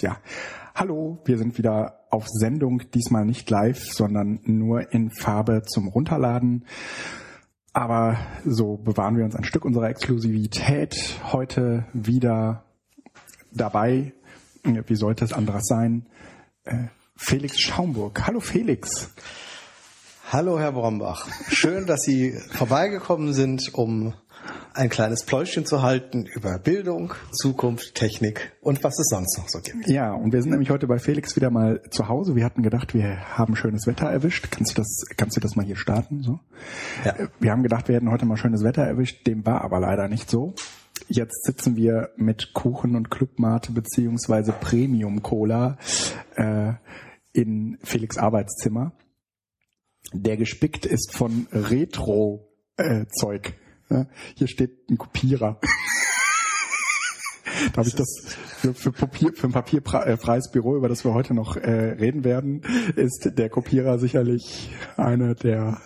Ja. Hallo, wir sind wieder auf Sendung, diesmal nicht live, sondern nur in Farbe zum Runterladen. Aber so bewahren wir uns ein Stück unserer Exklusivität. Heute wieder dabei, wie sollte es anderes sein, äh, Felix Schaumburg. Hallo Felix. Hallo Herr Brombach. Schön, dass Sie vorbeigekommen sind, um ein kleines Pläuschen zu halten über Bildung, Zukunft, Technik und was es sonst noch so gibt. Ja, und wir sind nämlich heute bei Felix wieder mal zu Hause. Wir hatten gedacht, wir haben schönes Wetter erwischt. Kannst du das, kannst du das mal hier starten? So? Ja. Wir haben gedacht, wir hätten heute mal schönes Wetter erwischt. Dem war aber leider nicht so. Jetzt sitzen wir mit Kuchen und Clubmate beziehungsweise Premium Cola äh, in Felix Arbeitszimmer, der gespickt ist von Retro äh, Zeug. Ja, hier steht ein Kopierer. da habe ich das für, für, Papier, für ein papierfreies Büro, über das wir heute noch äh, reden werden, ist der Kopierer sicherlich einer der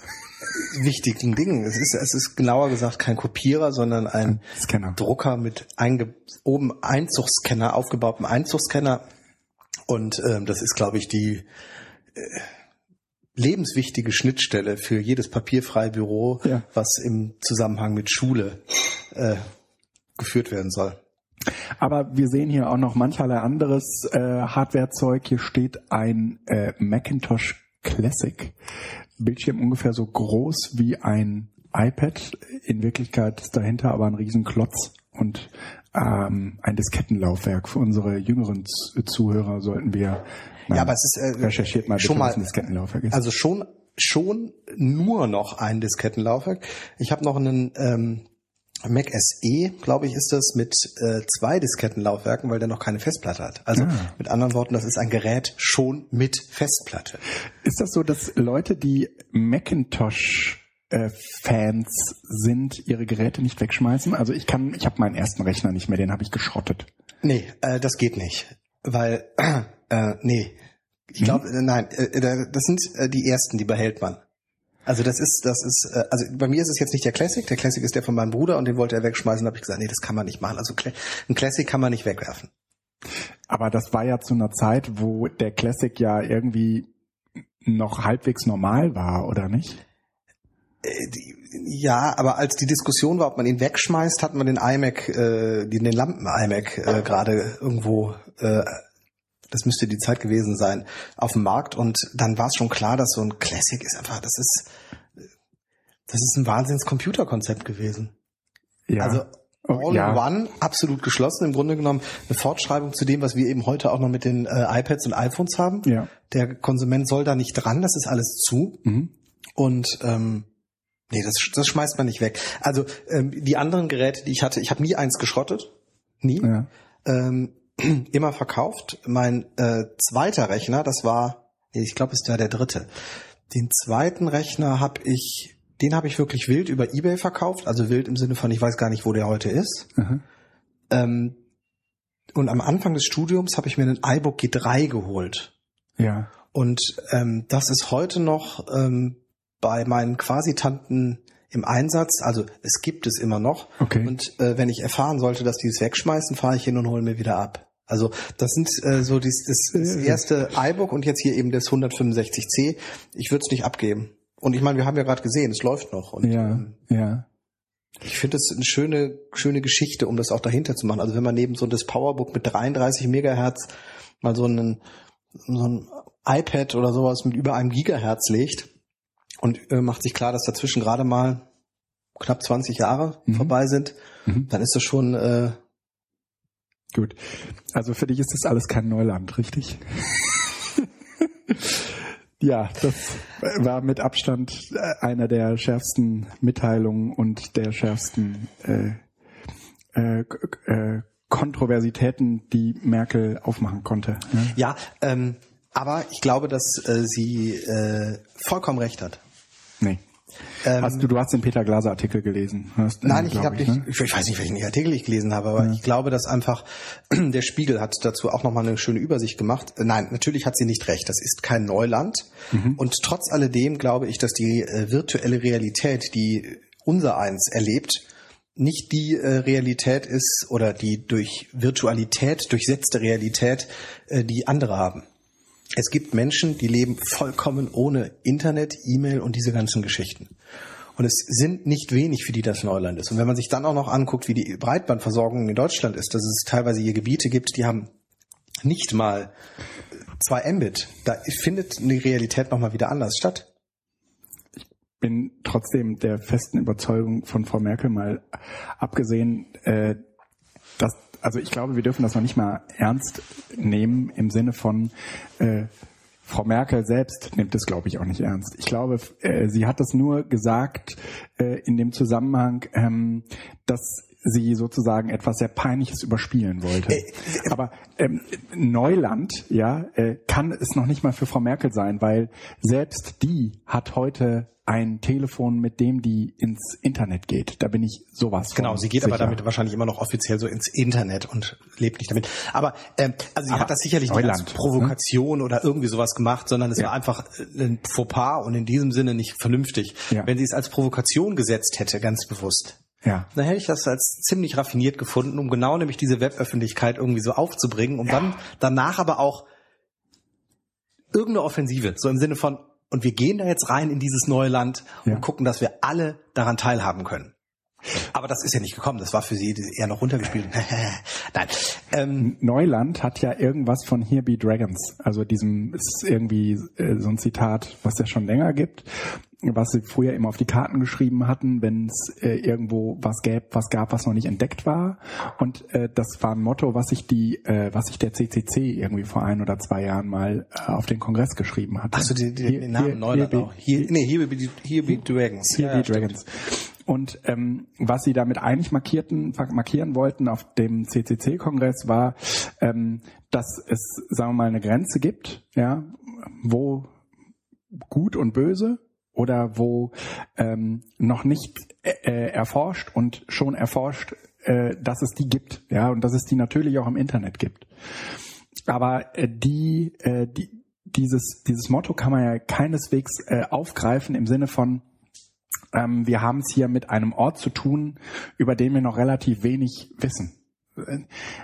wichtigen Dinge. Es ist, es ist genauer gesagt kein Kopierer, sondern ein Scanner. Drucker mit einge oben Einzugsscanner, aufgebautem Einzugsscanner. Und ähm, das ist, glaube ich, die äh, lebenswichtige Schnittstelle für jedes papierfreie Büro, ja. was im Zusammenhang mit Schule äh, geführt werden soll. Aber wir sehen hier auch noch mancherlei anderes äh, Hardwarezeug. Hier steht ein äh, Macintosh Classic. Bildschirm ungefähr so groß wie ein iPad. In Wirklichkeit ist dahinter aber ein Riesenklotz und ähm, ein Diskettenlaufwerk. Für unsere jüngeren Zuhörer sollten wir ja, aber es ist äh, recherchiert mal schon mal ein Diskettenlaufwerk ist. Also schon schon nur noch ein Diskettenlaufwerk. Ich habe noch einen ähm, Mac SE, glaube ich, ist das mit äh, zwei Diskettenlaufwerken, weil der noch keine Festplatte hat. Also ah. mit anderen Worten, das ist ein Gerät schon mit Festplatte. Ist das so, dass Leute, die Macintosh äh, Fans sind, ihre Geräte nicht wegschmeißen? Also ich kann, ich habe meinen ersten Rechner nicht mehr, den habe ich geschrottet. Nee, äh, das geht nicht, weil äh, nee, ich glaube, mhm. nein, äh, das sind äh, die ersten, die behält man. Also das ist, das ist, äh, also bei mir ist es jetzt nicht der Classic. Der Classic ist der von meinem Bruder und den wollte er wegschmeißen. Da habe ich gesagt, nee, das kann man nicht machen. Also ein Classic kann man nicht wegwerfen. Aber das war ja zu einer Zeit, wo der Classic ja irgendwie noch halbwegs normal war, oder nicht? Äh, ja, aber als die Diskussion war, ob man ihn wegschmeißt, hat man den iMac, äh, den Lampen-iMac äh, gerade irgendwo äh, das müsste die Zeit gewesen sein, auf dem Markt und dann war es schon klar, dass so ein Classic ist einfach, das ist, das ist ein wahnsinns Computerkonzept gewesen. Ja. Also All ja. in One, absolut geschlossen, im Grunde genommen eine Fortschreibung zu dem, was wir eben heute auch noch mit den äh, iPads und iPhones haben. Ja. Der Konsument soll da nicht dran, das ist alles zu. Mhm. Und ähm, nee, das, das schmeißt man nicht weg. Also ähm, die anderen Geräte, die ich hatte, ich habe nie eins geschrottet. Nie. Ja. Ähm, immer verkauft. Mein äh, zweiter Rechner, das war, ich glaube, es war der dritte. Den zweiten Rechner habe ich, den habe ich wirklich wild über eBay verkauft, also wild im Sinne von, ich weiß gar nicht, wo der heute ist. Mhm. Ähm, und am Anfang des Studiums habe ich mir einen iBook G3 geholt. Ja. Und ähm, das ist heute noch ähm, bei meinen Quasi-Tanten im Einsatz. Also es gibt es immer noch. Okay. Und äh, wenn ich erfahren sollte, dass die es wegschmeißen, fahre ich hin und hole mir wieder ab. Also das sind äh, so dies, das, das erste iBook und jetzt hier eben das 165C. Ich würde es nicht abgeben. Und ich meine, wir haben ja gerade gesehen, es läuft noch. Und, ja, ähm, ja. Ich finde es eine schöne, schöne Geschichte, um das auch dahinter zu machen. Also wenn man neben so das Powerbook mit 33 Megahertz mal so einen so ein iPad oder sowas mit über einem Gigahertz legt und äh, macht sich klar, dass dazwischen gerade mal knapp 20 Jahre mhm. vorbei sind, mhm. dann ist das schon äh, Gut. Also für dich ist das alles kein Neuland, richtig? ja, das war mit Abstand äh, einer der schärfsten Mitteilungen und der schärfsten äh, äh, äh, Kontroversitäten, die Merkel aufmachen konnte. Ne? Ja, ähm, aber ich glaube, dass äh, sie äh, vollkommen recht hat. Nee. Ähm, hast du, du hast den Peter Glaser Artikel gelesen? Hast, nein, ich habe nicht, ne? ich, weiß nicht, welchen Artikel ich gelesen habe, aber ja. ich glaube, dass einfach der Spiegel hat dazu auch nochmal eine schöne Übersicht gemacht. Nein, natürlich hat sie nicht recht. Das ist kein Neuland. Mhm. Und trotz alledem glaube ich, dass die äh, virtuelle Realität, die unser eins erlebt, nicht die äh, Realität ist oder die durch Virtualität durchsetzte Realität, äh, die andere haben. Es gibt Menschen, die leben vollkommen ohne Internet, E-Mail und diese ganzen Geschichten. Und es sind nicht wenig, für die das Neuland ist. Und wenn man sich dann auch noch anguckt, wie die Breitbandversorgung in Deutschland ist, dass es teilweise hier Gebiete gibt, die haben nicht mal zwei Mbit, da findet die Realität nochmal wieder anders statt bin trotzdem der festen Überzeugung von Frau Merkel mal abgesehen, äh, dass also ich glaube, wir dürfen das noch nicht mal ernst nehmen im Sinne von äh, Frau Merkel selbst nimmt es, glaube ich, auch nicht ernst. Ich glaube, äh, sie hat das nur gesagt äh, in dem Zusammenhang, ähm, dass sie sozusagen etwas sehr Peinliches überspielen wollte. Äh, äh, Aber ähm, Neuland, ja, äh, kann es noch nicht mal für Frau Merkel sein, weil selbst die hat heute ein Telefon, mit dem die ins Internet geht. Da bin ich sowas von Genau, sie geht sicher. aber damit wahrscheinlich immer noch offiziell so ins Internet und lebt nicht damit. Aber ähm, also sie aber hat das sicherlich Neuland, nicht als ne? Provokation ne? oder irgendwie sowas gemacht, sondern es ja. war einfach ein Fauxpas und in diesem Sinne nicht vernünftig. Ja. Wenn sie es als Provokation gesetzt hätte, ganz bewusst, ja. Dann hätte ich das als ziemlich raffiniert gefunden, um genau nämlich diese Weböffentlichkeit irgendwie so aufzubringen, um ja. dann danach aber auch irgendeine Offensive, so im Sinne von, und wir gehen da jetzt rein in dieses neue Land und ja. gucken, dass wir alle daran teilhaben können. Aber das ist ja nicht gekommen. Das war für sie eher noch runtergespielt. Nein. Ähm, Neuland hat ja irgendwas von Here Be Dragons. Also diesem ist irgendwie äh, so ein Zitat, was es schon länger gibt was sie früher immer auf die Karten geschrieben hatten, wenn es äh, irgendwo was gäb, was gab, was noch nicht entdeckt war. Und äh, das war ein Motto, was sich die, äh, was sich der CCC irgendwie vor ein oder zwei Jahren mal äh, auf den Kongress geschrieben hat. Achso, den Namen Neuland auch. Hier, nee, hier be, hier be Dragons. Here ja, be Dragons. Und ähm, was sie damit eigentlich markierten, markieren wollten auf dem CCC-Kongress war, ähm, dass es, sagen wir mal, eine Grenze gibt, ja, wo gut und böse oder wo ähm, noch nicht äh, äh, erforscht und schon erforscht, äh, dass es die gibt, ja, und dass es die natürlich auch im Internet gibt. Aber äh, die, äh, die, dieses, dieses Motto kann man ja keineswegs äh, aufgreifen im Sinne von, ähm, wir haben es hier mit einem Ort zu tun, über den wir noch relativ wenig wissen.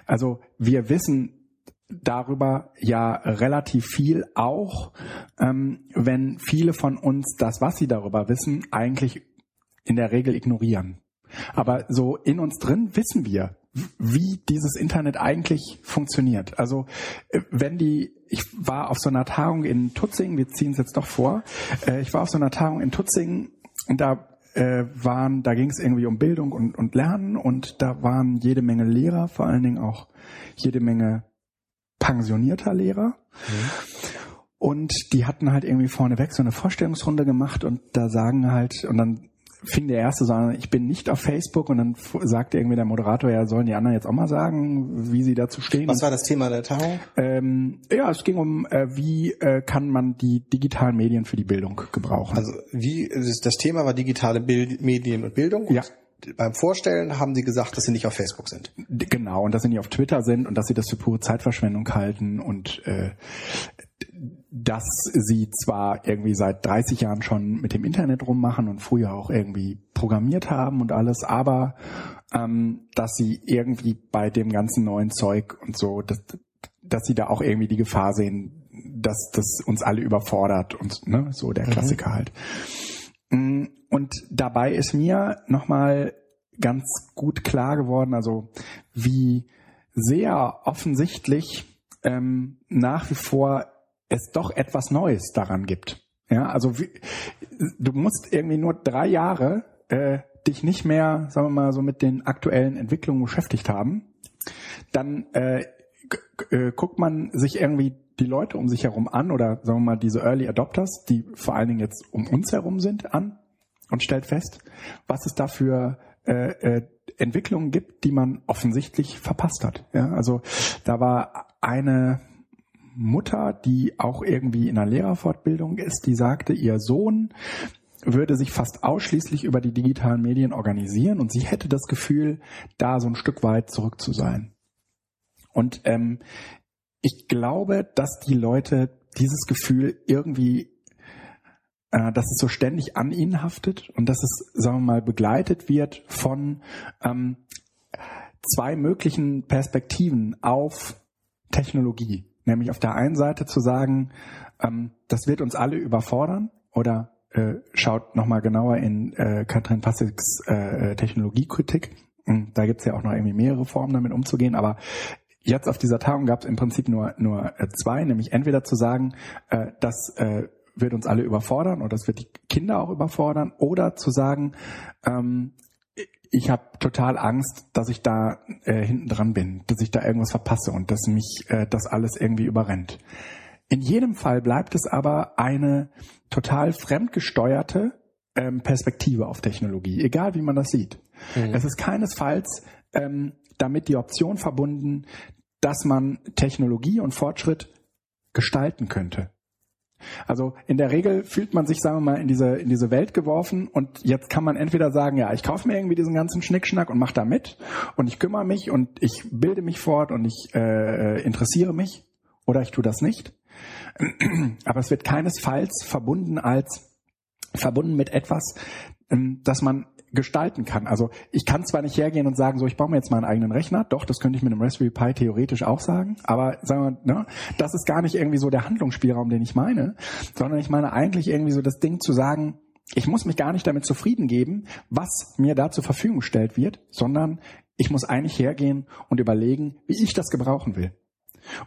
Also wir wissen darüber ja relativ viel, auch ähm, wenn viele von uns das, was sie darüber wissen, eigentlich in der Regel ignorieren. Aber so in uns drin wissen wir, wie dieses Internet eigentlich funktioniert. Also äh, wenn die, ich war auf so einer Tagung in Tutzingen, wir ziehen es jetzt doch vor, äh, ich war auf so einer Tagung in Tutzingen und da äh, waren, da ging es irgendwie um Bildung und, und Lernen und da waren jede Menge Lehrer, vor allen Dingen auch jede Menge pensionierter Lehrer. Mhm. Und die hatten halt irgendwie vorneweg so eine Vorstellungsrunde gemacht und da sagen halt, und dann fing der erste so an, ich bin nicht auf Facebook und dann sagte irgendwie der Moderator, ja, sollen die anderen jetzt auch mal sagen, wie sie dazu stehen. Was war das Thema der Tagung? Ähm, ja, es ging um, äh, wie äh, kann man die digitalen Medien für die Bildung gebrauchen. Also wie, das Thema war digitale Bild, Medien und Bildung? Ja beim Vorstellen haben sie gesagt, dass sie nicht auf Facebook sind. Genau, und dass sie nicht auf Twitter sind und dass sie das für pure Zeitverschwendung halten und äh, dass sie zwar irgendwie seit 30 Jahren schon mit dem Internet rummachen und früher auch irgendwie programmiert haben und alles, aber ähm, dass sie irgendwie bei dem ganzen neuen Zeug und so, dass, dass sie da auch irgendwie die Gefahr sehen, dass das uns alle überfordert und ne, so der mhm. Klassiker halt. Mm, und dabei ist mir nochmal ganz gut klar geworden, also wie sehr offensichtlich ähm, nach wie vor es doch etwas Neues daran gibt. Ja, also wie, du musst irgendwie nur drei Jahre äh, dich nicht mehr, sagen wir mal, so mit den aktuellen Entwicklungen beschäftigt haben, dann äh, äh, guckt man sich irgendwie die Leute um sich herum an oder sagen wir mal diese Early Adopters, die vor allen Dingen jetzt um uns herum sind, an und stellt fest, was es da für äh, äh, Entwicklungen gibt, die man offensichtlich verpasst hat. Ja, also da war eine Mutter, die auch irgendwie in einer Lehrerfortbildung ist, die sagte, ihr Sohn würde sich fast ausschließlich über die digitalen Medien organisieren und sie hätte das Gefühl, da so ein Stück weit zurück zu sein. Und ähm, ich glaube, dass die Leute dieses Gefühl irgendwie äh, dass es so ständig an ihnen haftet und dass es, sagen wir mal, begleitet wird von ähm, zwei möglichen Perspektiven auf Technologie. Nämlich auf der einen Seite zu sagen, ähm, das wird uns alle überfordern oder äh, schaut nochmal genauer in äh, Katrin Passiks äh, Technologiekritik. Hm, da gibt's ja auch noch irgendwie mehrere Formen, damit umzugehen, aber jetzt auf dieser Tagung gab es im Prinzip nur, nur äh, zwei, nämlich entweder zu sagen, äh, das äh, wird uns alle überfordern oder das wird die Kinder auch überfordern, oder zu sagen, ähm, ich habe total Angst, dass ich da äh, hinten dran bin, dass ich da irgendwas verpasse und dass mich äh, das alles irgendwie überrennt. In jedem Fall bleibt es aber eine total fremdgesteuerte ähm, Perspektive auf Technologie, egal wie man das sieht. Mhm. Es ist keinesfalls ähm, damit die Option verbunden, dass man Technologie und Fortschritt gestalten könnte. Also in der Regel fühlt man sich, sagen wir mal, in diese, in diese Welt geworfen und jetzt kann man entweder sagen, ja, ich kaufe mir irgendwie diesen ganzen Schnickschnack und mache da mit und ich kümmere mich und ich bilde mich fort und ich äh, interessiere mich oder ich tue das nicht. Aber es wird keinesfalls verbunden als verbunden mit etwas, ähm, das man gestalten kann. Also ich kann zwar nicht hergehen und sagen, so ich baue mir jetzt meinen eigenen Rechner, doch, das könnte ich mit einem Raspberry Pi theoretisch auch sagen, aber sagen wir, ne, das ist gar nicht irgendwie so der Handlungsspielraum, den ich meine, sondern ich meine eigentlich irgendwie so das Ding zu sagen, ich muss mich gar nicht damit zufrieden geben, was mir da zur Verfügung gestellt wird, sondern ich muss eigentlich hergehen und überlegen, wie ich das gebrauchen will.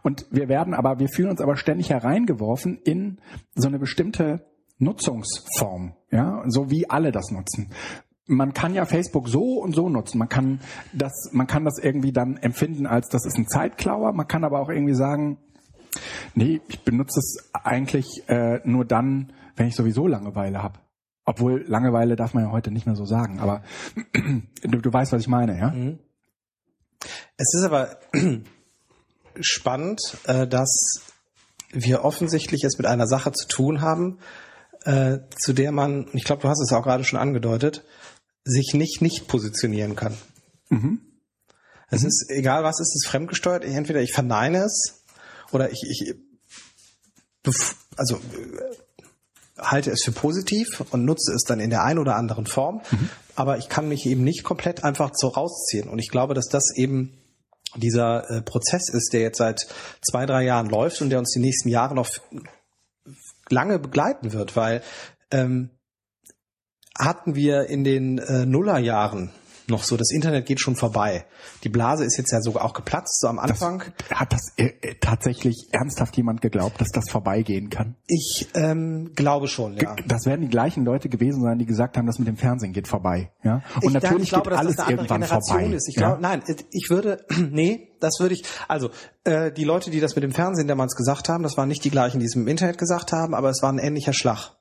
Und wir werden aber, wir fühlen uns aber ständig hereingeworfen in so eine bestimmte Nutzungsform, ja, so wie alle das nutzen man kann ja Facebook so und so nutzen. Man kann das, man kann das irgendwie dann empfinden als, das ist ein Zeitklauer. Man kann aber auch irgendwie sagen, nee, ich benutze es eigentlich äh, nur dann, wenn ich sowieso Langeweile habe. Obwohl Langeweile darf man ja heute nicht mehr so sagen, aber du, du weißt, was ich meine, ja? Mhm. Es ist aber spannend, äh, dass wir offensichtlich es mit einer Sache zu tun haben, äh, zu der man, ich glaube, du hast es auch gerade schon angedeutet, sich nicht nicht positionieren kann. Mhm. Es mhm. ist egal, was ist es fremdgesteuert. Entweder ich verneine es oder ich, ich also äh, halte es für positiv und nutze es dann in der einen oder anderen Form. Mhm. Aber ich kann mich eben nicht komplett einfach so rausziehen. Und ich glaube, dass das eben dieser äh, Prozess ist, der jetzt seit zwei, drei Jahren läuft und der uns die nächsten Jahre noch lange begleiten wird, weil ähm, hatten wir in den äh, Nullerjahren noch so, das Internet geht schon vorbei. Die Blase ist jetzt ja sogar auch geplatzt, so am Anfang. Das, hat das äh, äh, tatsächlich ernsthaft jemand geglaubt, dass das vorbeigehen kann? Ich ähm, glaube schon, ja. Das werden die gleichen Leute gewesen sein, die gesagt haben, das mit dem Fernsehen geht vorbei. Ja? Und ich natürlich glaube, geht alles irgendwann Generation vorbei. Ist. Ich ja? glaube, nein, ich würde, nee, das würde ich, also äh, die Leute, die das mit dem Fernsehen damals gesagt haben, das waren nicht die gleichen, die es im Internet gesagt haben, aber es war ein ähnlicher Schlag.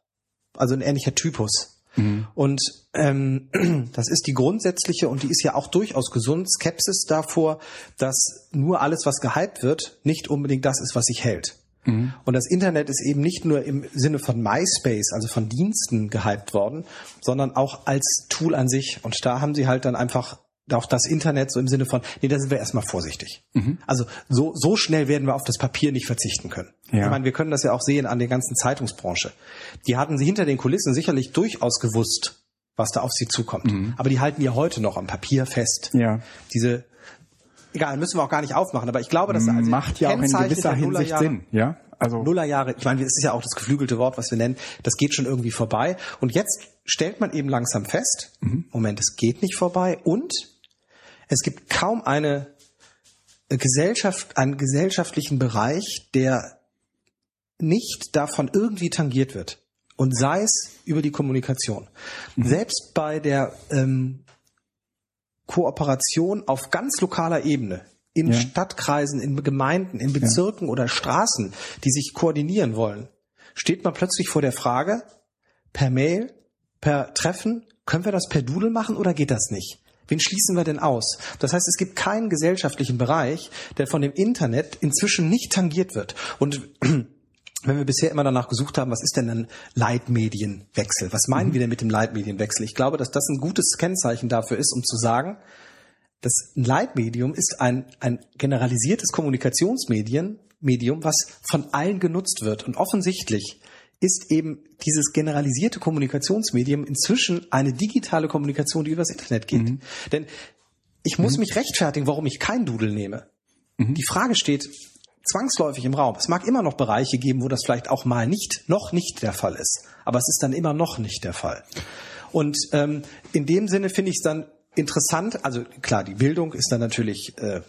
Also ein ähnlicher Typus. Mhm. Und ähm, das ist die grundsätzliche und die ist ja auch durchaus gesund, Skepsis davor, dass nur alles, was gehypt wird, nicht unbedingt das ist, was sich hält. Mhm. Und das Internet ist eben nicht nur im Sinne von MySpace, also von Diensten gehypt worden, sondern auch als Tool an sich. Und da haben sie halt dann einfach auch das Internet so im Sinne von, nee, da sind wir erstmal vorsichtig. Mhm. Also so, so schnell werden wir auf das Papier nicht verzichten können. Ja. Ich meine, wir können das ja auch sehen an der ganzen Zeitungsbranche. Die hatten sie hinter den Kulissen sicherlich durchaus gewusst, was da auf sie zukommt. Mhm. Aber die halten ja heute noch am Papier fest. Ja. Diese, egal, müssen wir auch gar nicht aufmachen, aber ich glaube, dass also macht ja auch in gewisser Hinsicht Sinn, ja. Also Nullerjahre, ich meine, das ist ja auch das geflügelte Wort, was wir nennen, das geht schon irgendwie vorbei. Und jetzt stellt man eben langsam fest, mhm. Moment, es geht nicht vorbei und es gibt kaum eine Gesellschaft, einen gesellschaftlichen Bereich, der nicht davon irgendwie tangiert wird. Und sei es über die Kommunikation. Mhm. Selbst bei der ähm, Kooperation auf ganz lokaler Ebene, in ja. Stadtkreisen, in Gemeinden, in Bezirken ja. oder Straßen, die sich koordinieren wollen, steht man plötzlich vor der Frage, per Mail, per Treffen, können wir das per Doodle machen oder geht das nicht? Wen schließen wir denn aus? Das heißt, es gibt keinen gesellschaftlichen Bereich, der von dem Internet inzwischen nicht tangiert wird. Und wenn wir bisher immer danach gesucht haben, was ist denn ein Leitmedienwechsel? Was meinen mhm. wir denn mit dem Leitmedienwechsel? Ich glaube, dass das ein gutes Kennzeichen dafür ist, um zu sagen, ein Leitmedium ist ein, ein generalisiertes Kommunikationsmedium, Medium, was von allen genutzt wird. Und offensichtlich ist eben dieses generalisierte Kommunikationsmedium inzwischen eine digitale Kommunikation, die übers Internet geht. Mhm. Denn ich muss mhm. mich rechtfertigen, warum ich kein Doodle nehme. Mhm. Die Frage steht zwangsläufig im Raum. Es mag immer noch Bereiche geben, wo das vielleicht auch mal nicht, noch nicht der Fall ist. Aber es ist dann immer noch nicht der Fall. Und ähm, in dem Sinne finde ich es dann interessant, also klar, die Bildung ist dann natürlich äh,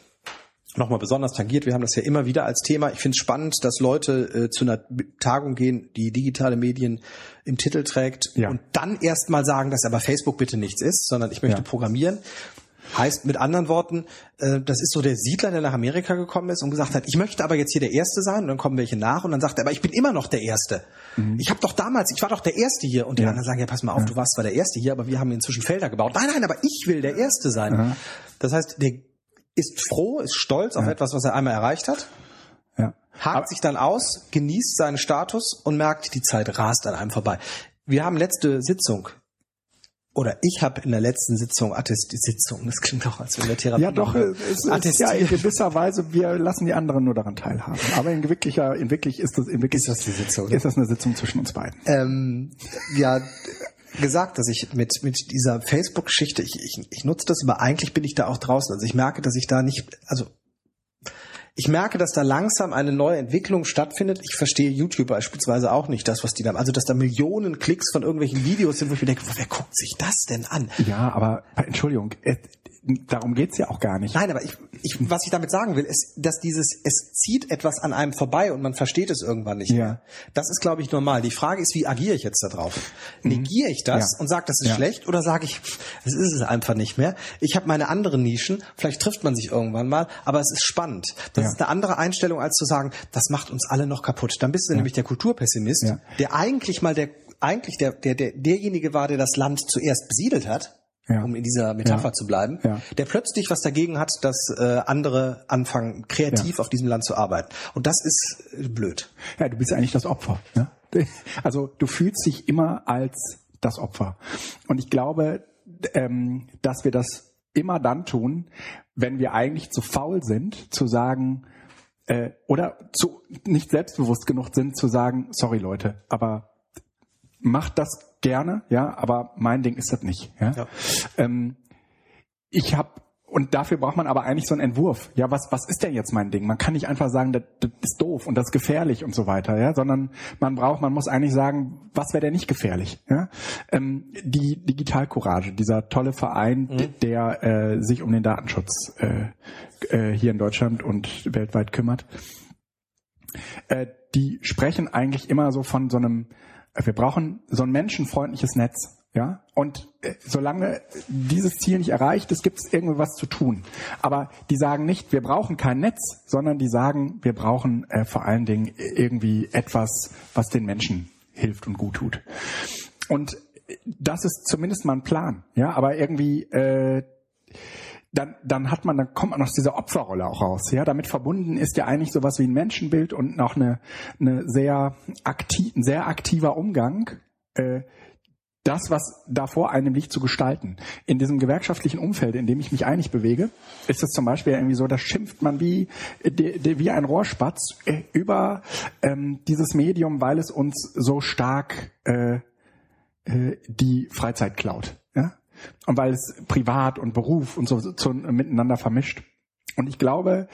nochmal besonders tangiert. Wir haben das ja immer wieder als Thema. Ich finde es spannend, dass Leute äh, zu einer Tagung gehen, die digitale Medien im Titel trägt ja. und dann erst mal sagen, dass aber Facebook bitte nichts ist, sondern ich möchte ja. programmieren. Heißt mit anderen Worten, äh, das ist so der Siedler, der nach Amerika gekommen ist und gesagt hat, ich möchte aber jetzt hier der Erste sein und dann kommen welche nach und dann sagt er, aber ich bin immer noch der Erste. Mhm. Ich habe doch damals, ich war doch der Erste hier und die ja. anderen sagen, ja pass mal auf, ja. du warst zwar der Erste hier, aber wir haben inzwischen Felder gebaut. Nein, nein, aber ich will der Erste sein. Das heißt, der ist froh, ist stolz auf etwas, was er einmal erreicht hat. Ja. Hakt aber sich dann aus, genießt seinen Status und merkt, die Zeit rast an einem vorbei. Wir haben letzte Sitzung oder ich habe in der letzten Sitzung attestiert, Sitzung, das klingt doch, als wenn der Therapie. Ja, doch, es ist ja in gewisser Weise, wir lassen die anderen nur daran teilhaben. Aber in wirklicher, in wirklich ist das, in wirklich ist das die Sitzung. Ist das eine Sitzung zwischen uns beiden? Ähm, ja, gesagt, dass ich mit, mit dieser Facebook-Geschichte, ich, ich, ich nutze das, aber eigentlich bin ich da auch draußen. Also ich merke, dass ich da nicht, also ich merke, dass da langsam eine neue Entwicklung stattfindet. Ich verstehe YouTube beispielsweise auch nicht, das, was die da, also dass da Millionen Klicks von irgendwelchen Videos sind, wo ich mir denke, wer guckt sich das denn an? Ja, aber Entschuldigung, darum geht's ja auch gar nicht. Nein, aber ich, ich, was ich damit sagen will, ist, dass dieses, es zieht etwas an einem vorbei und man versteht es irgendwann nicht ja. mehr. Das ist, glaube ich, normal. Die Frage ist, wie agiere ich jetzt darauf? Mhm. Negiere ich das ja. und sage, das ist ja. schlecht oder sage ich, es ist es einfach nicht mehr? Ich habe meine anderen Nischen, vielleicht trifft man sich irgendwann mal, aber es ist spannend. Das ist eine andere Einstellung, als zu sagen, das macht uns alle noch kaputt. Dann bist du nämlich der Kulturpessimist, der eigentlich mal der eigentlich der, der, der, derjenige war, der das Land zuerst besiedelt hat ja. um in dieser Metapher ja. zu bleiben, ja. der plötzlich was dagegen hat, dass äh, andere anfangen, kreativ auf diesem Land zu arbeiten. Und das ist äh, blöd. Ja, du bist eigentlich das Opfer. Ne? Also du fühlst dich immer als das Opfer. Und ich glaube, ähm, dass wir das immer dann tun, wenn wir eigentlich zu faul sind, zu sagen, äh, oder zu nicht selbstbewusst genug sind, zu sagen, sorry Leute, aber macht das gerne, ja, aber mein Ding ist das nicht. Ja? ja. Ähm, ich habe und dafür braucht man aber eigentlich so einen Entwurf. Ja, was, was ist denn jetzt mein Ding? Man kann nicht einfach sagen, das, das ist doof und das ist gefährlich und so weiter, ja, sondern man braucht, man muss eigentlich sagen, was wäre denn nicht gefährlich? Ja? Ähm, die Digital Courage, dieser tolle Verein, mhm. der äh, sich um den Datenschutz äh, äh, hier in Deutschland und weltweit kümmert, äh, die sprechen eigentlich immer so von so einem wir brauchen so ein menschenfreundliches Netz. Ja, und äh, solange dieses Ziel nicht erreicht ist, gibt es irgendwas zu tun. Aber die sagen nicht, wir brauchen kein Netz, sondern die sagen, wir brauchen äh, vor allen Dingen irgendwie etwas, was den Menschen hilft und gut tut. Und das ist zumindest mal ein Plan. Ja, aber irgendwie äh, dann, dann hat man, dann kommt man aus dieser Opferrolle auch raus. Ja, damit verbunden ist ja eigentlich sowas wie ein Menschenbild und noch eine, eine sehr aktiv, ein sehr aktiver Umgang, äh, das, was davor einem liegt, zu gestalten. In diesem gewerkschaftlichen Umfeld, in dem ich mich eigentlich bewege, ist es zum Beispiel irgendwie so, da schimpft man wie, wie ein Rohrspatz äh, über ähm, dieses Medium, weil es uns so stark äh, äh, die Freizeit klaut. Und weil es privat und Beruf und so, so miteinander vermischt. Und ich glaube,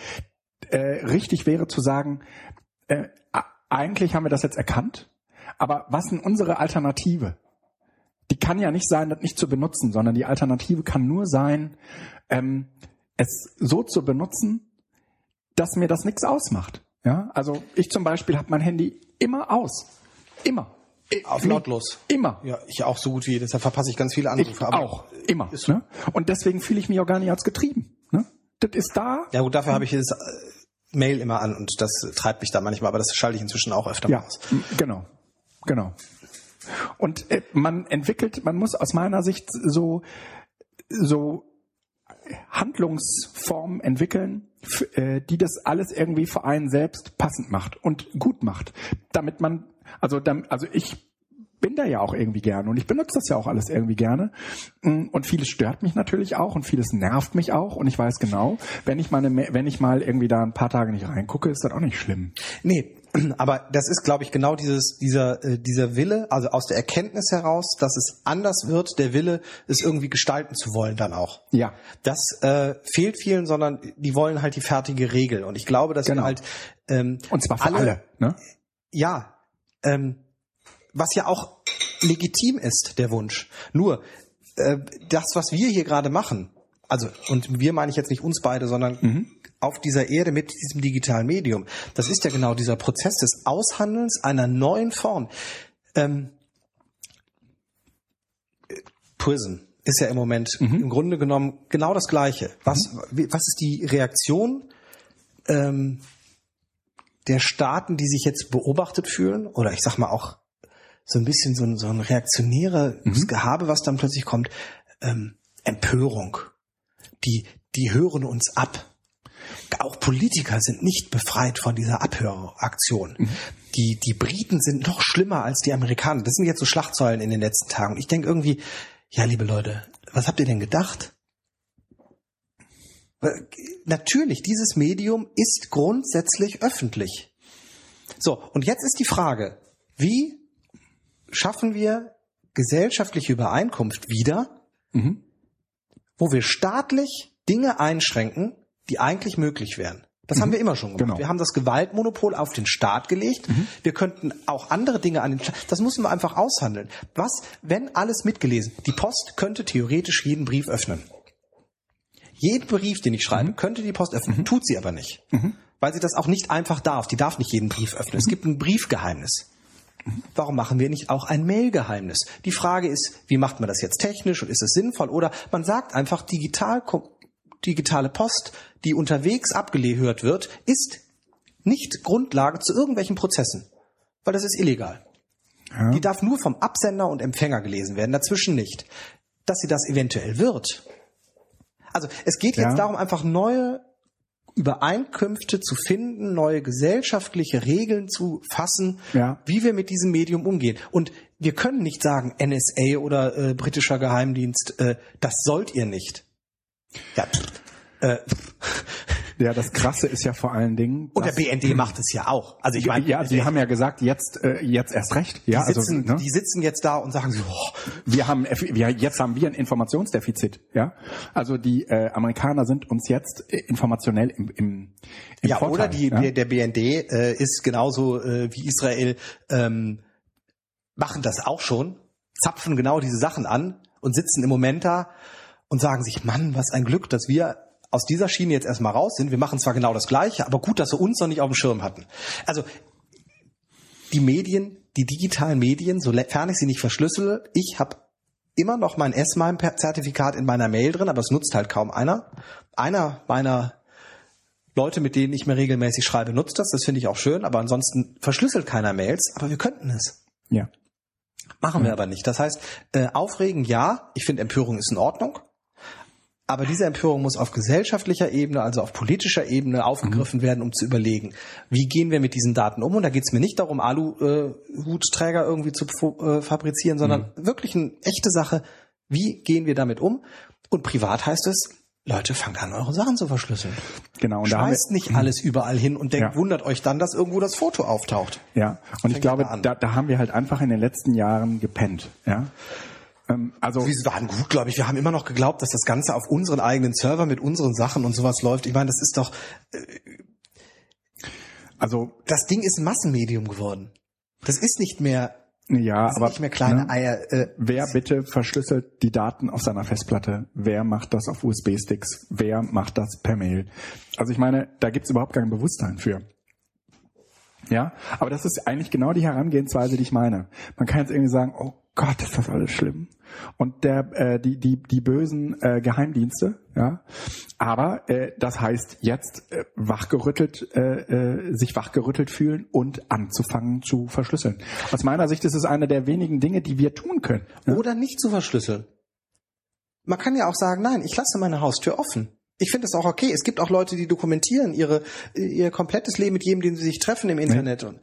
äh, richtig wäre zu sagen, äh, eigentlich haben wir das jetzt erkannt, aber was ist unsere Alternative? Die kann ja nicht sein, das nicht zu benutzen, sondern die Alternative kann nur sein, ähm, es so zu benutzen, dass mir das nichts ausmacht. Ja, also ich zum Beispiel habe mein Handy immer aus, immer. Auf lautlos. Immer. Ja, ich auch so gut wie, deshalb verpasse ich ganz viele Anrufe. Ich auch, immer. Ne? Und deswegen fühle ich mich auch gar nicht als getrieben. Ne? Das ist da. Ja gut, dafür habe ich jetzt äh, Mail immer an und das treibt mich da manchmal, aber das schalte ich inzwischen auch öfter ja, aus. Genau, genau. Und äh, man entwickelt, man muss aus meiner Sicht so so Handlungsformen entwickeln, äh, die das alles irgendwie für einen selbst passend macht und gut macht, damit man also, dann, also ich bin da ja auch irgendwie gerne und ich benutze das ja auch alles irgendwie gerne. Mm, und vieles stört mich natürlich auch und vieles nervt mich auch und ich weiß genau, wenn ich mal, eine, wenn ich mal irgendwie da ein paar Tage nicht reingucke, ist das auch nicht schlimm. Nee, Aber das ist, glaube ich, genau dieses, dieser, äh, dieser Wille, also aus der Erkenntnis heraus, dass es anders wird, der Wille, es irgendwie gestalten zu wollen dann auch. Ja. Das äh, fehlt vielen, sondern die wollen halt die fertige Regel. Und ich glaube, dass Genau. wir halt ähm, Und zwar für alle. ne? ja, ähm, was ja auch legitim ist, der Wunsch. Nur äh, das, was wir hier gerade machen, also und wir meine ich jetzt nicht uns beide, sondern auf dieser Erde mit diesem digitalen Medium, das ist ja genau dieser Prozess des Aushandelns einer neuen Form. Ähm, äh, Prison ist ja im Moment im Grunde genommen genau das Gleiche. Was, was ist die Reaktion ähm, der Staaten, die sich jetzt beobachtet fühlen, oder ich sag mal auch so ein bisschen so ein, so ein reaktionäres Gehabe, was dann plötzlich kommt, ähm, Empörung. Die, die hören uns ab. Auch Politiker sind nicht befreit von dieser Abhöraktion. Die, die Briten sind noch schlimmer als die Amerikaner. Das sind jetzt so Schlagzeilen in den letzten Tagen. Ich denke irgendwie, ja, liebe Leute, was habt ihr denn gedacht? Natürlich, dieses Medium ist grundsätzlich öffentlich. So, und jetzt ist die Frage, wie schaffen wir gesellschaftliche Übereinkunft wieder, Mhm. wo wir staatlich Dinge einschränken, die eigentlich möglich wären? Das haben wir immer schon gemacht. Genau. Wir haben das Gewaltmonopol auf den Staat gelegt. Wir könnten auch andere Dinge an den Staat. Das müssen wir einfach aushandeln. Was, wenn alles mitgelesen? Die Post könnte theoretisch jeden Brief öffnen. Jeden Brief, den ich schreibe, könnte die Post öffnen. Tut sie aber nicht. Weil sie das auch nicht einfach darf. Die darf nicht jeden Brief öffnen. Es gibt ein Briefgeheimnis. Warum machen wir nicht auch ein Mailgeheimnis? Die Frage ist, wie macht man das jetzt technisch und ist es sinnvoll? Oder man sagt einfach, digital, digitale Post, die unterwegs abgehört wird, ist nicht Grundlage zu irgendwelchen Prozessen. Weil das ist illegal. Ja. Die darf nur vom Absender und Empfänger gelesen werden, dazwischen nicht. Dass sie das eventuell wird. Also es geht jetzt Ja. darum, einfach neue Übereinkünfte zu finden, neue gesellschaftliche Regeln zu fassen, Ja. wie wir mit diesem Medium umgehen. Und wir können nicht sagen, NSA oder äh, britischer Geheimdienst, äh, das sollt ihr nicht. Ja, äh, Ja, das Krasse ist ja vor allen Dingen. und der BND macht es ja auch. Also ich meine, ja, die haben ja gesagt, jetzt, äh, jetzt erst recht. Ja, die, sitzen, also, ne? die sitzen jetzt da und sagen so, oh, wir haben, wir, jetzt haben wir ein Informationsdefizit. Ja, also die äh, Amerikaner sind uns jetzt äh, informationell im, im, im Ja, Vorteil, oder die, ja? der, der BND äh, ist genauso äh, wie Israel, ähm, machen das auch schon, zapfen genau diese Sachen an und sitzen im Moment da und sagen sich, Mann, was ein Glück, dass wir aus dieser Schiene jetzt erstmal raus sind. Wir machen zwar genau das Gleiche, aber gut, dass wir uns noch nicht auf dem Schirm hatten. Also die Medien, die digitalen Medien, sofern ich sie nicht verschlüssele, ich habe immer noch mein S-MIME-Zertifikat in meiner Mail drin, aber es nutzt halt kaum einer. Einer meiner Leute, mit denen ich mir regelmäßig schreibe, nutzt das. Das finde ich auch schön, aber ansonsten verschlüsselt keiner Mails. Aber wir könnten es. ja. Machen wir aber nicht. Das heißt, äh, aufregen ja, ich finde Empörung ist in Ordnung. Aber diese Empörung muss auf gesellschaftlicher Ebene, also auf politischer Ebene aufgegriffen werden, um zu überlegen, wie gehen wir mit diesen Daten um. Und da geht es mir nicht darum, Alu-Hutträger irgendwie zu äh, fabrizieren, sondern wirklich eine echte Sache, wie gehen wir damit um. Und privat heißt es, Leute, fangt an, eure Sachen zu verschlüsseln. Genau. Und haben wir, Schmeißt nicht alles überall hin und denkt, Ja. wundert euch dann, dass irgendwo das Foto auftaucht. Ja, und ich Fängt glaube, da da, haben wir halt einfach in den letzten Jahren gepennt. Ja, also Wir waren gut, glaube ich. Wir haben immer noch geglaubt, dass das Ganze auf unseren eigenen Server mit unseren Sachen und sowas läuft. Ich meine, das ist doch, also das Ding ist ein Massenmedium geworden. Das ist nicht mehr, ja, aber nicht mehr kleine ne, Eier. Äh, Wer bitte verschlüsselt die Daten auf seiner Festplatte? Wer macht das auf USB-Sticks? Wer macht das per Mail? Also ich meine, da gibt's überhaupt kein Bewusstsein für. Ja, aber das ist eigentlich genau die Herangehensweise, die ich meine. Man kann jetzt irgendwie sagen, oh Gott, ist das alles schlimm. Und der, äh, die, die, die bösen äh, Geheimdienste, ja. Aber äh, das heißt jetzt äh, wachgerüttelt, äh, äh, sich wachgerüttelt fühlen und anzufangen zu verschlüsseln. Aus meiner Sicht ist es eine der wenigen Dinge, die wir tun können. Ja? oder nicht zu verschlüsseln. Man kann ja auch sagen, nein, ich lasse meine Haustür offen. Ich finde das auch okay. Es gibt auch Leute, die dokumentieren ihre, ihr komplettes Leben mit jedem, den sie sich treffen im Internet. Und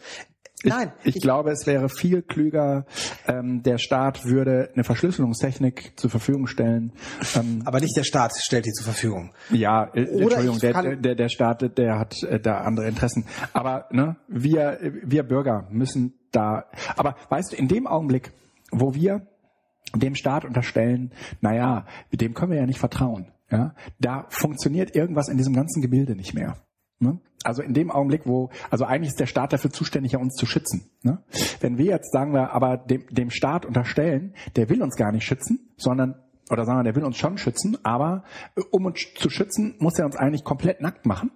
Ich, Nein. Ich, ich, glaube, es wäre viel klüger, ähm, der Staat würde eine Verschlüsselungstechnik zur Verfügung stellen. Ähm, Aber nicht der Staat stellt die zur Verfügung. Ja, äh, Entschuldigung, der, der, der Staat, der hat äh, da andere Interessen. Aber ne, wir, wir Bürger müssen da. Aber weißt du, in dem Augenblick, wo wir dem Staat unterstellen, naja, dem können wir ja nicht vertrauen. Ja, da funktioniert irgendwas in diesem ganzen Gebilde nicht mehr. Ne? Also in dem Augenblick, wo, also eigentlich ist der Staat dafür zuständig, ja uns zu schützen. Ne? Wenn wir jetzt sagen wir aber dem, dem Staat unterstellen, der will uns gar nicht schützen, sondern oder sagen wir, der will uns schon schützen, aber äh, um uns zu schützen, muss er uns eigentlich komplett nackt machen.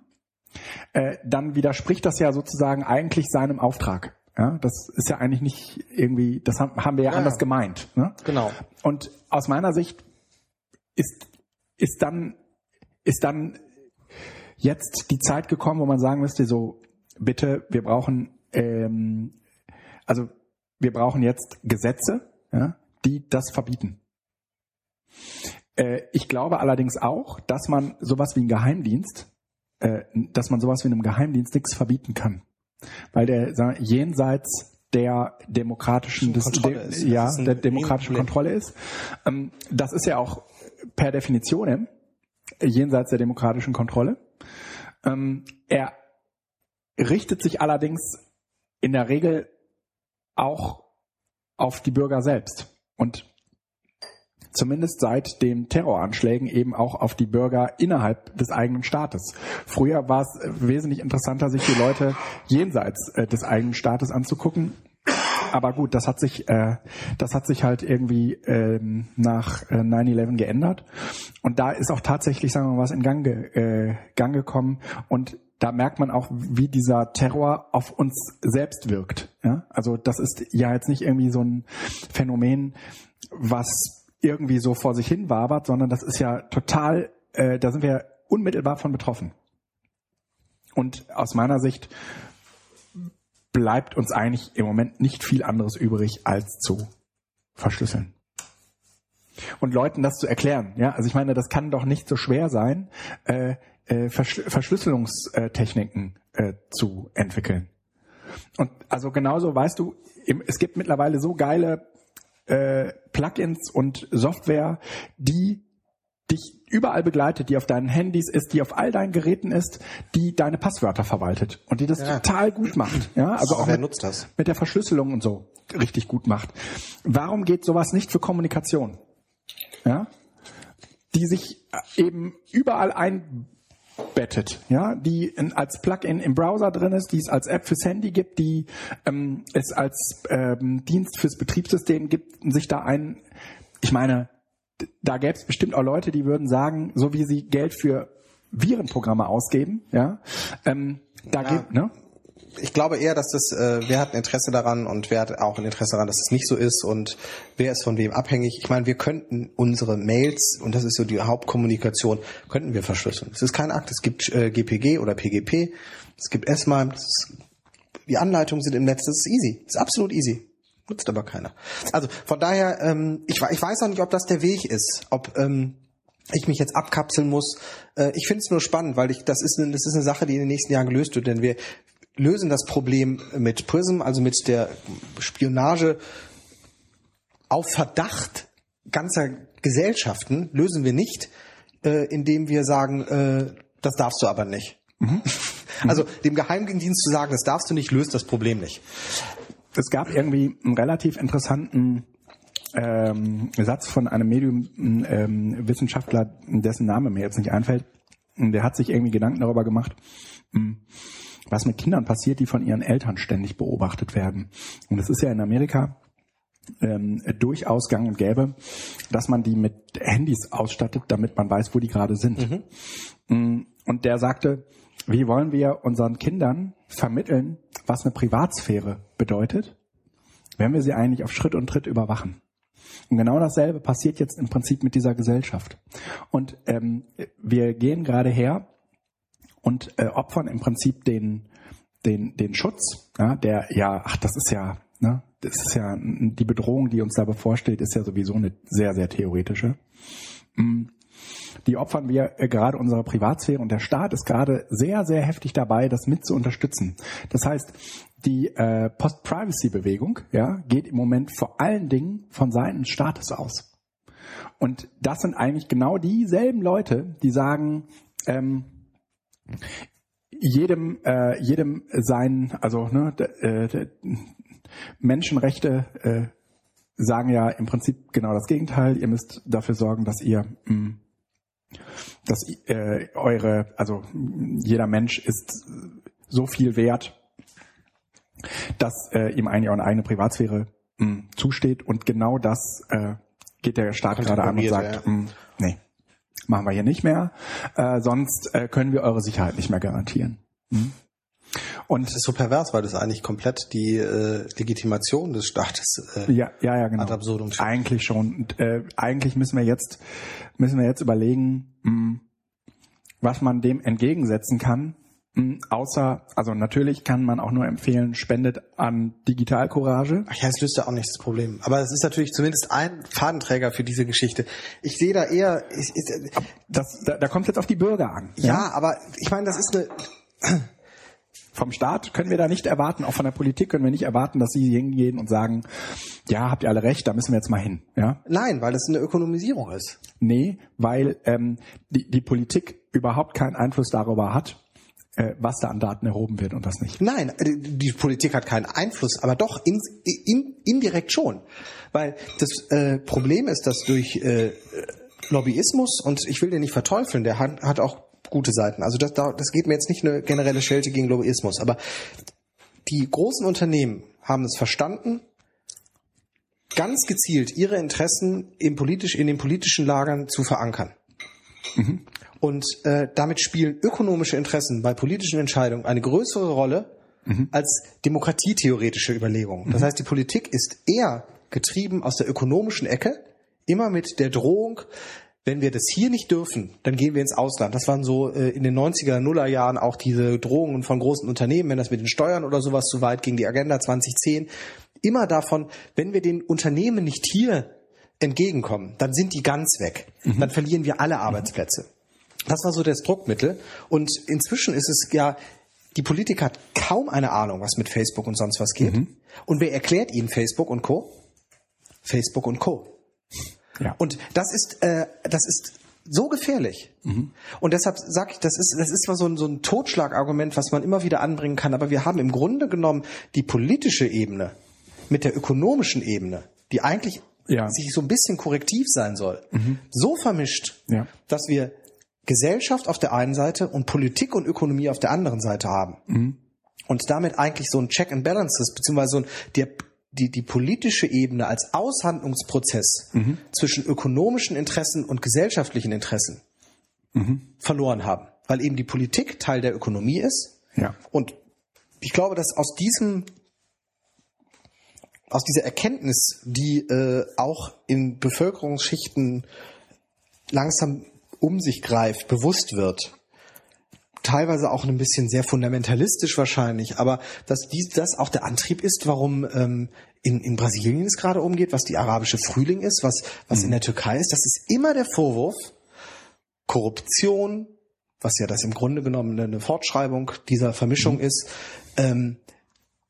Äh, dann widerspricht das ja sozusagen eigentlich seinem Auftrag. Ja, das ist ja eigentlich nicht irgendwie, das haben, haben wir ja, ja anders gemeint. Ne? Genau. Und aus meiner Sicht ist, ist dann, ist dann jetzt die Zeit gekommen, wo man sagen müsste, so, bitte, wir brauchen, ähm, also wir brauchen jetzt Gesetze, ja, die das verbieten. Äh, ich glaube allerdings auch, dass man sowas wie ein Geheimdienst, äh, dass man sowas wie einem Geheimdienst nichts verbieten kann. Weil der sagen, jenseits der demokratischen des, de, ja, der demokratischen Kontrolle ist. Ähm, das ist ja auch per Definition jenseits der demokratischen Kontrolle. Ähm, er richtet sich allerdings in der Regel auch auf die Bürger selbst und zumindest seit den Terroranschlägen eben auch auf die Bürger innerhalb des eigenen Staates. Früher war es wesentlich interessanter, sich die Leute jenseits äh, des eigenen Staates anzugucken aber gut, das hat sich, äh, das hat sich halt irgendwie ähm, nach äh, 9/11 geändert und da ist auch tatsächlich, sagen wir mal, was in Gang, ge äh, Gang gekommen und da merkt man auch, wie dieser Terror auf uns selbst wirkt. Ja? Also das ist ja jetzt nicht irgendwie so ein Phänomen, was irgendwie so vor sich hin wabert, sondern das ist ja total, äh, da sind wir unmittelbar von betroffen. Und aus meiner Sicht bleibt uns eigentlich im Moment nicht viel anderes übrig, als zu verschlüsseln. Und Leuten das zu erklären, ja, also ich meine, das kann doch nicht so schwer sein, äh, äh, Verschl Verschlüsselungstechniken äh, zu entwickeln. Und also genauso weißt du, es gibt mittlerweile so geile äh, Plugins und Software, die dich überall begleitet, die auf deinen Handys ist, die auf all deinen Geräten ist, die deine Passwörter verwaltet und die das ja. total gut macht. Ja, also auch wer mit, nutzt das? mit der Verschlüsselung und so richtig gut macht. Warum geht sowas nicht für Kommunikation? Ja, die sich eben überall einbettet, ja, die in, als Plugin im Browser drin ist, die es als App fürs Handy gibt, die ähm, es als ähm, Dienst fürs Betriebssystem gibt, sich da ein, ich meine, da gäbe es bestimmt auch Leute, die würden sagen, so wie sie Geld für Virenprogramme ausgeben, ja, ähm, da ja. gibt, ne? ich glaube eher, dass das, äh, wer hat ein Interesse daran und wer hat auch ein Interesse daran, dass es nicht so ist und wer ist von wem abhängig. Ich meine, wir könnten unsere Mails, und das ist so die Hauptkommunikation, könnten wir verschlüsseln. Es ist kein Akt, es gibt äh, GPG oder PGP, es gibt S-MIME, die Anleitungen sind im Netz, das ist easy, das ist absolut easy. Nutzt aber keiner. Also von daher, ähm, ich, ich weiß auch nicht, ob das der Weg ist, ob ähm, ich mich jetzt abkapseln muss. Äh, ich finde es nur spannend, weil ich das ist, eine, das ist eine Sache, die in den nächsten Jahren gelöst wird, denn wir lösen das Problem mit Prism, also mit der Spionage auf Verdacht ganzer Gesellschaften, lösen wir nicht, äh, indem wir sagen, äh, das darfst du aber nicht. Mhm. Also dem Geheimdienst zu sagen, das darfst du nicht, löst das Problem nicht es gab irgendwie einen relativ interessanten ähm, Satz von einem Medium-Wissenschaftler, ähm, dessen Name mir jetzt nicht einfällt. Und der hat sich irgendwie Gedanken darüber gemacht, hm, was mit Kindern passiert, die von ihren Eltern ständig beobachtet werden. Und es ist ja in Amerika ähm, durchaus gang und gäbe, dass man die mit Handys ausstattet, damit man weiß, wo die gerade sind. Mhm. Hm, und der sagte, wie wollen wir unseren Kindern vermitteln, was eine Privatsphäre bedeutet, wenn wir sie eigentlich auf Schritt und Tritt überwachen? Und genau dasselbe passiert jetzt im Prinzip mit dieser Gesellschaft. Und ähm, wir gehen gerade her und äh, opfern im Prinzip den, den, den Schutz, ja, der ja, ach, das ist ja, ne, das ist ja die Bedrohung, die uns da bevorsteht, ist ja sowieso eine sehr, sehr theoretische. Mm die opfern wir äh, gerade unserer Privatsphäre und der Staat ist gerade sehr, sehr heftig dabei, das mit zu unterstützen. Das heißt, die äh, Post-Privacy-Bewegung ja, geht im Moment vor allen Dingen von Seiten des Staates aus. Und das sind eigentlich genau dieselben Leute, die sagen, ähm, jedem, äh, jedem sein, also ne, äh, Menschenrechte äh, sagen ja im Prinzip genau das Gegenteil. Ihr müsst dafür sorgen, dass ihr mh, mm, dass äh, eure, also jeder Mensch ist so viel wert, dass äh, ihm eigentlich auch eine eigene Privatsphäre mh, mm, zusteht und genau das äh, geht der Staat gerade an und sagt, ja. mh, mm, nee, machen wir hier nicht mehr, äh, sonst äh, können wir eure Sicherheit nicht mehr garantieren. Mhm. Und das ist so pervers, weil das eigentlich komplett die äh, Legitimation des Staates äh, ja, ja, ja, genau. ad absurdum führt. Eigentlich schon. Und, äh, eigentlich müssen wir jetzt müssen wir jetzt überlegen, mh, hm, was man dem entgegensetzen kann. Mh, hm, außer, also natürlich kann man auch nur empfehlen, spendet an Digitalcourage. Ach ja, es löst ja auch nicht das Problem. Aber es ist natürlich zumindest ein Fadenträger für diese Geschichte. Ich sehe da eher. Ich, ich, das, da, da kommt jetzt auf die Bürger an. Ja, ja? aber ich meine, das ist eine vom Staat können wir da nicht erwarten, auch von der Politik können wir nicht erwarten, dass sie hingehen und sagen, ja, habt ihr alle recht, da müssen wir jetzt mal hin. Ja? Nein, weil das eine Ökonomisierung ist. Nee, weil ähm, die, die Politik überhaupt keinen Einfluss darüber hat, äh, was da an Daten erhoben wird und was nicht. Nein, äh, die Politik hat keinen Einfluss, aber doch in, in, indirekt schon. Weil das äh, Problem ist, dass durch äh, Lobbyismus, und ich will den nicht verteufeln, der hat, hat auch gute Seiten. Also das, das geht mir jetzt nicht eine generelle Schelte gegen Lobbyismus, aber die großen Unternehmen haben es verstanden, ganz gezielt ihre Interessen im politisch, in den politischen Lagern zu verankern. Mhm. Und äh, damit spielen ökonomische Interessen bei politischen Entscheidungen eine größere Rolle mhm. als demokratietheoretische Überlegungen. Das mhm. heißt, die Politik ist eher getrieben aus der ökonomischen Ecke, immer mit der Drohung, wenn wir das hier nicht dürfen, dann gehen wir ins Ausland. Das waren so äh, in den 90er, Nuller Jahren auch diese Drohungen von großen Unternehmen, wenn das mit den Steuern oder sowas zu weit ging, die Agenda 2010. Immer davon, wenn wir den Unternehmen nicht hier entgegenkommen, dann sind die ganz weg. Mhm. Dann verlieren wir alle Arbeitsplätze. Das war so das Druckmittel. Und inzwischen ist es ja, die Politik hat kaum eine Ahnung, was mit Facebook und sonst was geht. Mhm. Und wer erklärt ihnen Facebook und Co? Facebook und Co. Ja. Und das ist, äh, das ist so gefährlich. Mhm. Und deshalb sage ich, das ist, das ist zwar so ein, so ein Totschlagargument, was man immer wieder anbringen kann, aber wir haben im Grunde genommen die politische Ebene mit der ökonomischen Ebene, die eigentlich ja. sich so ein bisschen korrektiv sein soll, mhm. so vermischt, ja. dass wir Gesellschaft auf der einen Seite und Politik und Ökonomie auf der anderen Seite haben. Mhm. Und damit eigentlich so ein Check and Balances, beziehungsweise so ein, der die, die politische Ebene als Aushandlungsprozess mhm. zwischen ökonomischen Interessen und gesellschaftlichen Interessen mhm. verloren haben, weil eben die Politik Teil der Ökonomie ist. Ja. Und ich glaube, dass aus diesem aus dieser Erkenntnis, die äh, auch in Bevölkerungsschichten langsam um sich greift, bewusst wird, teilweise auch ein bisschen sehr fundamentalistisch wahrscheinlich, aber dass dies, das auch der Antrieb ist, warum ähm, in, in Brasilien es gerade umgeht, was die arabische Frühling ist, was, was mhm. in der Türkei ist, das ist immer der Vorwurf Korruption, was ja das im Grunde genommen eine Fortschreibung dieser Vermischung mhm. ist, ähm,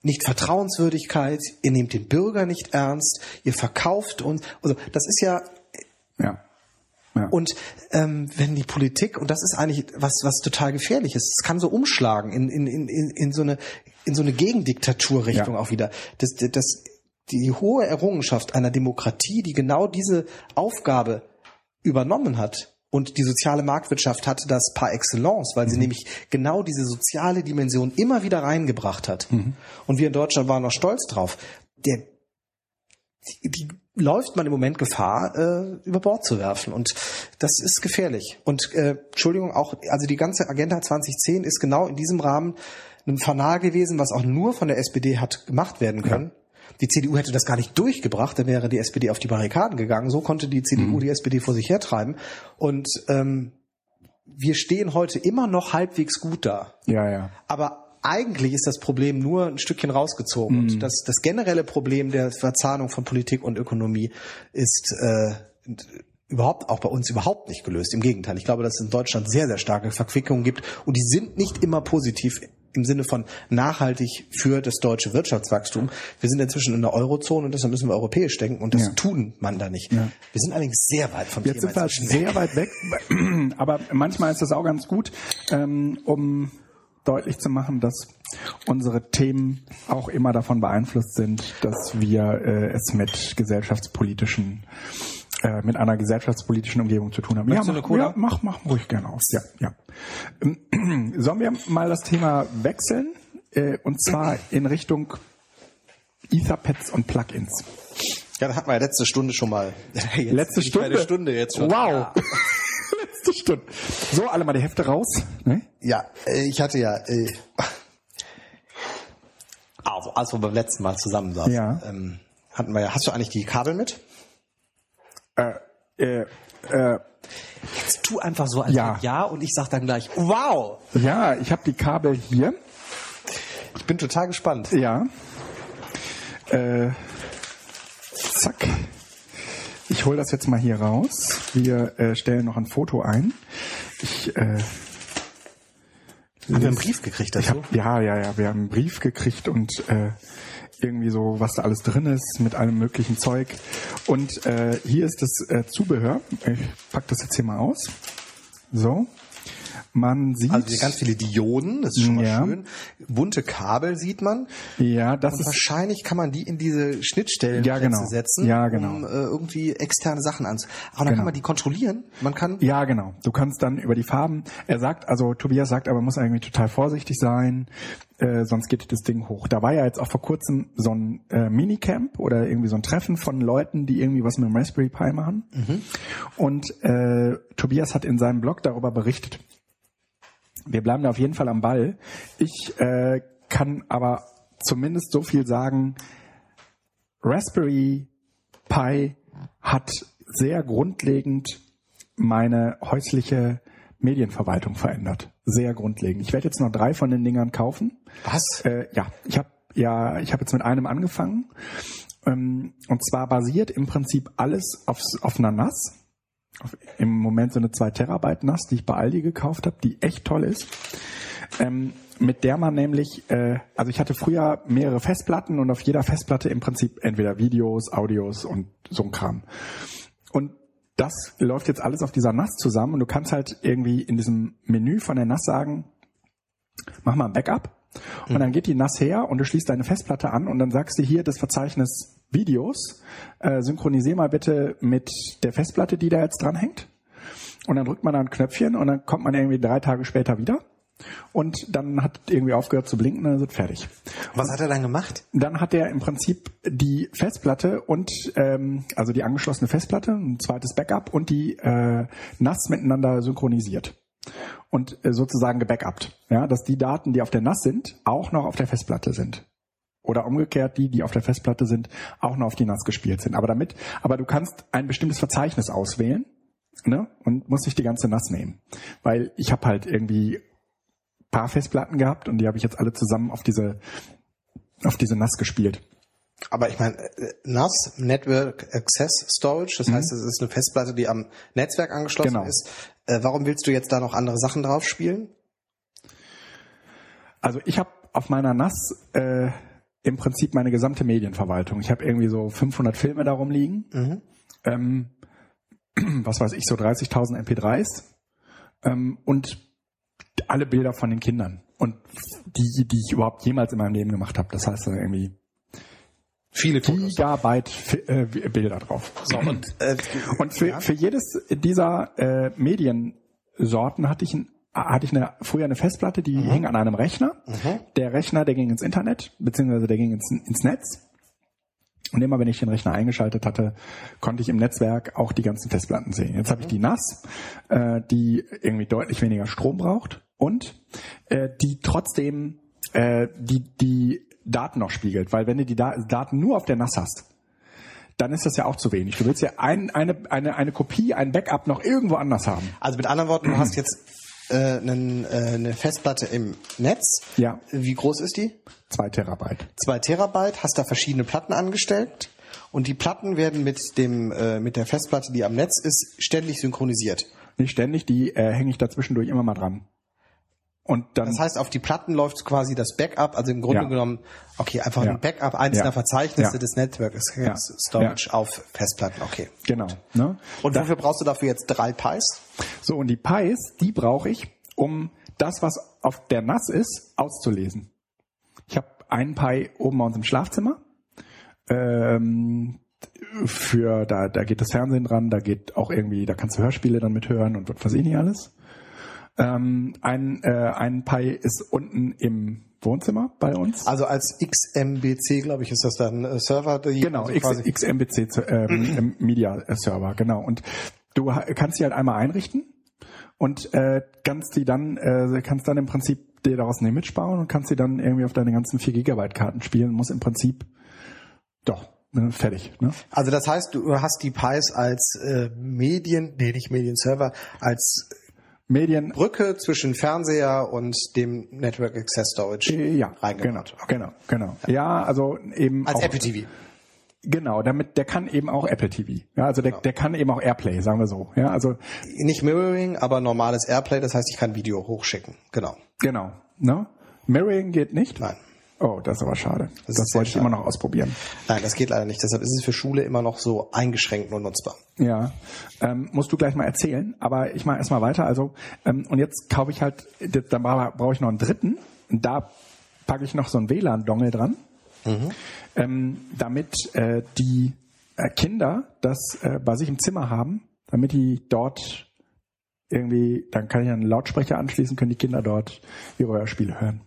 nicht Vertrauenswürdigkeit, ihr nehmt den Bürger nicht ernst, ihr verkauft uns, also das ist ja, ja. Ja. Und ähm, wenn die Politik, und das ist eigentlich was, was total gefährlich ist, es kann so umschlagen in, in, in, in so eine in so eine Gegendiktaturrichtung ja. auch wieder. Das, das, die hohe Errungenschaft einer Demokratie, die genau diese Aufgabe übernommen hat, und die soziale Marktwirtschaft hatte das par excellence, weil sie mhm. nämlich genau diese soziale Dimension immer wieder reingebracht hat. Mhm. Und wir in Deutschland waren noch stolz drauf. Der, die, die läuft man im Moment Gefahr, äh, über Bord zu werfen. Und das ist gefährlich. Und äh, Entschuldigung, auch, also die ganze Agenda 2010 ist genau in diesem Rahmen ein Fanal gewesen, was auch nur von der SPD hat gemacht werden können. Ja. Die CDU hätte das gar nicht durchgebracht, dann wäre die SPD auf die Barrikaden gegangen. So konnte die CDU mhm. die SPD vor sich hertreiben. Und ähm, wir stehen heute immer noch halbwegs gut da. Ja, ja. Aber eigentlich ist das Problem nur ein Stückchen rausgezogen. Mhm. Und das, das generelle Problem der Verzahnung von Politik und Ökonomie ist äh, überhaupt auch bei uns überhaupt nicht gelöst. Im Gegenteil, ich glaube, dass es in Deutschland sehr, sehr starke Verquickungen gibt und die sind nicht immer positiv im Sinne von nachhaltig für das deutsche Wirtschaftswachstum. Wir sind inzwischen in der Eurozone und deshalb müssen wir europäisch denken und das ja. tun man da nicht. Ja. Wir sind allerdings sehr weit vom Jetzt Thema. Jetzt sind wir sehr weit weg, aber manchmal ist das auch ganz gut, ähm, um deutlich zu machen, dass unsere Themen auch immer davon beeinflusst sind, dass wir äh, es mit gesellschaftspolitischen äh, mit einer gesellschaftspolitischen Umgebung zu tun haben. Möchtest ja, mach, ja, mach, mach ruhig gerne aus. Ja, ja. Sollen wir mal das Thema wechseln? Äh, und zwar in Richtung Etherpads und Plugins. Ja, da hatten wir ja letzte Stunde schon mal. Jetzt letzte Stunde. Stunde jetzt schon. Wow. Ja. Letzte Stunde. So, alle mal die Hefte raus. Ne? Ja, äh, ich hatte ja. Äh, also, als wir beim letzten Mal zusammen saßen, ja. ähm, hatten wir ja. Hast du eigentlich die Kabel mit? Äh, äh, äh, Jetzt tu einfach so als ja. ja und ich sag dann gleich, wow! Ja, ich habe die Kabel hier. Ich bin total gespannt. Ja. Äh, zack. Ich hole das jetzt mal hier raus. Wir äh, stellen noch ein Foto ein. Ich, äh, haben wir einen Brief gekriegt dazu? Hab, ja, ja, ja. Wir haben einen Brief gekriegt und äh, irgendwie so, was da alles drin ist, mit allem möglichen Zeug. Und äh, hier ist das äh, Zubehör. Ich pack das jetzt hier mal aus. So. Man sieht. Also ganz viele Dioden, das ist schon mal ja. schön. Bunte Kabel sieht man. Ja, das und ist. Wahrscheinlich kann man die in diese Schnittstellen ja, genau. setzen, ja, genau. um äh, irgendwie externe Sachen anzu. Aber dann genau. kann man die kontrollieren. Man kann. Ja, genau. Du kannst dann über die Farben. Er sagt, also Tobias sagt, aber man muss eigentlich total vorsichtig sein. Äh, sonst geht das Ding hoch. Da war ja jetzt auch vor kurzem so ein äh, Minicamp oder irgendwie so ein Treffen von Leuten, die irgendwie was mit dem Raspberry Pi machen. Mhm. Und äh, Tobias hat in seinem Blog darüber berichtet wir bleiben da auf jeden Fall am Ball. Ich äh, kann aber zumindest so viel sagen, Raspberry Pi hat sehr grundlegend meine häusliche Medienverwaltung verändert. Sehr grundlegend. Ich werde jetzt noch drei von den Dingern kaufen. Was? Äh, ja, ich habe ja, ich habe jetzt mit einem angefangen. Ähm, und zwar basiert im Prinzip alles auf, auf einer NAS im Moment so eine 2 Terabyte NAS, die ich bei Aldi gekauft habe, die echt toll ist. Ähm, mit der man nämlich, äh, also ich hatte früher mehrere Festplatten und auf jeder Festplatte im Prinzip entweder Videos, Audios und so ein Kram. Und das läuft jetzt alles auf dieser NAS zusammen und du kannst halt irgendwie in diesem Menü von der NAS sagen, mach mal ein Backup. Und dann geht die NAS her und du schließt deine Festplatte an und dann sagst du hier das Verzeichnis Videos, äh, synchronisier mal bitte mit der Festplatte, die da jetzt dran hängt. Und dann drückt man da ein Knöpfchen und dann kommt man irgendwie drei Tage später wieder. Und dann hat irgendwie aufgehört zu blinken und dann ist fertig. Was hat er dann gemacht? Dann hat er im Prinzip die Festplatte und ähm, also die angeschlossene Festplatte, ein zweites Backup und die äh, NAS miteinander synchronisiert und äh, sozusagen gebackupt, ja, dass die Daten, die auf der NAS sind, auch noch auf der Festplatte sind oder umgekehrt die, die auf der Festplatte sind, auch noch auf die NAS gespielt sind. Aber damit, aber du kannst ein bestimmtes Verzeichnis auswählen ne, und musst nicht die ganze NAS nehmen, weil ich habe halt irgendwie paar Festplatten gehabt und die habe ich jetzt alle zusammen auf diese auf diese NAS gespielt. Aber ich meine, äh, NAS, Network Access Storage, das mhm. heißt, es ist eine Festplatte, die am Netzwerk angeschlossen genau. ist. Äh, warum willst du jetzt da noch andere Sachen drauf spielen? Also ich habe auf meiner NAS äh, im Prinzip meine gesamte Medienverwaltung. Ich habe irgendwie so 500 Filme darum liegen. Mhm. Ähm, was weiß ich, so 30.000 MP3s ähm, und alle Bilder von den Kindern und die, die ich überhaupt jemals in meinem Leben gemacht habe. Das heißt irgendwie viele Gigabyte äh, Bilder drauf. So, und, äh, und für, ja. für jedes dieser äh, Mediensorten hatte ich ein hatte ich eine, früher eine Festplatte, die mhm. hing an einem Rechner. Mhm. Der Rechner, der ging ins Internet, beziehungsweise der ging ins, ins Netz. Und immer wenn ich den Rechner eingeschaltet hatte, konnte ich im Netzwerk auch die ganzen Festplatten sehen. Jetzt mhm. habe ich die NAS, äh, die irgendwie deutlich weniger Strom braucht und äh, die trotzdem äh, die, die Daten noch spiegelt. Weil wenn du die da Daten nur auf der NAS hast, dann ist das ja auch zu wenig. Du willst ja ein, eine, eine, eine Kopie, ein Backup noch irgendwo anders haben. Also mit anderen Worten, du hast jetzt äh, einen, äh, eine Festplatte im Netz. Ja. Wie groß ist die? Zwei Terabyte. Zwei Terabyte, hast da verschiedene Platten angestellt und die Platten werden mit dem äh, mit der Festplatte, die am Netz ist, ständig synchronisiert. Nicht ständig, die äh, hänge ich dazwischendurch immer mal dran. Und dann, Das heißt, auf die Platten läuft quasi das Backup, also im Grunde Ja. genommen, okay, einfach Ja. ein Backup einzelner Ja. Verzeichnisse des Network Ja. Storage auf Festplatten, okay. genau. Ne? Und wofür brauchst du dafür jetzt drei Pies? So, und die Pies, die brauche ich, um das, was auf der NAS ist, auszulesen. Ich habe einen Pi oben bei uns im Schlafzimmer. Ähm, für da, da geht das Fernsehen dran, da geht auch irgendwie, da kannst du Hörspiele dann mithören und was weiß ich nicht alles. Ähm, ein, äh, ein Pi ist unten im Wohnzimmer bei uns. Also als XMBC, glaube ich, ist das dann äh, Server, die Genau, also XMBC ähm, im Media Server, genau. Und du kannst die halt einmal einrichten und äh, kannst die dann, äh, kannst dann im Prinzip dir daraus ein Image bauen und kannst die dann irgendwie auf deine ganzen 4 Gigabyte Karten spielen. Muss im Prinzip doch ne, fertig. Ne? Also das heißt, du hast die Pies als äh, Medien, nee, nicht Medienserver, als Medien. Brücke zwischen Fernseher und dem Network Access Storage äh, Ja, genau, reingebaut. genau, genau. Ja, also eben Als auch, Apple TV. Genau, damit der kann eben auch Apple TV. Ja, also der, der kann eben auch Airplay, sagen wir so. Ja, also Nicht Mirroring, aber normales Airplay, das heißt, ich kann Video hochschicken. Genau. genau. Ne? Mirroring geht nicht. Nein. Oh, das ist aber schade. Das, sehr wollte ich schade. immer noch ausprobieren. Nein, das geht leider nicht. Deshalb ist es für Schule immer noch so eingeschränkt nur nutzbar. Ja, ähm, musst du gleich mal erzählen. Aber ich mache erstmal weiter. Also ähm, und jetzt kaufe ich halt, dann bra- brauche ich noch einen dritten. Und da packe ich noch so einen WLAN-Dongle dran, ähm, damit äh, die äh, Kinder das äh, bei sich im Zimmer haben, damit die dort irgendwie, dann kann ich einen Lautsprecher anschließen, können die Kinder dort ihre Hörspiele hören.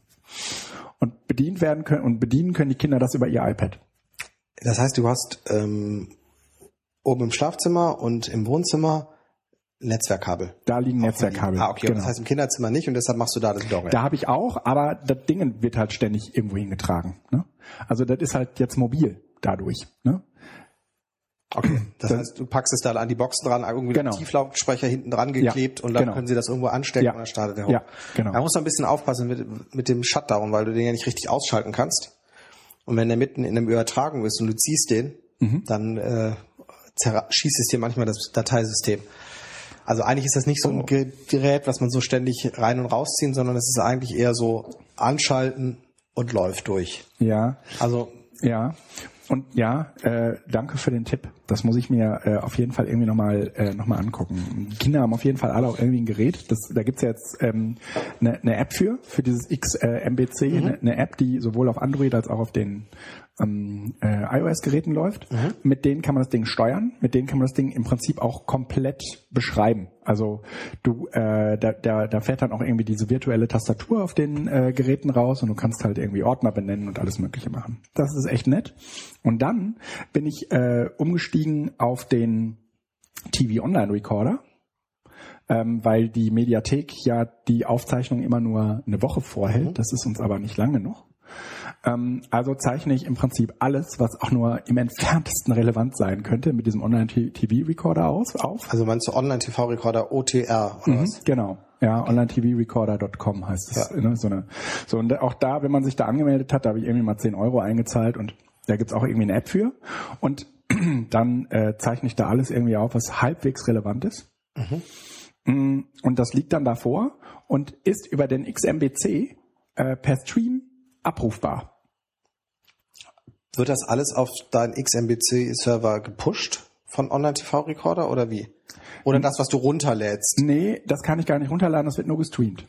Und bedient werden können und bedienen können die Kinder das über ihr iPad. Das heißt, du hast ähm, oben im Schlafzimmer und im Wohnzimmer Netzwerkkabel. Da liegen Netzwerkkabel. Ah, okay. Genau. Das heißt im Kinderzimmer nicht und deshalb machst du da das Dongle. Da habe ich auch, aber das Ding wird halt ständig irgendwo hingetragen. Ne? Also das ist halt jetzt mobil dadurch. Ne? Okay. Das heißt, du packst es da an die Box dran, irgendwie Genau. den Tieflautsprecher hinten dran geklebt und dann genau. können sie das irgendwo anstecken Ja. und dann startet er hoch. Ja, genau. Da musst du ein bisschen aufpassen mit, mit dem Shutdown, weil du den ja nicht richtig ausschalten kannst. Und wenn der mitten in einem Übertragung ist und du ziehst den, Mhm. dann äh, schießt es dir manchmal das Dateisystem. Also eigentlich ist das nicht so ein Oh. Ge- Gerät, was man so ständig rein und rausziehen, sondern es ist eigentlich eher so anschalten und läuft durch. Ja, Also ja. Und ja, äh, danke für den Tipp. Das muss ich mir äh, auf jeden Fall irgendwie nochmal äh, noch mal angucken. Die Kinder haben auf jeden Fall alle auch irgendwie ein Gerät. Das, da gibt's ja jetzt ähm, eine, eine App für, für dieses XMBC, eine, eine App, die sowohl auf Android als auch auf den ähm, äh, iOS-Geräten läuft. Mit denen kann man das Ding steuern, mit denen kann man das Ding im Prinzip auch komplett beschreiben. Also du, äh, da, da, da fährt dann auch irgendwie diese virtuelle Tastatur auf den äh, Geräten raus und du kannst halt irgendwie Ordner benennen und alles Mögliche machen. Das ist echt nett. Und dann bin ich äh, umgestiegen auf den TV Online Recorder. Ähm, weil die Mediathek ja die Aufzeichnung immer nur eine Woche vorhält. Das ist uns aber nicht lang genug. Ähm, also zeichne ich im Prinzip alles, was auch nur im entferntesten relevant sein könnte, mit diesem Online-TV-Recorder aus, auf. Also meinst du Online-TV-Recorder OTR oder was? Genau. Ja, onlinetvrecorder.com heißt es. Ja. Ne, so, eine, so und auch da, wenn man sich da angemeldet hat, da habe ich irgendwie mal 10 Euro eingezahlt und da gibt's auch irgendwie eine App für. Und dann äh, zeichne ich da alles irgendwie auf, was halbwegs relevant ist. Mm, Und das liegt dann davor und ist über den XMBC äh, per Stream abrufbar. Wird das alles auf deinen XMBC-Server gepusht von Online-TV-Recorder oder wie? Oder das, was du runterlädst? Nee, das kann ich gar nicht runterladen, das wird nur gestreamt.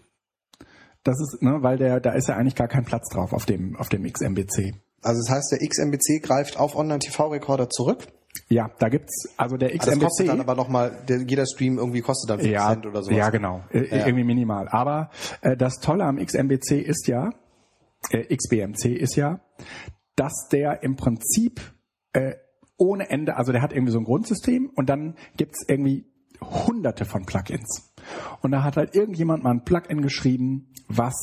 Das ist, ne, weil der, da ist ja eigentlich gar kein Platz drauf auf dem, auf dem XMBC. Also das heißt, der XMBC greift auf Online-TV-Recorder zurück. Ja, da gibt's, also der Das kostet dann XMBC. aber nochmal, der, jeder Stream irgendwie kostet dann 5 Ja, Cent oder sowas. ja, genau. Äh, Ja. Irgendwie minimal. Aber äh, das Tolle am XMBC ist ja, äh, XBMC ist ja, dass der im Prinzip äh, ohne Ende, also der hat irgendwie so ein Grundsystem und dann gibt's irgendwie hunderte von Plugins. Und da hat halt irgendjemand mal ein Plugin geschrieben, was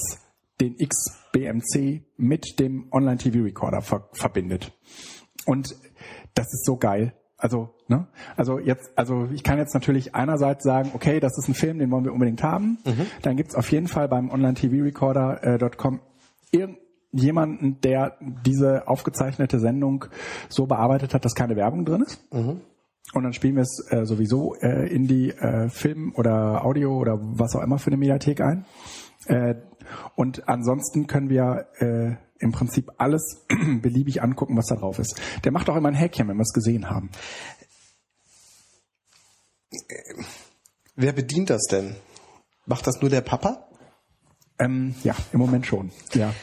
den XBMC mit dem Online-TV-Recorder ver verbindet. Und das ist so geil. Also, ne? Also jetzt, also ich kann jetzt natürlich einerseits sagen, okay, das ist ein Film, den wollen wir unbedingt haben. Dann gibt's auf jeden Fall beim Online-TV-Recorder.com irgendjemanden, der diese aufgezeichnete Sendung so bearbeitet hat, dass keine Werbung drin ist. Und dann spielen wir es äh, sowieso äh, in die äh, Film- oder Audio- oder was auch immer für eine Mediathek ein. Äh, Und ansonsten können wir äh, im Prinzip alles beliebig angucken, was da drauf ist. Der macht auch immer ein Häkchen, wenn wir es gesehen haben. Wer bedient das denn? Macht das nur der Papa? Ähm, ja, im Moment schon. Ja.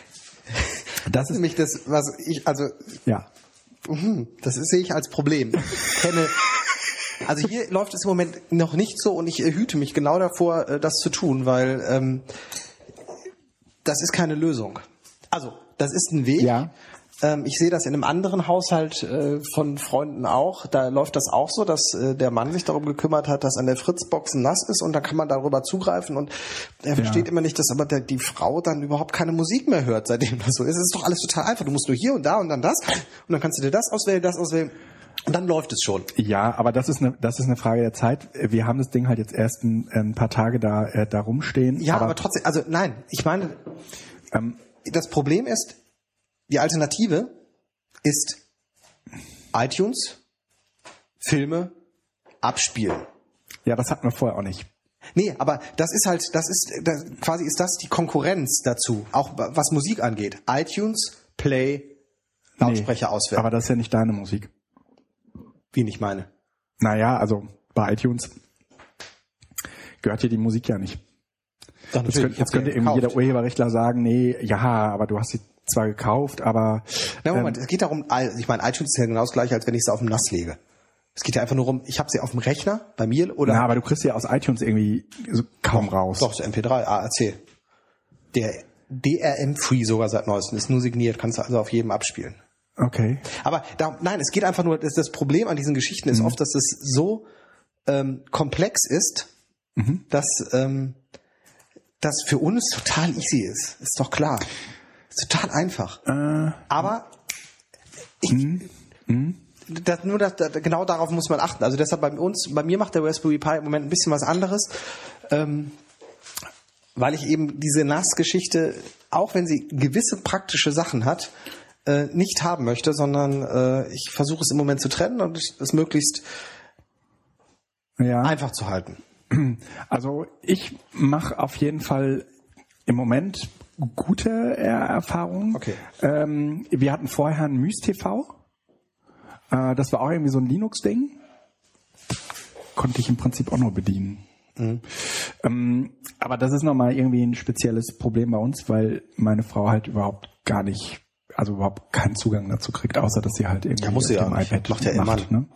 Das ist nämlich das, was ich, also. Ja. Mhm, das sehe ich als Problem. Ich kenne, also hier läuft es im Moment noch nicht so und ich hüte mich genau davor, äh, das zu tun, weil ähm, das ist keine Lösung. Also, das ist ein Weg. Ja. Ähm, ich sehe das in einem anderen Haushalt äh, von Freunden auch. Da läuft das auch so, dass äh, der Mann sich darum gekümmert hat, dass an der Fritzbox nass ist und da kann man darüber zugreifen und er versteht immer nicht, dass aber die Frau dann überhaupt keine Musik mehr hört, seitdem das so ist. Es ist doch alles total einfach. Du musst nur hier und da und dann das und dann kannst du dir das auswählen, das auswählen. Und dann läuft es schon. Ja, aber das ist eine, das ist eine Frage der Zeit. Wir haben das Ding halt jetzt erst ein, ein paar Tage da, äh, da rumstehen. Ja, aber, aber trotzdem, also nein, ich meine, ähm, das Problem ist, die Alternative ist iTunes, Filme, abspielen. Ja, das hatten wir vorher auch nicht. Nee, aber das ist halt, das ist, das, quasi ist das die Konkurrenz dazu, auch was Musik angeht. iTunes, Play, Lautsprecher nee, auswählen. Aber das ist ja nicht deine Musik. Wie nicht meine? Naja, also bei iTunes gehört hier die Musik ja nicht. Doch, jetzt, könnte, jetzt könnte eben jeder Urheberrechtler sagen, nee, ja, aber du hast sie zwar gekauft, aber. Na, Moment, ähm, es geht darum, ich meine, iTunes ist ja genau das gleiche, als wenn ich sie auf dem Nass lege. Es geht ja einfach nur um, ich habe sie auf dem Rechner bei mir oder. Na, aber du kriegst sie aus iTunes irgendwie so kaum doch, raus. Doch, so MP3, ARC. Der DRM-Free sogar seit neuestem, ist nur signiert, kannst du also auf jedem abspielen. Okay. Aber da, nein, es geht einfach nur, das, das Problem an diesen Geschichten ist mhm. oft, dass es so ähm, komplex ist, mhm. dass ähm, das für uns total easy ist. Ist doch klar. Ist total einfach. Äh, Aber ich, mh, mh. Das, nur das, das, genau darauf muss man achten. Also deshalb bei uns, bei mir macht der Raspberry Pi im Moment ein bisschen was anderes, ähm, weil ich eben diese NAS-Geschichte, auch wenn sie gewisse praktische Sachen hat, äh, nicht haben möchte, sondern äh, ich versuche es im Moment zu trennen und es möglichst ja. einfach zu halten. Also ich mache auf jeden Fall im Moment gute Erfahrungen. Okay. Ähm, wir hatten vorher ein MySTV. Äh, das war auch irgendwie so ein Linux-Ding. Konnte ich im Prinzip auch nur bedienen. Mhm. Ähm, aber das ist nochmal irgendwie ein spezielles Problem bei uns, weil meine Frau halt überhaupt gar nicht, also überhaupt keinen Zugang dazu kriegt, außer dass sie halt irgendwie ja, muss sie ja iPad macht. Ja macht, ne?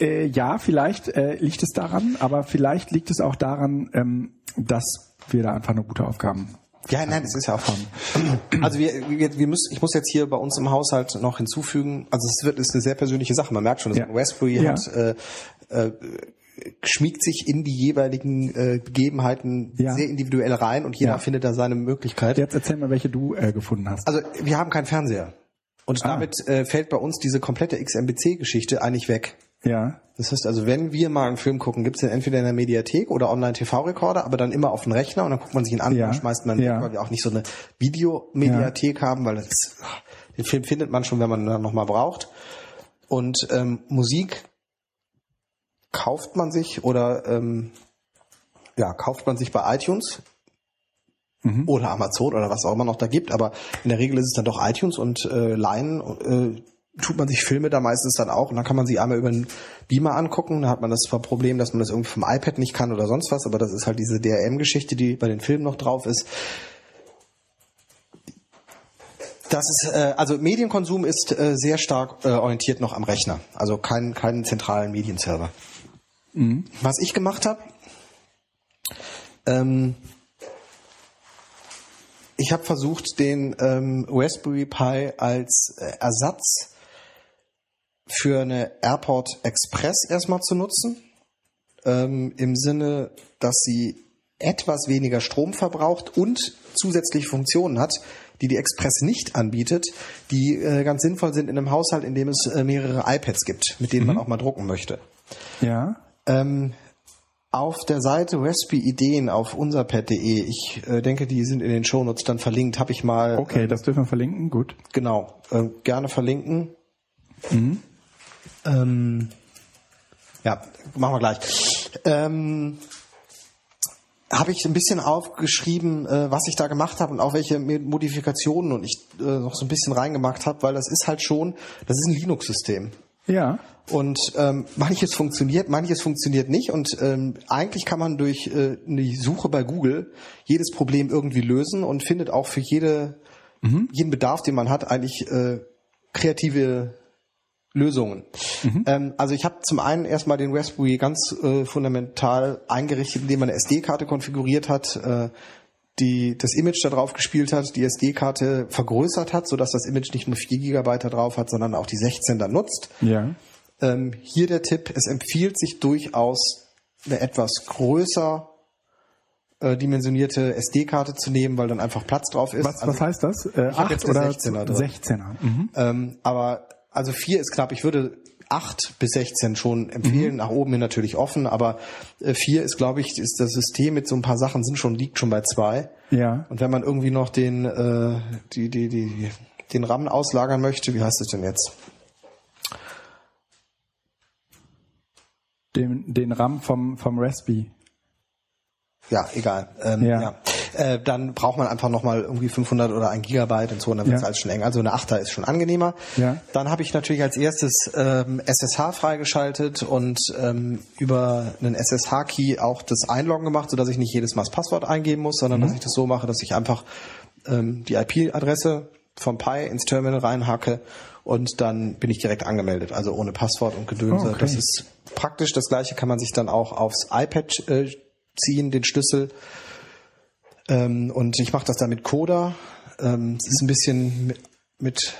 Äh, ja, vielleicht äh, liegt es daran, aber vielleicht liegt es auch daran, ähm, dass wir da einfach eine gute Aufgaben ja, nein, das ist ja auch haben. Also wir, wir, wir müssen, ich muss jetzt hier bei uns im Haushalt noch hinzufügen, also es wird ist eine sehr persönliche Sache. Man merkt schon, dass ja. Raspberry ja. hat äh, äh, schmiegt sich in die jeweiligen äh, Begebenheiten ja. sehr individuell rein und jeder ja. findet da seine Möglichkeit. Jetzt erzähl mal, welche du äh, gefunden hast. Also wir haben keinen Fernseher. Und ah. damit äh, fällt bei uns diese komplette XMBC-Geschichte eigentlich weg. Ja. Das heißt also, wenn wir mal einen Film gucken, gibt's den entweder in der Mediathek oder Online-TV-Rekorder, aber dann immer auf den Rechner und dann guckt man sich ihn an ja. und schmeißt man ja. weg, weil wir auch nicht so eine Videomediathek ja. haben, weil das, den Film findet man schon, wenn man ihn nochmal braucht. Und ähm, Musik kauft man sich oder ähm, ja, kauft man sich bei iTunes mhm. oder Amazon oder was auch immer noch da gibt, aber in der Regel ist es dann doch iTunes und äh, Line äh, tut man sich Filme da meistens dann auch und dann kann man sie einmal über einen Beamer angucken. Da hat man das Problem, dass man das irgendwie vom iPad nicht kann oder sonst was, aber das ist halt diese DRM-Geschichte, die bei den Filmen noch drauf ist. Das ist äh, also Medienkonsum ist äh, sehr stark äh, orientiert noch am Rechner, also keinen keinen zentralen Medienserver. Mhm. Was ich gemacht habe, ähm, ich habe versucht, den ähm, Raspberry Pi als äh, Ersatz für eine Airport Express erstmal zu nutzen. Ähm, Im Sinne, dass sie etwas weniger Strom verbraucht und zusätzliche Funktionen hat, die die Express nicht anbietet, die äh, ganz sinnvoll sind in einem Haushalt, in dem es äh, mehrere iPads gibt, mit denen mhm. man auch mal drucken möchte. Ja. Ähm, auf der Seite Recipe Ideen auf unserpad.de, ich äh, denke, die sind in den Shownotes dann verlinkt, habe ich mal. Okay, ähm, das dürfen wir verlinken, gut. Genau, äh, gerne verlinken. Mhm. Ähm, ja, machen wir gleich. Ähm, habe ich ein bisschen aufgeschrieben, äh, was ich da gemacht habe und auch welche Modifikationen und ich äh, noch so ein bisschen reingemacht habe, weil das ist halt schon, das ist ein Linux-System. Ja. Und ähm, manches funktioniert, manches funktioniert nicht. Und ähm, eigentlich kann man durch äh, eine Suche bei Google jedes Problem irgendwie lösen und findet auch für jede, mhm. jeden Bedarf, den man hat, eigentlich äh, kreative Lösungen. Mhm. Ähm, also ich habe zum einen erstmal den Raspberry ganz äh, fundamental eingerichtet, indem man eine SD-Karte konfiguriert hat, äh, die das Image da drauf gespielt hat, die SD-Karte vergrößert hat, sodass das Image nicht nur 4 GB da drauf hat, sondern auch die 16 dann nutzt. Ja. Ähm, hier der Tipp, es empfiehlt sich durchaus eine etwas größer äh, dimensionierte SD-Karte zu nehmen, weil dann einfach Platz drauf ist. Was, also, was heißt das? Äh, 8 oder 16er? Drin. 16er. Mhm. Ähm, aber also 4 ist knapp. Ich würde 8 bis 16 schon empfehlen, mhm. nach oben hin natürlich offen, aber äh, 4 ist, glaube ich, ist das System mit so ein paar Sachen sind schon, liegt schon bei 2. Ja. Und wenn man irgendwie noch den, äh, die, die, die, den RAM auslagern möchte, wie heißt es denn jetzt? Den, den RAM vom, vom Raspberry. Ja, egal. Ähm, ja. ja. Äh, dann braucht man einfach nochmal irgendwie 500 oder 1 Gigabyte und so, und dann wird es ja. alles schon eng. Also eine 8er ist schon angenehmer. Ja. Dann habe ich natürlich als erstes ähm, SSH freigeschaltet und ähm, über einen SSH-Key auch das Einloggen gemacht, sodass ich nicht jedes Mal das Passwort eingeben muss, sondern mhm. dass ich das so mache, dass ich einfach ähm, die IP-Adresse vom Pi ins Terminal reinhacke und dann bin ich direkt angemeldet, also ohne Passwort und Gedönse. Okay. Das ist praktisch. Das gleiche kann man sich dann auch aufs iPad äh, ziehen, den Schlüssel. Ähm, und ich mache das dann mit Coda. Ähm, es ist ein bisschen mit, mit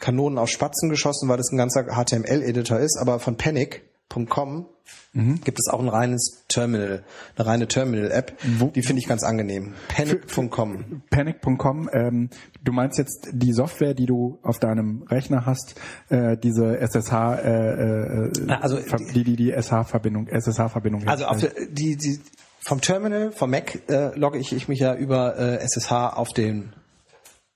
Kanonen auf Spatzen geschossen, weil das ein ganzer HTML-Editor ist, aber von Panic.com mhm. gibt es auch ein reines Terminal, eine reine Terminal-App. Die finde ich ganz angenehm. Panic.com. Panic.com. Ähm, du meinst jetzt die Software, die du auf deinem Rechner hast, äh, diese SSH, äh, äh, also die die die SH-Verbindung, SSH-Verbindung. Also auf die die vom Terminal, vom Mac äh, logge ich, ich mich ja über äh, SSH auf den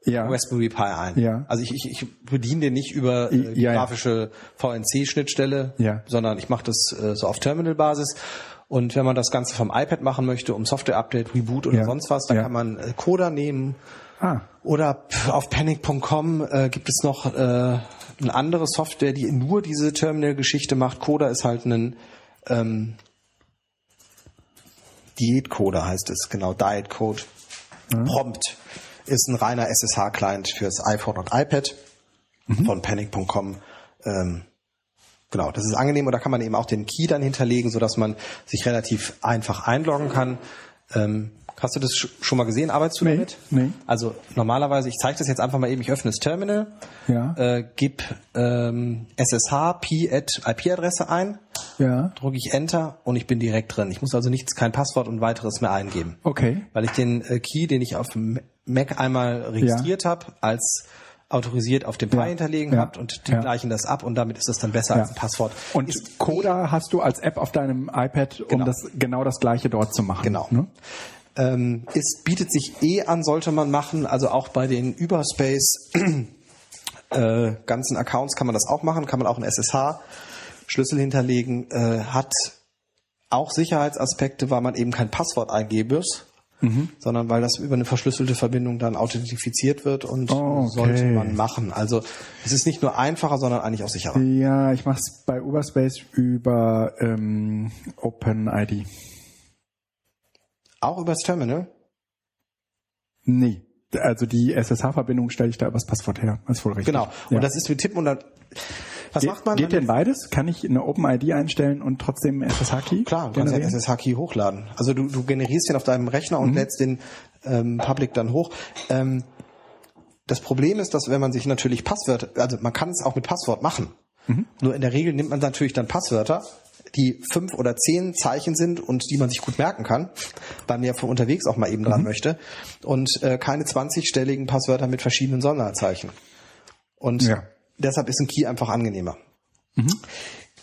ja. Raspberry Pi ein. Ja. Also ich, ich, ich bediene den nicht über äh, ja, grafische VNC-Schnittstelle, ja. sondern ich mache das äh, so auf Terminal-Basis. Und wenn man das Ganze vom iPad machen möchte, um Software-Update, Reboot oder ja. sonst was, dann kann man äh, Coda nehmen. Ah. Oder auf panic.com äh, gibt es noch äh, eine andere Software, die nur diese Terminal-Geschichte macht. Coda ist halt ein ähm, Diätcode heißt es, genau, Diet Code. Mhm. Prompt ist ein reiner SSH-Client fürs iPhone und iPad mhm. von panic.com. Ähm, genau, das ist angenehm und da kann man eben auch den Key dann hinterlegen, sodass man sich relativ einfach einloggen kann. Ähm, Hast du das schon mal gesehen? Arbeitest du nee, damit? Nee. Also normalerweise, ich zeige das jetzt einfach mal eben, ich öffne das Terminal, ja. äh, gib ähm, SSH IP-Adresse ein, ja. drücke ich Enter und ich bin direkt drin. Ich muss also nichts, kein Passwort und weiteres mehr eingeben. Okay. Weil ich den äh, Key, den ich auf dem Mac einmal registriert ja. habe, als autorisiert auf dem Pi ja, hinterlegen ja, habt und die ja. gleichen das ab und damit ist das dann besser als ein Passwort. Und ist Coda hast du als App auf deinem iPad, um genau. das genau das gleiche dort zu machen. Genau. Ne? ähm, ist, bietet sich eh an, sollte man machen. Also auch bei den Überspace äh, ganzen Accounts kann man das auch machen, kann man auch einen SSH-Schlüssel hinterlegen, äh, hat auch Sicherheitsaspekte, weil man eben kein Passwort eingeben muss. Mhm. sondern weil das über eine verschlüsselte Verbindung dann authentifiziert wird und oh, okay. sollte man machen. Also es ist nicht nur einfacher, sondern eigentlich auch sicherer. Ja, ich mache es bei Uberspace über ähm, OpenID. Auch übers Terminal? Nee. Also die SSH-Verbindung stelle ich da übers Passwort her. Das ist voll richtig. Genau. Und ja. das ist mit Tippen und dann. Was Ge macht man? Geht denn beides? Kann ich eine OpenID einstellen und trotzdem SSH-Key? Klar, du kannst ja SSH-Key hochladen. Also du, du generierst den auf deinem Rechner und mhm. lädst den ähm, Public dann hoch. Ähm, das Problem ist, dass wenn man sich natürlich Passwörter, also man kann es auch mit Passwort machen. Mhm. Nur in der Regel nimmt man natürlich dann Passwörter die fünf oder zehn Zeichen sind und die man sich gut merken kann, weil man ja von unterwegs auch mal eben dran mhm. möchte und äh, keine 20-stelligen Passwörter mit verschiedenen Sonderzeichen. Und ja. Deshalb ist ein Key einfach angenehmer. Mhm.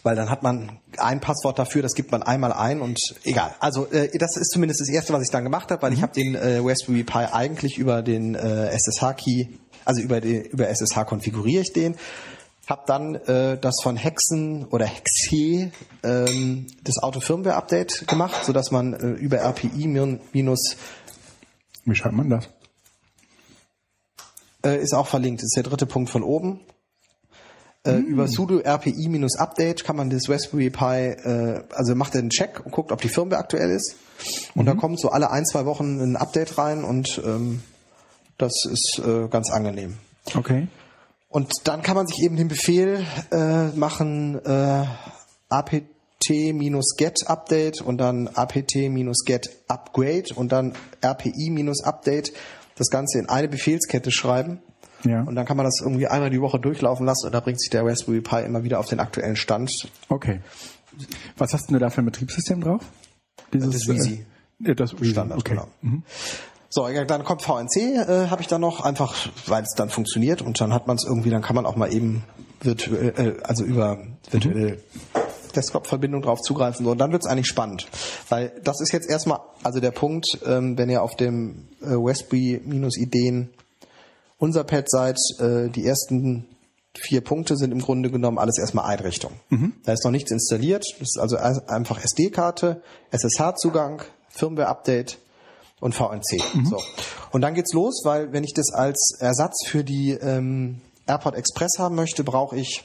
Weil dann hat man ein Passwort dafür, das gibt man einmal ein und egal. Also äh, das ist zumindest das erste, was ich dann gemacht habe, weil mhm. ich habe den äh, Raspberry Pi eigentlich über den äh, SSH-Key, also über, die, über SSH konfiguriere ich den Habe dann äh, das von Hexen oder Hexe ähm, das Auto-Firmware-Update gemacht, so dass man äh, über RPI minus Wie schreibt man das? äh, ist auch verlinkt. Das ist der dritte Punkt von oben. Äh, Hm. Über sudo RPI-Update kann man das Raspberry Pi, äh, also macht er einen Check und guckt, ob die Firmware aktuell ist. Und Mhm. da kommt so alle ein, zwei Wochen ein Update rein und ähm, das ist äh, ganz angenehm. Okay. Und dann kann man sich eben den Befehl äh, machen, äh, apt-get update und dann apt-get upgrade und dann rpi-update das Ganze in eine Befehlskette schreiben. Ja. Und dann kann man das irgendwie einmal die Woche durchlaufen lassen und da bringt sich der Raspberry Pi immer wieder auf den aktuellen Stand. Okay. Was hast du da für ein Betriebssystem drauf? Dieses, Das Wheezy. Äh, das. Standard, okay. genau. So, ja, dann kommt VNC, äh, habe ich dann noch, einfach weil es dann funktioniert und dann hat man es irgendwie, dann kann man auch mal eben virtuell, äh, also über virtuelle Desktop-Verbindung drauf zugreifen. So, und dann wird es eigentlich spannend. Weil das ist jetzt erstmal, also der Punkt, ähm, wenn ihr auf dem äh, Raspberry-Ideen unser Pad seid, äh, die ersten vier Punkte sind im Grunde genommen alles erstmal Einrichtung. Da ist noch nichts installiert. Das ist also ein- einfach SD-Karte, SSH-Zugang, Firmware-Update und VNC. So. Und dann geht's los, weil wenn ich das als Ersatz für die ähm, AirPod Express haben möchte, brauche ich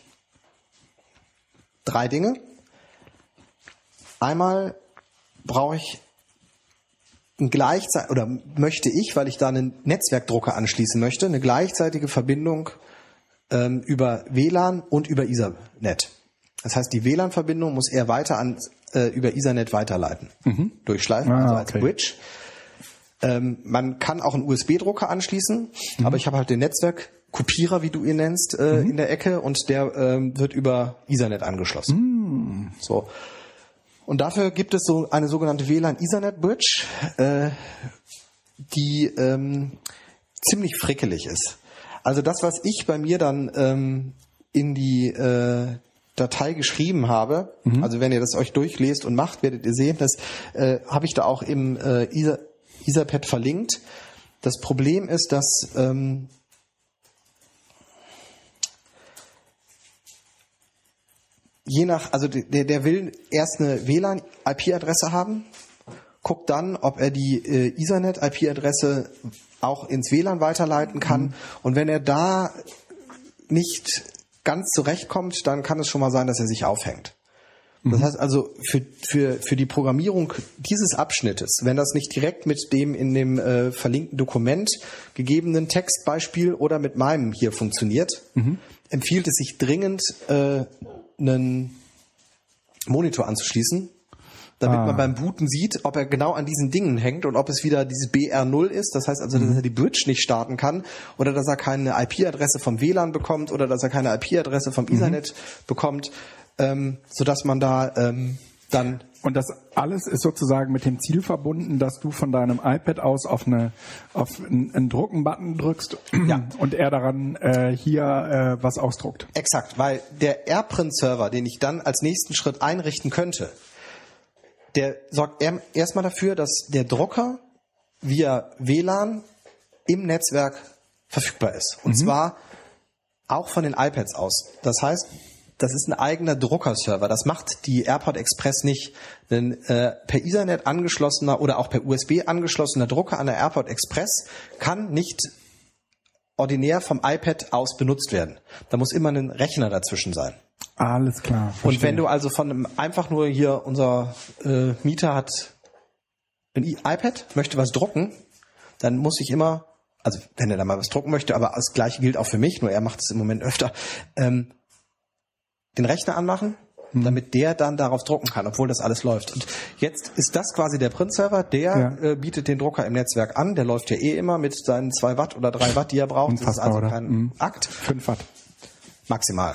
drei Dinge. Einmal brauche ich ein gleichzeitig oder möchte ich, weil ich da einen Netzwerkdrucker anschließen möchte, eine gleichzeitige Verbindung ähm, über WLAN und über Ethernet. Das heißt, die WLAN-Verbindung muss er weiter an äh, über Ethernet weiterleiten, durchschleifen, Ah, also als okay. Bridge. Ähm, man kann auch einen USB-Drucker anschließen, aber ich habe halt den Netzwerkkopierer, wie du ihn nennst, äh, in der Ecke und der ähm, wird über Ethernet angeschlossen. So. Und dafür gibt es so eine sogenannte WLAN Ethernet Bridge, äh, die ähm, ziemlich frickelig ist. Also das, was ich bei mir dann ähm, in die äh, Datei geschrieben habe, also wenn ihr das euch durchlest und macht, werdet ihr sehen, das äh, habe ich da auch im äh, Ether, Etherpad verlinkt. Das Problem ist, dass ähm, je nach, also der, der will erst eine WLAN-IP-Adresse haben, guckt dann, ob er die äh, Ethernet-IP-Adresse auch ins WLAN weiterleiten kann. Und wenn er da nicht ganz zurechtkommt, dann kann es schon mal sein, dass er sich aufhängt. Das heißt also, für, für, für die Programmierung dieses Abschnittes, wenn das nicht direkt mit dem in dem äh, verlinkten Dokument gegebenen Textbeispiel oder mit meinem hier funktioniert, empfiehlt es sich dringend, äh, einen Monitor anzuschließen, damit Ah. man beim Booten sieht, ob er genau an diesen Dingen hängt und ob es wieder dieses BR0 ist, das heißt also, dass er die Bridge nicht starten kann oder dass er keine IP-Adresse vom WLAN bekommt oder dass er keine IP-Adresse vom Ethernet bekommt, ähm, sodass man da ähm, dann Und das alles ist sozusagen mit dem Ziel verbunden, dass du von deinem iPad aus auf eine auf einen, einen Drucken-Button drückst Ja. und er daran äh, hier äh, was ausdruckt. Exakt, weil der AirPrint-Server, den ich dann als nächsten Schritt einrichten könnte, der sorgt er- erstmal dafür, dass der Drucker via WLAN im Netzwerk verfügbar ist. Und zwar auch von den iPads aus. Das heißt, das ist ein eigener Druckerserver. Das macht die AirPod Express nicht. Ein äh, per Ethernet angeschlossener oder auch per USB angeschlossener Drucker an der AirPod Express kann nicht ordinär vom iPad aus benutzt werden. Da muss immer ein Rechner dazwischen sein. Alles klar. Und verstehe. wenn du also von einem einfach nur hier unser äh, Mieter hat ein iPad, möchte was drucken, dann muss ich immer, also wenn er da mal was drucken möchte, aber das gleiche gilt auch für mich, nur er macht es im Moment öfter, ähm, den Rechner anmachen, Hm. damit der dann darauf drucken kann, obwohl das alles läuft. Und jetzt ist das quasi der Print-Server, der Ja. äh, bietet den Drucker im Netzwerk an, der läuft ja eh immer mit seinen zwei Watt oder drei Watt, die er braucht. Das ist also oder? kein Mhm. Akt. 5 Watt. Maximal.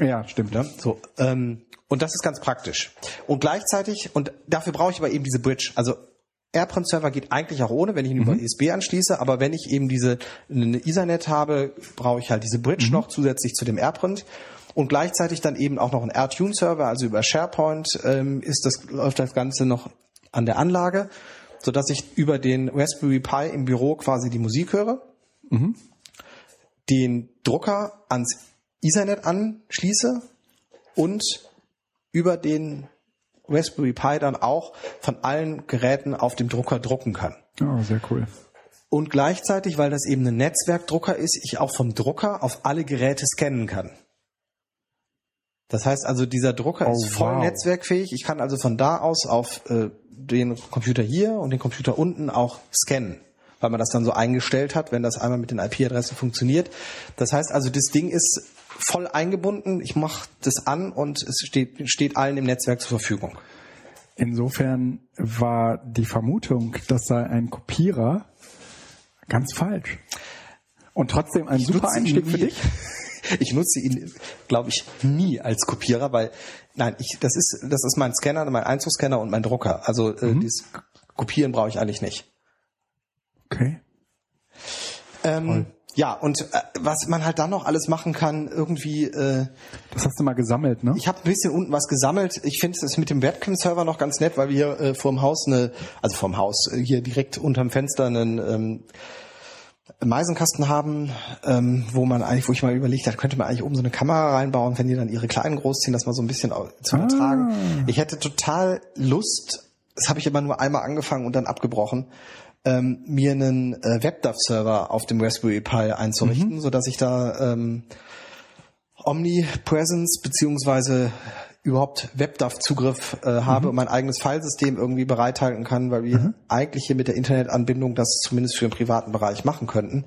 Ja, stimmt. Ne? So, ähm, und das ist ganz praktisch. Und gleichzeitig, und dafür brauche ich aber eben diese Bridge. Also AirPrint Server geht eigentlich auch ohne, wenn ich ihn über USB anschließe, aber wenn ich eben diese eine Ethernet habe, brauche ich halt diese Bridge noch zusätzlich zu dem AirPrint. Und gleichzeitig dann eben auch noch ein AirTune Server, also über SharePoint ähm, ist das, läuft das Ganze noch an der Anlage, so dass ich über den Raspberry Pi im Büro quasi die Musik höre, den Drucker ans Ethernet anschließe und über den Raspberry Pi dann auch von allen Geräten auf dem Drucker drucken kann. Oh, sehr cool. Und gleichzeitig, weil das eben ein Netzwerkdrucker ist, ich auch vom Drucker auf alle Geräte scannen kann. Das heißt also, dieser Drucker Oh, ist voll wow. netzwerkfähig. Ich kann also von da aus auf äh, den Computer hier und den Computer unten auch scannen, weil man das dann so eingestellt hat, wenn das einmal mit den IP-Adressen funktioniert. Das heißt also, das Ding ist voll eingebunden. Ich mache das an und es steht, steht allen im Netzwerk zur Verfügung. Insofern war die Vermutung, das sei ein Kopierer, ganz falsch. Und trotzdem ein super nutze ihn Einstieg für dich. Ich nutze ihn, glaube ich, nie als Kopierer, weil nein, ich, das ist das ist mein Scanner, mein Einzugsscanner und mein Drucker. Also äh, Mhm. dieses Kopieren brauche ich eigentlich nicht. Okay. Ähm, ja, und äh, was man halt dann noch alles machen kann, irgendwie, äh, Das hast du mal gesammelt, ne? ich habe ein bisschen unten was gesammelt. Ich finde es mit dem Webcam-Server noch ganz nett, weil wir hier äh, vorm Haus eine, also vorm Haus, äh, hier direkt unterm Fenster einen ähm, Meisenkasten haben, ähm, wo man eigentlich, wo ich mal überlegt habe, könnte man eigentlich oben so eine Kamera reinbauen, wenn die dann ihre Kleinen großziehen, das mal so ein bisschen zu Ah. übertragen. Ich hätte total Lust, das habe ich aber nur einmal angefangen und dann abgebrochen, ähm, mir einen äh, WebDAV-Server auf dem Raspberry Pi einzurichten, Mhm. so dass ich da ähm, Omnipresence beziehungsweise überhaupt WebDAV-Zugriff äh, habe und mein eigenes Filesystem irgendwie bereithalten kann, weil wir eigentlich hier mit der Internetanbindung das zumindest für den privaten Bereich machen könnten.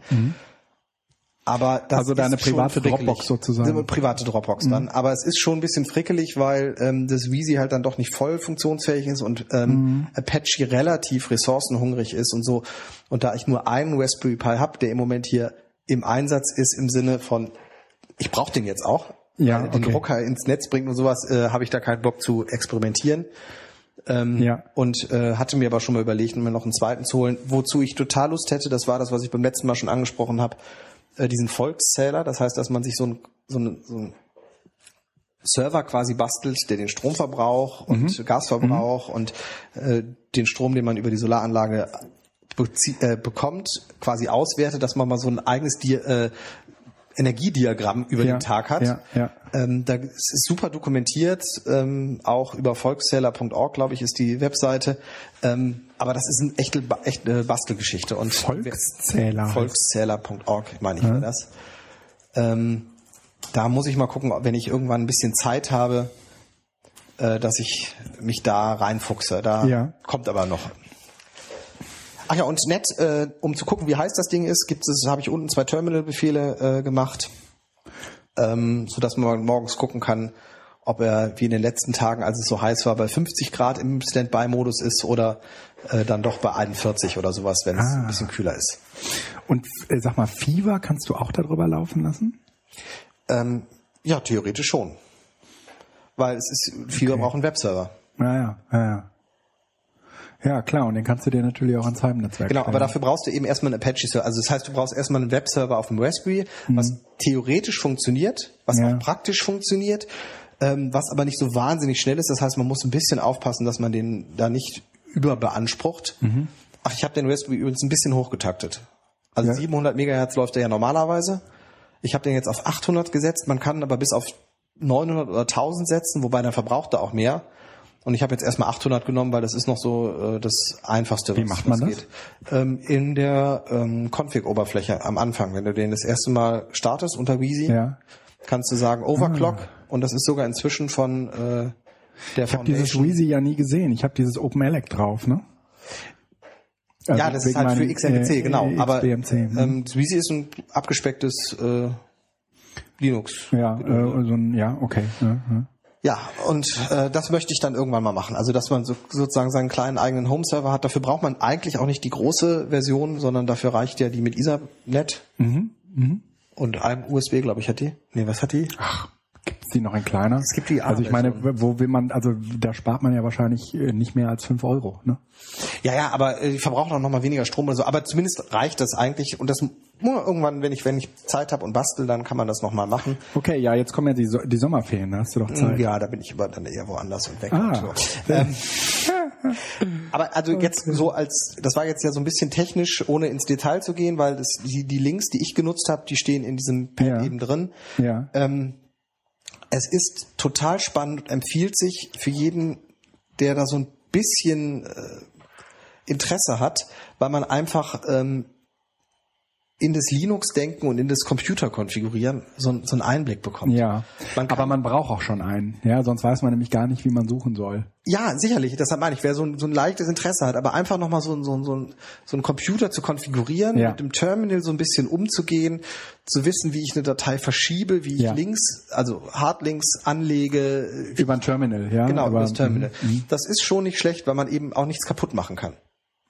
Aber das Also deine private. Dropbox sozusagen. Eine private Dropbox dann. Aber es ist schon ein bisschen frickelig, weil ähm, das Wheezy halt dann doch nicht voll funktionsfähig ist und ähm, Apache relativ ressourcenhungrig ist und so. Und da ich nur einen Raspberry Pi habe, der im Moment hier im Einsatz ist im Sinne von, ich brauche den jetzt auch, Ja, weil den okay. Drucker ins Netz bringt und sowas, äh, habe ich da keinen Bock zu experimentieren. Ähm, Ja. Und äh, hatte mir aber schon mal überlegt, mir noch einen zweiten zu holen. Wozu ich total Lust hätte, das war das, was ich beim letzten Mal schon angesprochen habe, äh, diesen Volkszähler. Das heißt, dass man sich so ein, so ein, so ein Server quasi bastelt, der den Stromverbrauch und Gasverbrauch und äh, den Strom, den man über die Solaranlage äh, bekommt, quasi auswertet, dass man mal so ein eigenes Di äh, Energiediagramm über Ja, den Tag hat. ja, ja. Ähm, da es ist super dokumentiert, ähm, auch über volkszähler.org, glaube ich, ist die Webseite. Ähm, aber das ist eine echte, echte Bastelgeschichte. Und Volkszähler Volkszähler.org, meine ich, war das. Ähm, da muss ich mal gucken, wenn ich irgendwann ein bisschen Zeit habe, äh, dass ich mich da reinfuchse. Da Ja. kommt aber noch. Ach ja, und nett, äh, um zu gucken, wie heiß das Ding ist, gibt es, habe ich unten zwei Terminal-Befehle äh, gemacht, ähm, so dass man morgens gucken kann, ob er wie in den letzten Tagen, als es so heiß war, bei 50 Grad im Standby-Modus ist oder äh, dann doch bei 41 oder sowas, wenn es Ah. ein bisschen kühler ist. Und äh, sag mal, Fever kannst du auch darüber laufen lassen? Ähm, ja, theoretisch schon. Weil es ist, Fieber braucht einen Webserver. Ja, ja, ja, ja. Klar, und den kannst du dir natürlich auch ans Heimnetzwerk Genau, aber stellen. dafür brauchst du eben erstmal einen Apache-Server. Also das heißt, du brauchst erstmal einen Webserver auf dem Raspberry, was theoretisch funktioniert, was Ja. auch praktisch funktioniert, ähm, was aber nicht so wahnsinnig schnell ist. Das heißt, man muss ein bisschen aufpassen, dass man den da nicht überbeansprucht. Ach, ich habe den Raspberry übrigens ein bisschen hochgetaktet. Also Ja. 700 Megahertz läuft er ja normalerweise. Ich habe den jetzt auf 800 gesetzt. Man kann aber bis auf 900 oder 1000 setzen, wobei dann verbraucht er auch mehr. Und ich habe jetzt erstmal 800 genommen, weil das ist noch so äh, das Einfachste, Wie macht man das? geht. Ähm, in der ähm, Config-Oberfläche am Anfang, wenn du den das erste Mal startest unter Wheezy, Ja. kannst du sagen Overclock und das ist sogar inzwischen von äh, der Ich habe dieses. Wheezy ja nie gesehen. Ich habe dieses OpenELEC drauf, ne? Also ja, das ist halt für XMPC, äh, genau. Aber XBMC, hm. ähm, Wheezy ist ein abgespecktes äh, Linux. ja, äh, so ein, ja, okay. Ja, ja. Ja, und äh, das möchte ich dann irgendwann mal machen. Also, dass man so, sozusagen seinen kleinen eigenen Home-Server hat. Dafür braucht man eigentlich auch nicht die große Version, sondern dafür reicht ja die mit Ethernet. Mhm, Und einem USB, glaube ich, hat die. Nee, was hat die? Ach, gibt's die noch in kleiner? Es gibt die Also ich meine, wo will man, also da spart man ja wahrscheinlich äh, nicht mehr als fünf Euro, ne? Ja, ja, aber äh, die verbrauchen auch noch mal weniger Strom oder so. Aber zumindest reicht das eigentlich. Und das nur irgendwann, wenn ich wenn ich Zeit habe und bastel, dann kann man das noch mal machen. Okay, ja, jetzt kommen ja die, So- die Sommerferien, da hast du doch Zeit. Ja, da bin ich aber dann eher woanders und weg. Ah. und so. ähm, Aber also jetzt so als, das war jetzt ja so ein bisschen technisch, ohne ins Detail zu gehen, weil das, die, die Links, die ich genutzt habe, die stehen in diesem Pad Ja. eben drin. Ja. Ähm, es ist total spannend und empfiehlt sich für jeden, der da so ein bisschen äh, Interesse hat, weil man einfach ähm, in das Linux-Denken und in das Computer-Konfigurieren so, ein- so einen Einblick bekommt. Ja, Man aber man braucht auch schon einen. Ja, sonst weiß man nämlich gar nicht, wie man suchen soll. Ja, sicherlich. Deshalb meine ich, wer so ein, so ein leichtes Interesse hat, aber einfach nochmal so, so, so, so einen Computer zu konfigurieren, Ja. mit dem Terminal so ein bisschen umzugehen, zu wissen, wie ich eine Datei verschiebe, wie ich Ja. Links, also Hardlinks anlege, Über ein Terminal, ja. genau, aber, über das Terminal. Mhm. Das ist schon nicht schlecht, weil man eben auch nichts kaputt machen kann.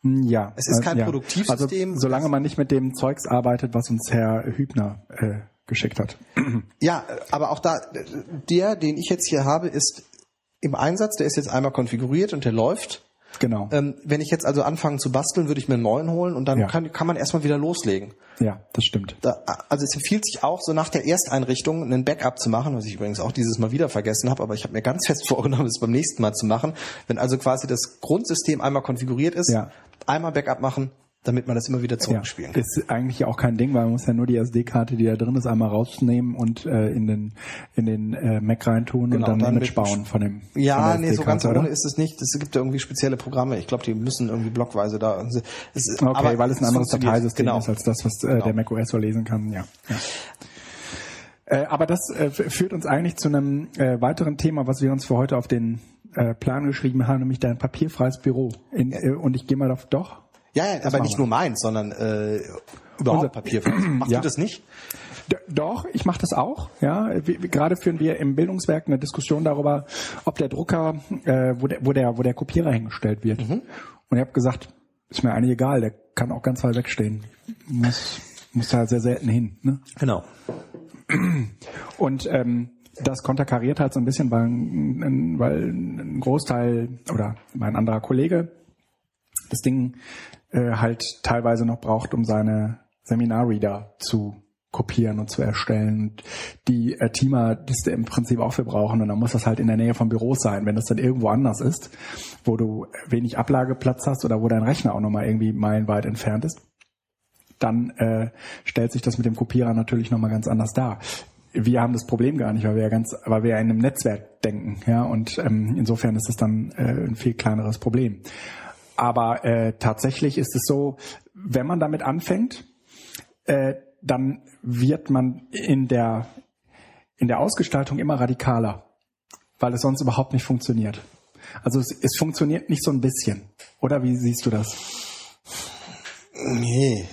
Mhm, Ja. Es ist kein ja. Produktivsystem. Also, solange man nicht mit dem Zeugs arbeitet, was uns Herr Hübner äh, geschickt hat. Ja, aber auch da, der, den ich jetzt hier habe, ist im Einsatz, der ist jetzt einmal konfiguriert und der läuft. Genau. Ähm, wenn ich jetzt also anfange zu basteln, würde ich mir einen neuen holen und dann Ja. kann, kann man erstmal wieder loslegen. ja, das stimmt. Da, also es empfiehlt sich auch, so nach der Ersteinrichtung einen Backup zu machen, was ich übrigens auch dieses Mal wieder vergessen habe, aber ich habe mir ganz fest vorgenommen, es beim nächsten Mal zu machen. Wenn also quasi das Grundsystem einmal konfiguriert ist, Ja. Einmal Backup machen, damit man das immer wieder Ja. zurückspielen kann. Ist eigentlich auch kein Ding, weil man muss ja nur die SD-Karte, die da drin ist, einmal rausnehmen und äh, in den in den äh, Mac reintun Genau, und dann, dann ein Image mit- bauen von dem. Ja, von nee, so ganz ohne ist es nicht. Es gibt ja irgendwie spezielle Programme. Ich glaube, die müssen irgendwie blockweise da. Ist- Okay, aber weil es ein anderes. Dateisystem genau. ist als das, was äh, Genau. der Mac OS so lesen kann. Ja. ja. Äh, aber das äh, führt uns eigentlich zu einem äh, weiteren Thema, was wir uns für heute auf den äh, Plan geschrieben haben, nämlich dein papierfreies Büro. In, äh, und ich gehe mal auf doch. Ja, ja aber nicht wir. nur meins, sondern äh, überhaupt Unser- Papier. Machst Ja. du das nicht? D doch, ich mache das auch. Ja, wir, wir, gerade führen wir im Bildungswerk eine Diskussion darüber, ob der Drucker, äh, wo der, wo der, wo der Kopierer hingestellt wird. Mhm. Und ich habe gesagt, ist mir eigentlich egal, der kann auch ganz weit wegstehen. Muss, muss da sehr selten hin. Ne? Genau. Und ähm, das konterkariert halt so ein bisschen, weil, ein- weil ein Großteil oder mein anderer Kollege das Ding äh, halt teilweise noch braucht, um seine Seminarreader zu kopieren und zu erstellen. Und die äh, Teamer das im Prinzip auch für brauchen und dann muss das halt in der Nähe von Büros sein. Wenn das dann irgendwo anders ist, wo du wenig Ablageplatz hast oder wo dein Rechner auch nochmal irgendwie meilenweit entfernt ist, dann äh, stellt sich das mit dem Kopierer natürlich nochmal ganz anders dar. Wir haben das Problem gar nicht, weil wir ja ganz, weil wir ja in einem Netzwerk denken, ja, und ähm, insofern ist es dann äh, ein viel kleineres Problem. Aber äh, tatsächlich ist es so, wenn man damit anfängt, äh, dann wird man in der in der Ausgestaltung immer radikaler, weil es sonst überhaupt nicht funktioniert. Also es, es funktioniert nicht so ein bisschen, oder wie siehst du das? Nee,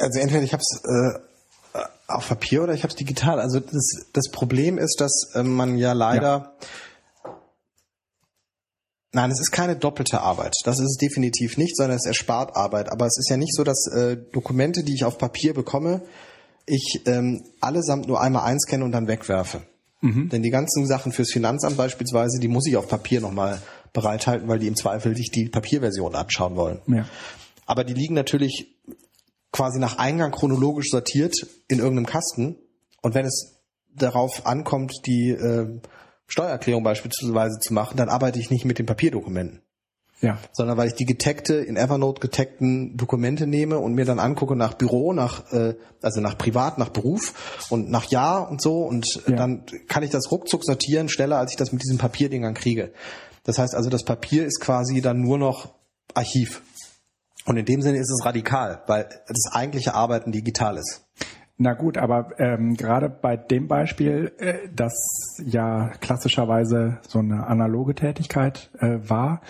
also entweder ich habe es äh, auf Papier oder ich habe es digital. Also das, das Problem ist, dass äh, man ja leider Nein, es ist keine doppelte Arbeit. Das ist es definitiv nicht, sondern es erspart Arbeit. Aber es ist ja nicht so, dass äh, Dokumente, die ich auf Papier bekomme, ich ähm, allesamt nur einmal einscanne und dann wegwerfe. Denn die ganzen Sachen fürs Finanzamt beispielsweise, die muss ich auf Papier nochmal bereithalten, weil die im Zweifel sich die Papierversion anschauen wollen. Ja. Aber die liegen natürlich quasi nach Eingang chronologisch sortiert in irgendeinem Kasten. Und wenn es darauf ankommt, die äh, Steuererklärung beispielsweise zu machen, dann arbeite ich nicht mit den Papierdokumenten, Ja. sondern weil ich die getaggte, in Evernote getaggten Dokumente nehme und mir dann angucke nach Büro, nach äh, also nach Privat, nach Beruf und nach Jahr und so. Und äh, Ja. dann kann ich das ruckzuck sortieren, schneller als ich das mit diesen Papierdingern kriege. Das heißt also, das Papier ist quasi dann nur noch Archiv. Und in dem Sinne ist es radikal, weil das eigentliche Arbeiten digital ist. Na gut, aber ähm, gerade bei dem Beispiel, äh, das ja klassischerweise so eine analoge Tätigkeit äh, war,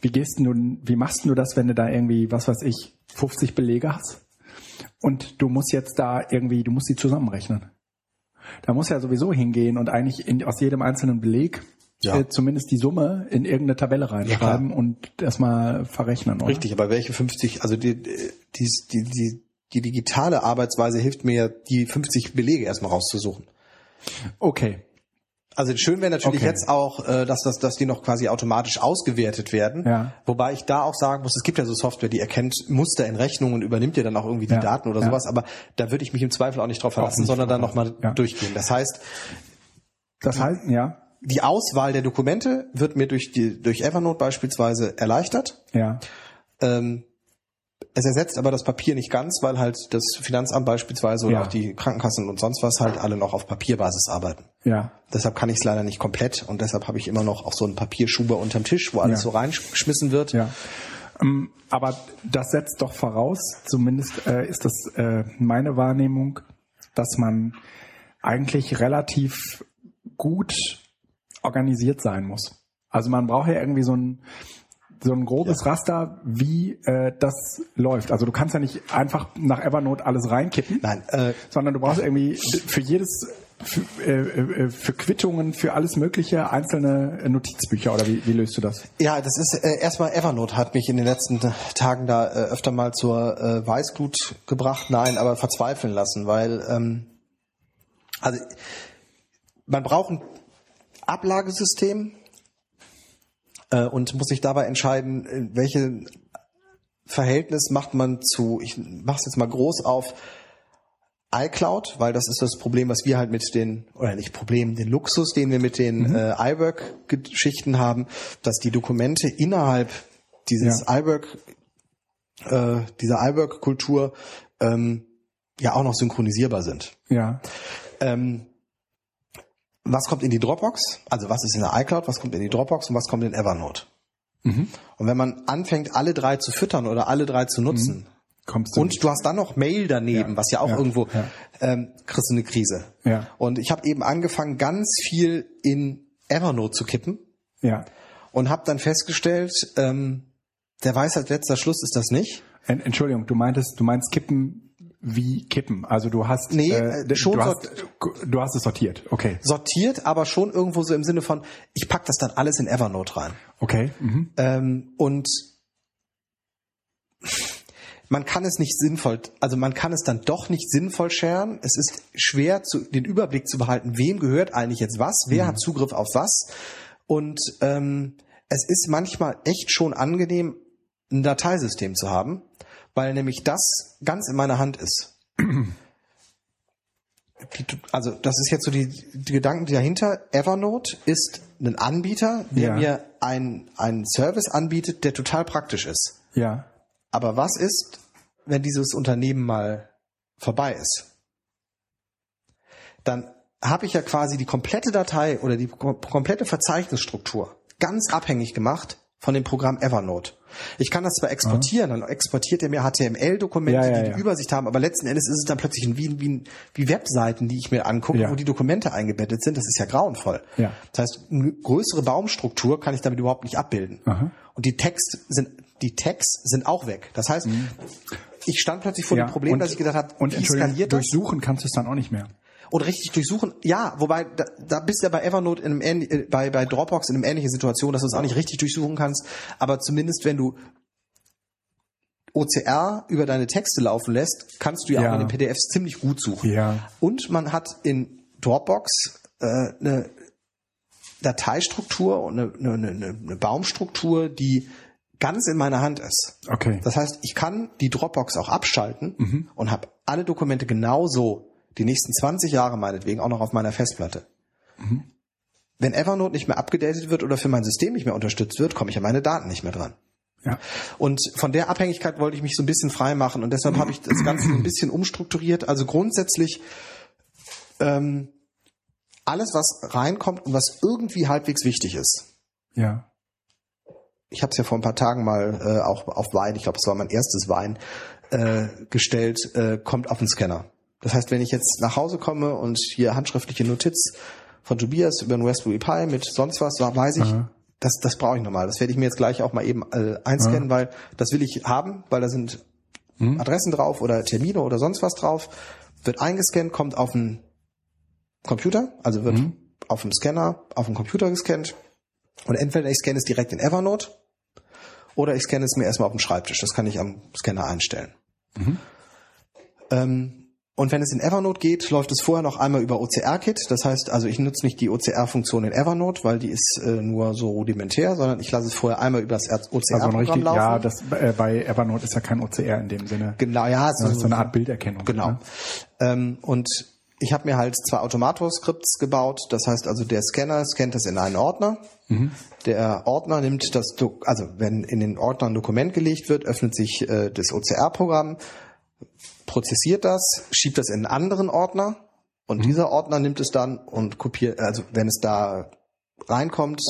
wie gehst du, wie machst du das, wenn du da irgendwie, was weiß ich, 50 Belege hast und du musst jetzt da irgendwie, du musst die zusammenrechnen. Da muss ja sowieso hingehen und eigentlich in, aus jedem einzelnen Beleg Ja. äh, zumindest die Summe in irgendeine Tabelle reinschreiben und erstmal verrechnen. Oder? Richtig, aber welche 50, also die, die, die, die, die digitale Arbeitsweise hilft mir, die 50 Belege erstmal rauszusuchen. Okay. Also schön wäre natürlich Okay. jetzt auch, äh, dass, das, dass die noch quasi automatisch ausgewertet werden. Ja. Wobei ich da auch sagen muss, es gibt ja so Software, die erkennt Muster in Rechnungen und übernimmt dir dann auch irgendwie die Ja. Daten oder Ja. sowas. Aber da würde ich mich im Zweifel auch nicht drauf verlassen, nicht sondern dann drauf nochmal Ja. durchgehen. Das heißt, Das heißt, ja. Die Auswahl der Dokumente wird mir durch die durch Evernote beispielsweise erleichtert. Ja. Ähm, es ersetzt aber das Papier nicht ganz, weil halt das Finanzamt beispielsweise oder Ja. auch die Krankenkassen und sonst was halt alle noch auf Papierbasis arbeiten. Ja. Deshalb kann ich es leider nicht komplett und deshalb habe ich immer noch auch so einen Papierschuber unterm Tisch, wo alles Ja. so reingeschmissen wird. Ja. Ähm, aber das setzt doch voraus, zumindest äh, ist das äh, meine Wahrnehmung, dass man eigentlich relativ gut organisiert sein muss. Also man braucht ja irgendwie so ein so ein grobes Raster, wie äh, das läuft. Also du kannst ja nicht einfach nach Evernote alles reinkippen, Nein, äh, sondern du brauchst irgendwie für jedes für, äh, äh, für Quittungen, für alles mögliche einzelne äh, Notizbücher oder wie, wie löst du das? Ja, das ist äh, erstmal Evernote hat mich in den letzten Tagen da äh, öfter mal zur äh, Weißglut gebracht. Nein, aber verzweifeln lassen, weil ähm, also man braucht ein Ablagesystem äh, und muss sich dabei entscheiden, in welche Verhältnis macht man zu, ich mach's jetzt mal groß auf, iCloud, weil das ist das Problem, was wir halt mit den, oder nicht Problem, den Luxus, den wir mit den äh, iWork-Geschichten haben, dass die Dokumente innerhalb dieses iWork, äh, dieser iWork-Kultur ähm, ja auch noch synchronisierbar sind. Ja. Ähm, was kommt in die Dropbox? Also was ist in der iCloud, was kommt in die Dropbox und was kommt in Evernote? Mhm. Und wenn man anfängt, alle drei zu füttern oder alle drei zu nutzen, Kommst du und du hast dann noch Mail daneben, Ja, was ja auch ja, irgendwo, ja. ähm, kriegst du eine Krise. Ja. Und ich habe eben angefangen, ganz viel in Evernote zu kippen Ja. und habe dann festgestellt, ähm, der Weisheit letzter Schluss ist das nicht. En- Entschuldigung, du meintest, du meinst kippen wie kippen. Also du hast Nee, äh, äh, schon du, hast, du hast es sortiert. Okay. Sortiert, aber schon irgendwo so im Sinne von, ich pack das dann alles in Evernote rein. Okay. Mhm. Ähm, und man kann es nicht sinnvoll, also man kann es dann doch nicht sinnvoll scheren. Es ist schwer, zu, den Überblick zu behalten, wem gehört eigentlich jetzt was, wer hat Zugriff auf was. Und ähm, es ist manchmal echt schon angenehm, ein Dateisystem zu haben, weil nämlich das ganz in meiner Hand ist. Die- Also das ist jetzt so die, die Gedanken dahinter. Evernote ist ein Anbieter, der Ja. mir ein- einen Service anbietet, der total praktisch ist. Ja. Aber was ist, wenn dieses Unternehmen mal vorbei ist? Dann habe ich ja quasi die komplette Datei oder die kom komplette Verzeichnisstruktur ganz abhängig gemacht von dem Programm Evernote. Ich kann das zwar exportieren, dann exportiert er mir HTML-Dokumente, Ja, ja, die ja. die Übersicht haben, aber letzten Endes ist es dann plötzlich ein- wie, wie, wie Webseiten, die ich mir angucke, wo die Dokumente eingebettet sind. Das ist ja grauenvoll. Das heißt, eine größere Baumstruktur kann ich damit überhaupt nicht abbilden. Aha. Und die Text sind, die Tags sind auch weg. Das heißt, ich stand plötzlich vor Mhm. dem Problem, und, dass ich gedacht habe, und wie skaliert das? durchsuchen kannst du es dann auch nicht mehr. Und richtig durchsuchen, ja, wobei da, da bist du ja bei Evernote in einem ähnlich, äh, bei, bei Dropbox in einer ähnlichen Situation, dass du es auch nicht richtig durchsuchen kannst, aber zumindest wenn du OCR über deine Texte laufen lässt, kannst du ja, Ja. auch in den PDFs ziemlich gut suchen. Ja. Und man hat in Dropbox äh, eine Dateistruktur und eine, eine, eine, eine Baumstruktur, die ganz in meiner Hand ist. Okay. Das heißt, ich kann die Dropbox auch abschalten und habe alle Dokumente genauso die nächsten 20 Jahre meinetwegen auch noch auf meiner Festplatte. Wenn Evernote nicht mehr abgedatet wird oder für mein System nicht mehr unterstützt wird, komme ich an meine Daten nicht mehr dran. ja. Und von der Abhängigkeit wollte ich mich so ein bisschen frei machen und deshalb habe ich das Ganze ein bisschen umstrukturiert. Also grundsätzlich ähm, alles, was reinkommt und was irgendwie halbwegs wichtig ist. Ja. Ich habe es ja vor ein paar Tagen mal äh, auch auf Wein, ich glaube, es war mein erstes Wein, äh, gestellt, äh, kommt auf den Scanner. Das heißt, wenn ich jetzt nach Hause komme und hier handschriftliche Notiz von Tobias über einen Raspberry Pi mit sonst was, da weiß ich, Aha. das, das brauche ich nochmal. Das werde ich mir jetzt gleich auch mal eben äh, einscannen, weil das will ich haben, weil da sind Adressen drauf oder Termine oder sonst was drauf. Wird eingescannt, kommt auf den Computer, also wird auf dem Scanner, auf dem Computer gescannt. Und entweder ich scanne es direkt in Evernote oder ich scanne es mir erstmal auf dem Schreibtisch. Das kann ich am Scanner einstellen. Ähm, und wenn es in Evernote geht, läuft es vorher noch einmal über OCR-Kit. Das heißt, also ich nutze nicht die OCR-Funktion in Evernote, weil die ist äh, nur so rudimentär, sondern ich lasse es vorher einmal über das Also OCR-Programm richtig, laufen. ja, das äh, bei Evernote ist ja kein OCR in dem Sinne. genau, ja, Das ist so eine Art Bilderkennung. Genau. Ne? Ähm, und ich habe mir halt zwei Automator-Skripts gebaut. Das heißt also, der Scanner scannt das in einen Ordner. Mhm. Der Ordner nimmt das, also wenn in den Ordner ein Dokument gelegt wird, öffnet sich äh, das OCR-Programm, prozessiert das, schiebt das in einen anderen Ordner und mhm. dieser Ordner nimmt es dann und kopiert, also wenn es da reinkommt,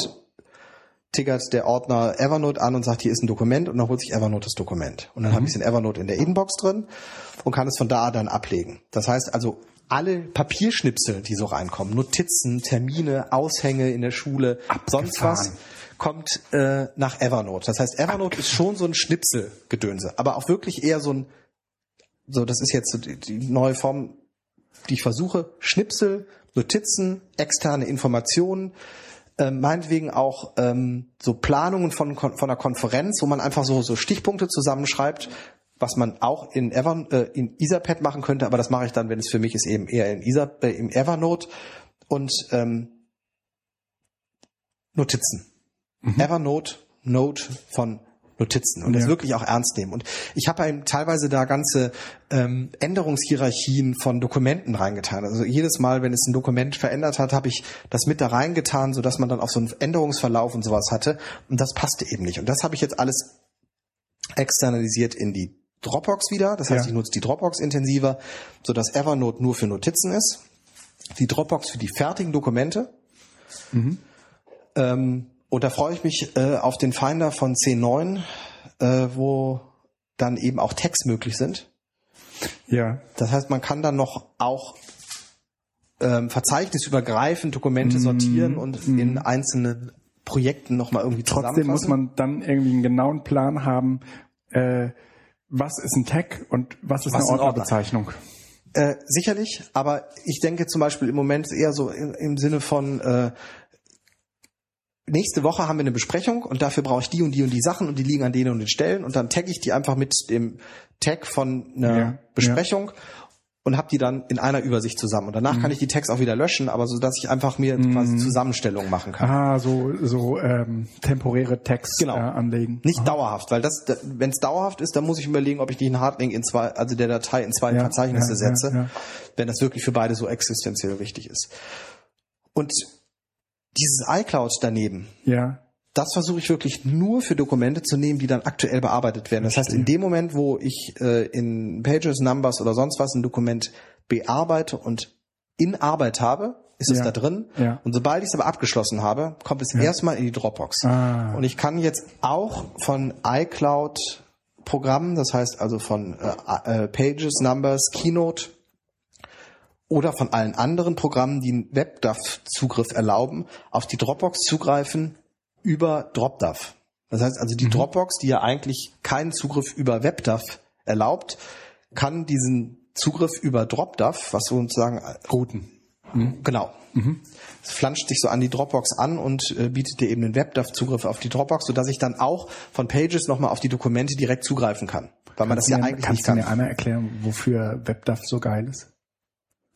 tickert der Ordner Evernote an und sagt, hier ist ein Dokument und dann holt sich Evernote das Dokument. Und dann mhm. habe ich es in Evernote in der Inbox drin und kann es von da dann ablegen. Das heißt also, alle Papierschnipsel, die so reinkommen, Notizen, Termine, Aushänge in der Schule, Abgefahren. sonst was, kommt äh, nach Evernote. Das heißt, Evernote Abgefahren. ist schon so ein Schnipselgedönse, aber auch wirklich eher so ein, so das ist jetzt die, die neue Form, die ich versuche, Schnipsel, Notizen, externe Informationen, äh, meinetwegen auch ähm, so Planungen von, von einer Konferenz, wo man einfach so, so Stichpunkte zusammenschreibt, was man auch in, Ever, äh, in Etherpad machen könnte, aber das mache ich dann, wenn es für mich ist, eben eher in Ether, äh, im Evernote und ähm, Notizen. Mhm. Evernote, Note von Notizen und ja. das wirklich auch ernst nehmen. Und ich habe einem teilweise da ganze ähm, Änderungshierarchien von Dokumenten reingetan. Also jedes Mal, wenn es ein Dokument verändert hat, habe ich das mit da reingetan, sodass man dann auch so einen Änderungsverlauf und sowas hatte. Und das passte eben nicht. Und das habe ich jetzt alles externalisiert in die Dropbox wieder. Das heißt, ja. ich nutze die Dropbox intensiver, sodass Evernote nur für Notizen ist. Die Dropbox für die fertigen Dokumente. Mhm. Ähm, und da freue ich mich äh, auf den Finder von C9, äh, wo dann eben auch Tags möglich sind. Ja. Das heißt, man kann dann noch auch ähm, verzeichnisübergreifend Dokumente mm, sortieren und mm. in einzelnen Projekten nochmal irgendwie Trotzdem muss man dann irgendwie einen genauen Plan haben, äh, was ist ein Tag und was ist was eine Ordnerbezeichnung? Äh, sicherlich, aber ich denke zum Beispiel im Moment eher so im, im Sinne von äh, nächste Woche haben wir eine Besprechung und dafür brauche ich die und die und die Sachen und die liegen an denen und den Stellen und dann tagge ich die einfach mit dem Tag von einer ja, Besprechung ja. und habe die dann in einer Übersicht zusammen. Und danach mhm. kann ich die Tags auch wieder löschen, aber so dass ich einfach mir mhm. quasi Zusammenstellungen machen kann. Ah, so so ähm, temporäre Tags genau. äh, anlegen. Nicht Aha. dauerhaft, weil das, wenn es dauerhaft ist, dann muss ich überlegen, ob ich den Hardlink in zwei, also der Datei in zwei ja, Verzeichnisse setze, wenn das wirklich für beide so existenziell wichtig ist. Und dieses iCloud daneben. Ja. Das versuche ich wirklich nur für Dokumente zu nehmen, die dann aktuell bearbeitet werden. Das heißt, in dem Moment, wo ich äh, in Pages, Numbers oder sonst was ein Dokument bearbeite und in Arbeit habe, ist ja. es da drin. Ja. Und sobald ich es aber abgeschlossen habe, kommt es ja. erstmal in die Dropbox. Ah. Und ich kann jetzt auch von iCloud Programmen, das heißt also von äh, äh, Pages, Numbers, Keynote oder von allen anderen Programmen, die einen WebDAV-Zugriff erlauben, auf die Dropbox zugreifen über DropDAV. Das heißt also, die mhm. Dropbox, die ja eigentlich keinen Zugriff über WebDAV erlaubt, kann diesen Zugriff über DropDAV, was sozusagen routen. Mhm. Genau. Mhm. Es flanscht sich so an die Dropbox an und äh, bietet dir eben den WebDAV-Zugriff auf die Dropbox, sodass ich dann auch von Pages nochmal auf die Dokumente direkt zugreifen kann. Weil man kannst das ja eigentlich nicht kann. Kannst du mir einmal erklären, wofür WebDAV so geil ist?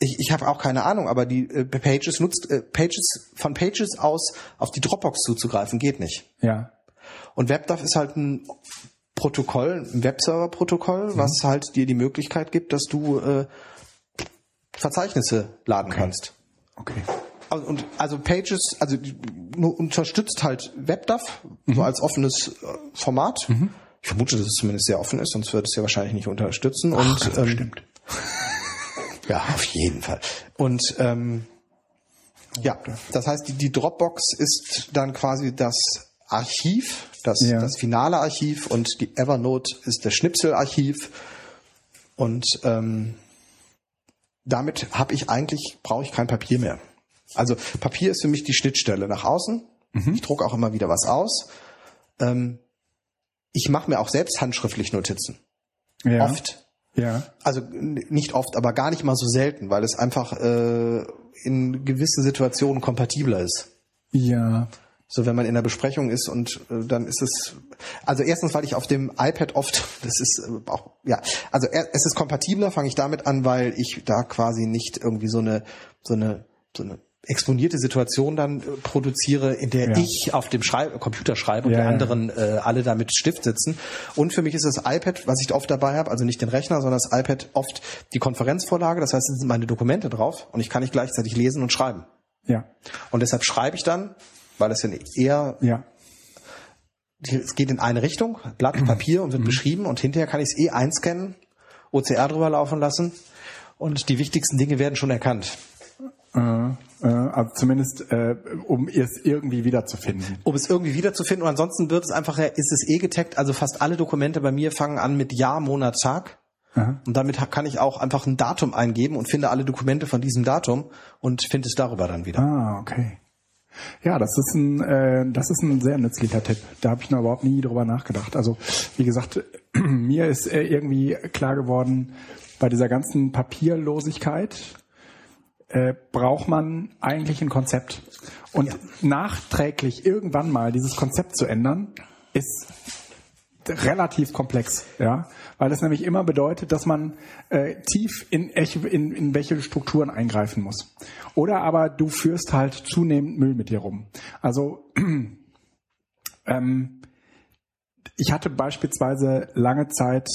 Ich, ich habe auch keine Ahnung, aber die äh, Pages nutzt äh, Pages von Pages aus auf die Dropbox zuzugreifen geht nicht. Ja. Und WebDAV ist halt ein Protokoll, ein Webserver-Protokoll, mhm. was halt dir die Möglichkeit gibt, dass du äh, Verzeichnisse laden okay. kannst. Okay. Also, und also Pages, also nur unterstützt halt WebDAV mhm. so als offenes äh, Format. Mhm. Ich vermute, dass es zumindest sehr offen ist, sonst würde es ja wahrscheinlich nicht unterstützen. Ach, und ähm, bestimmt. Ja, auf jeden Fall. Und ähm, ja, das heißt, die, die Dropbox ist dann quasi das Archiv, das, ja. das finale Archiv und die Evernote ist das Schnipselarchiv. Und ähm, damit habe ich eigentlich, brauche ich kein Papier mehr. Also Papier ist für mich die Schnittstelle nach außen. Mhm. Ich drucke auch immer wieder was aus. Ähm, ich mache mir auch selbst handschriftlich Notizen. Ja. Oft. Ja. Also nicht oft, aber gar nicht mal so selten, weil es einfach äh, in gewissen Situationen kompatibler ist. Ja. So, wenn man in der Besprechung ist und äh, dann ist es, also erstens, weil ich auf dem iPad oft, das ist äh, auch, ja, also er, es ist kompatibler, fange ich damit an, weil ich da quasi nicht irgendwie so eine, so eine, so eine exponierte Situation dann äh, produziere, in der Ja. ich auf dem Schrei Computer schreibe und Ja, die anderen äh, alle da mit Stift sitzen. Und für mich ist das iPad, was ich oft dabei habe, also nicht den Rechner, sondern das iPad oft die Konferenzvorlage. Das heißt, es sind meine Dokumente drauf und ich kann nicht gleichzeitig lesen und schreiben. Ja, Und deshalb schreibe ich dann, weil das ja eher, ja, es geht in eine Richtung, Blatt Papier Mhm. und wird beschrieben und hinterher kann ich es eh einscannen, OCR drüber laufen lassen und die wichtigsten Dinge werden schon erkannt. äh, äh, also zumindest äh, um es irgendwie wiederzufinden. um es irgendwie wiederzufinden. Und ansonsten wird es einfach, ist es eh getaggt. Also fast alle Dokumente bei mir fangen an mit Jahr, Monat, Tag. Aha. Und damit kann ich auch einfach ein Datum eingeben und finde alle Dokumente von diesem Datum und finde es darüber dann wieder. Ah, okay. Ja, das ist ein, äh, das ist ein sehr nützlicher Tipp. Da habe ich noch überhaupt nie drüber nachgedacht. Also wie gesagt, mir ist äh, irgendwie klar geworden, bei dieser ganzen Papierlosigkeit äh, braucht man eigentlich ein Konzept. Und nachträglich irgendwann mal dieses Konzept zu ändern, ist relativ komplex, ja, weil das nämlich immer bedeutet, dass man äh, tief in, in, in welche Strukturen eingreifen muss. Oder aber du führst halt zunehmend Müll mit dir rum. Also ähm, ich hatte beispielsweise lange Zeit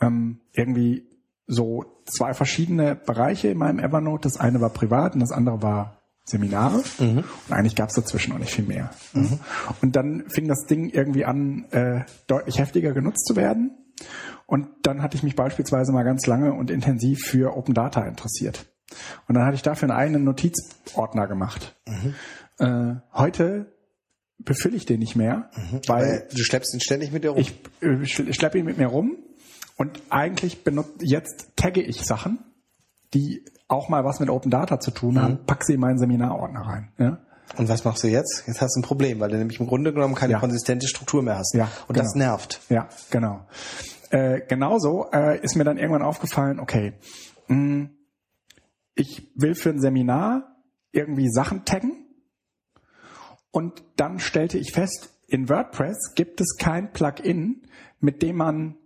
ähm, irgendwie so zwei verschiedene Bereiche in meinem Evernote. Das eine war privat und das andere war Seminare. Und eigentlich gab es dazwischen noch nicht viel mehr. Und dann fing das Ding irgendwie an, äh, deutlich heftiger genutzt zu werden. Und dann hatte ich mich beispielsweise mal ganz lange und intensiv für Open Data interessiert. Und dann hatte ich dafür einen eigenen Notizordner gemacht. Äh, heute befülle ich den nicht mehr, weil Weil du schleppst ihn ständig mit dir rum. ich äh, schl- schleppe ihn mit mir rum und eigentlich benutze jetzt tagge ich Sachen, die auch mal was mit Open Data zu tun haben, pack sie in meinen Seminarordner rein. Ja? und was machst du jetzt? Jetzt hast du ein Problem, weil du nämlich im Grunde genommen keine Ja. konsistente Struktur mehr hast. Ja, und das genau. nervt. Ja, genau. Äh, genauso äh, ist mir dann irgendwann aufgefallen, okay, mh, ich will für ein Seminar irgendwie Sachen taggen und dann stellte ich fest, in WordPress gibt es kein Plugin, mit dem man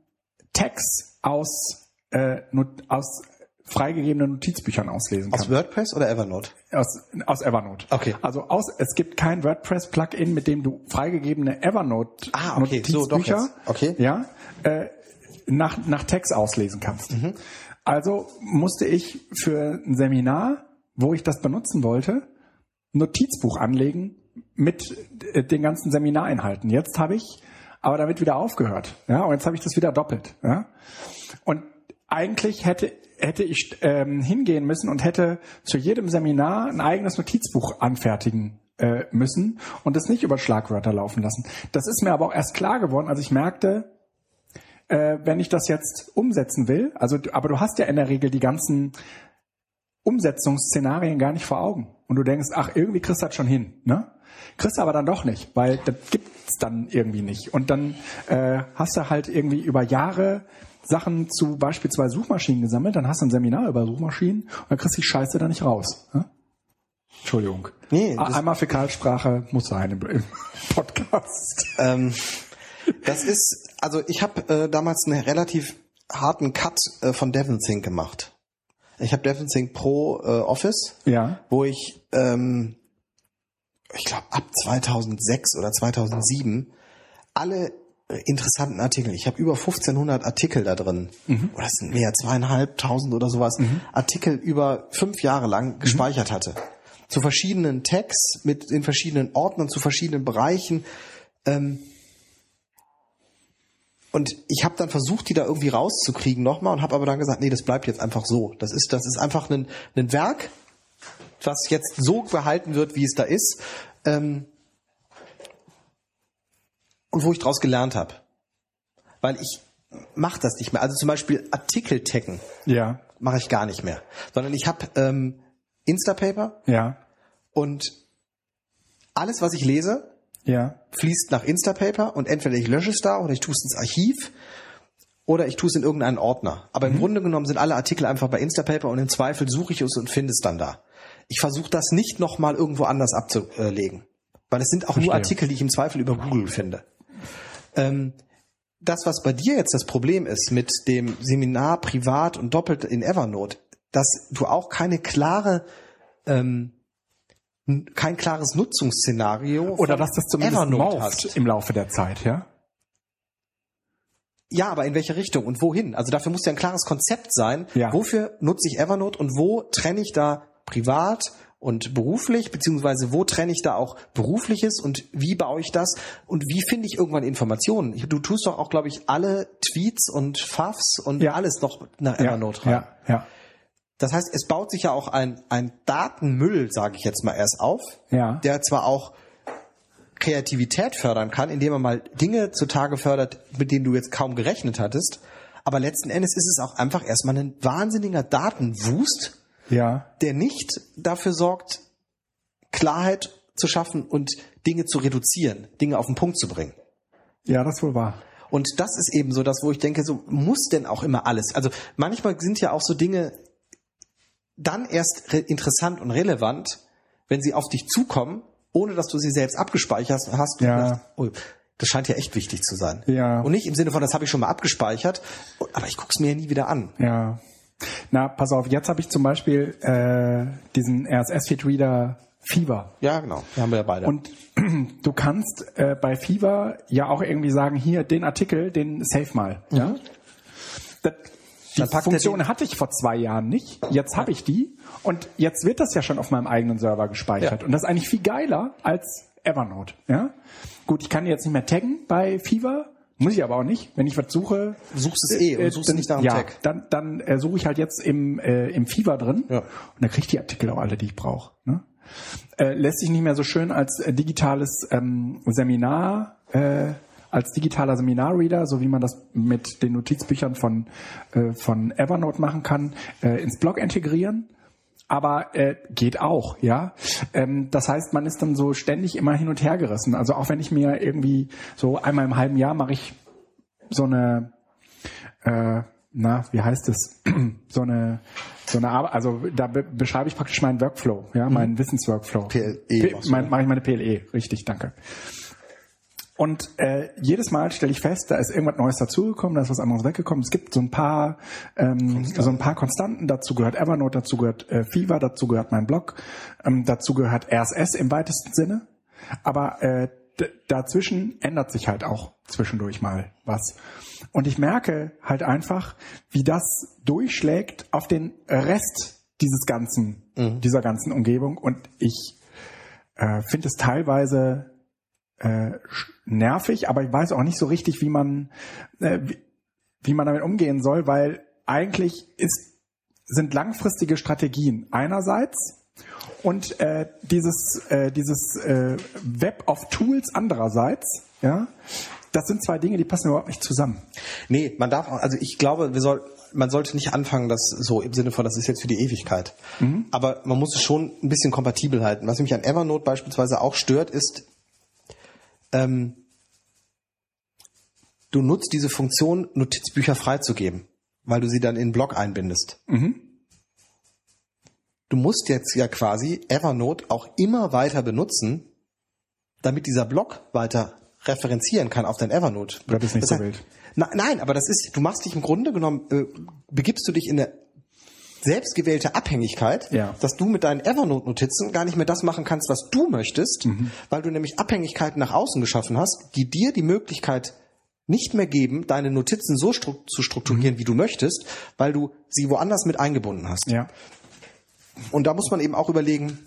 Tags aus, äh, not, aus freigegebenen Notizbüchern auslesen kann. Aus WordPress oder Evernote? Aus, aus Evernote. Okay. Also aus, es gibt kein WordPress-Plugin, mit dem du freigegebene Evernote Ah, okay, so, doch Notizbücher, jetzt. Okay. ja, äh, nach, nach Text auslesen kannst. Mhm. Also musste ich für ein Seminar, wo ich das benutzen wollte, Notizbuch anlegen mit äh, den ganzen Seminarinhalten. Jetzt habe ich aber damit wieder aufgehört. Ja, und jetzt habe ich das wieder doppelt. Ja. Und eigentlich hätte hätte ich ähm, hingehen müssen und hätte zu jedem Seminar ein eigenes Notizbuch anfertigen äh, müssen und das nicht über Schlagwörter laufen lassen. Das ist mir aber auch erst klar geworden, als ich merkte, äh, wenn ich das jetzt umsetzen will, also aber du hast ja in der Regel die ganzen Umsetzungsszenarien gar nicht vor Augen. Und du denkst, ach, irgendwie kriegst du das schon hin, ne? Kriegst du aber dann doch nicht, weil das gibt's dann irgendwie nicht. Und dann äh, hast du halt irgendwie über Jahre Sachen zu beispielsweise Suchmaschinen gesammelt, dann hast du ein Seminar über Suchmaschinen und dann kriegst du die Scheiße da nicht raus. Ne? Entschuldigung. Nee, A- das- Einmal Fäkalsprache muss sein im, im Podcast. Ähm, das ist, also ich habe äh, damals einen relativ harten Cut äh, von DevonSync gemacht. Ich habe DevonSync Pro äh, Office, Ja. wo ich, ähm, ich glaube ab 2006 oder 2007 alle äh, interessanten Artikel, ich habe über 1500 Artikel da drin, oder es sind mehr, zweieinhalbtausend oder sowas, Artikel über fünf Jahre lang gespeichert hatte. Zu verschiedenen Tags, mit in verschiedenen Ordnern, zu verschiedenen Bereichen. Ähm, und ich habe dann versucht, die da irgendwie rauszukriegen nochmal und habe aber dann gesagt, nee, das bleibt jetzt einfach so. Das ist, das ist einfach ein, ein Werk, was jetzt so behalten wird, wie es da ist. Ähm, und wo ich draus gelernt habe. Weil ich mache das nicht mehr. Also zum Beispiel Artikel taggen Ja. mache ich gar nicht mehr. Sondern ich habe ähm, Instapaper Ja. und alles, was ich lese, Ja. fließt nach Instapaper und entweder ich lösche es da oder ich tue es ins Archiv oder ich tue es in irgendeinen Ordner. Aber im Grunde genommen sind alle Artikel einfach bei Instapaper und im Zweifel suche ich es und finde es dann da. Ich versuche das nicht nochmal irgendwo anders abzulegen. Weil es sind auch nur Verstehe. Artikel, die ich im Zweifel über Google finde. Ähm, das, was bei dir jetzt das Problem ist mit dem Seminar privat und doppelt in Evernote, dass du auch keine klare ähm, kein klares Nutzungsszenario. Oder dass das zumindest morpht im Laufe der Zeit, ja? Ja, aber in welche Richtung und wohin? Also dafür muss ja ein klares Konzept sein. Ja. Wofür nutze ich Evernote und wo trenne ich da privat und beruflich, beziehungsweise wo trenne ich da auch berufliches und wie baue ich das und wie finde ich irgendwann Informationen? Du tust doch auch, glaube ich, alle Tweets und Fafs und Ja. alles noch nach Evernote ja, rein. ja, ja, Das heißt, es baut sich ja auch ein, ein Datenmüll, sage ich jetzt mal erst auf, ja. der zwar auch Kreativität fördern kann, indem er mal Dinge zutage fördert, mit denen du jetzt kaum gerechnet hattest, aber letzten Endes ist es auch einfach erstmal ein wahnsinniger Datenwust, ja. der nicht dafür sorgt, Klarheit zu schaffen und Dinge zu reduzieren, Dinge auf den Punkt zu bringen. Ja, das wohl wahr. Und das ist eben so das, wo ich denke, so muss denn auch immer alles. Also manchmal sind ja auch so Dinge dann erst re interessant und relevant, wenn sie auf dich zukommen, ohne dass du sie selbst abgespeichert hast. Ja. sagst, oh, das scheint ja echt wichtig zu sein. Ja. Und nicht im Sinne von, das habe ich schon mal abgespeichert, aber ich guck's mir ja nie wieder an. Ja. Na, pass auf, jetzt habe ich zum Beispiel äh, diesen RSS-Feed-Reader Fever. Ja, genau. Die haben wir ja beide. Und du kannst äh, bei Fever ja auch irgendwie sagen, hier, den Artikel, den save mal. Ja? Das, die Funktion den- hatte ich vor zwei Jahren nicht. Jetzt habe ich die. Und jetzt wird das ja schon auf meinem eigenen Server gespeichert. Ja. Und das ist eigentlich viel geiler als Evernote. Ja? Gut, ich kann die jetzt nicht mehr taggen bei Fever. Muss ich aber auch nicht. Wenn ich was suche, suchst es eh und suchst dann, nicht nach dem ja, Tag. Dann, dann äh, suche ich halt jetzt im, äh, im Fever drin Ja. und dann kriege ich die Artikel auch alle, die ich brauche. Ne? Äh, lässt sich nicht mehr so schön als äh, digitales ähm, Seminar, äh, als digitaler Seminarreader, so wie man das mit den Notizbüchern von, äh, von Evernote machen kann, äh, ins Blog integrieren. Aber äh, geht auch, ja. Ähm, das heißt, man ist dann so ständig immer hin und her gerissen. Also auch wenn ich mir irgendwie so einmal im halben Jahr mache ich so eine, äh, na, wie heißt es? so eine, so eine Arbeit, also da be beschreibe ich praktisch meinen Workflow, ja, meinen Wissensworkflow. PLE P du, mein, ne? mache ich meine PLE, richtig, danke. Und äh, jedes Mal stelle ich fest, da ist irgendwas Neues dazugekommen, da ist was anderes weggekommen. Es gibt so ein paar, ähm, so ein paar Konstanten. Dazu gehört Evernote, dazu gehört äh, Fever, dazu gehört mein Blog, ähm, dazu gehört RSS im weitesten Sinne. Aber äh, dazwischen ändert sich halt auch zwischendurch mal was. Und ich merke halt einfach, wie das durchschlägt auf den Rest dieses ganzen, dieser ganzen Umgebung. Und ich äh, finde es teilweise äh, nervig, aber ich weiß auch nicht so richtig, wie man, äh, wie, wie man damit umgehen soll, weil eigentlich ist, sind langfristige Strategien einerseits und äh, dieses, äh, dieses äh, Web of Tools andererseits, ja, das sind zwei Dinge, die passen überhaupt nicht zusammen. Nee, man darf auch, also ich glaube, wir soll, man sollte nicht anfangen, das so im Sinne von, das ist jetzt für die Ewigkeit. Aber man muss es schon ein bisschen kompatibel halten. Was mich an Evernote beispielsweise auch stört, ist, ähm, du nutzt diese Funktion, Notizbücher freizugeben, weil du sie dann in den Blog einbindest. Du musst jetzt ja quasi Evernote auch immer weiter benutzen, damit dieser Blog weiter referenzieren kann auf dein Evernote. Das ist nicht so heißt- wild. Na, nein, aber das ist, du machst dich im Grunde genommen, äh, begibst du dich in eine selbstgewählte Abhängigkeit, Ja. dass du mit deinen Evernote-Notizen gar nicht mehr das machen kannst, was du möchtest, Mhm. weil du nämlich Abhängigkeiten nach außen geschaffen hast, die dir die Möglichkeit nicht mehr geben, deine Notizen so stru zu strukturieren, wie du möchtest, weil du sie woanders mit eingebunden hast. Ja. Und da muss man eben auch überlegen,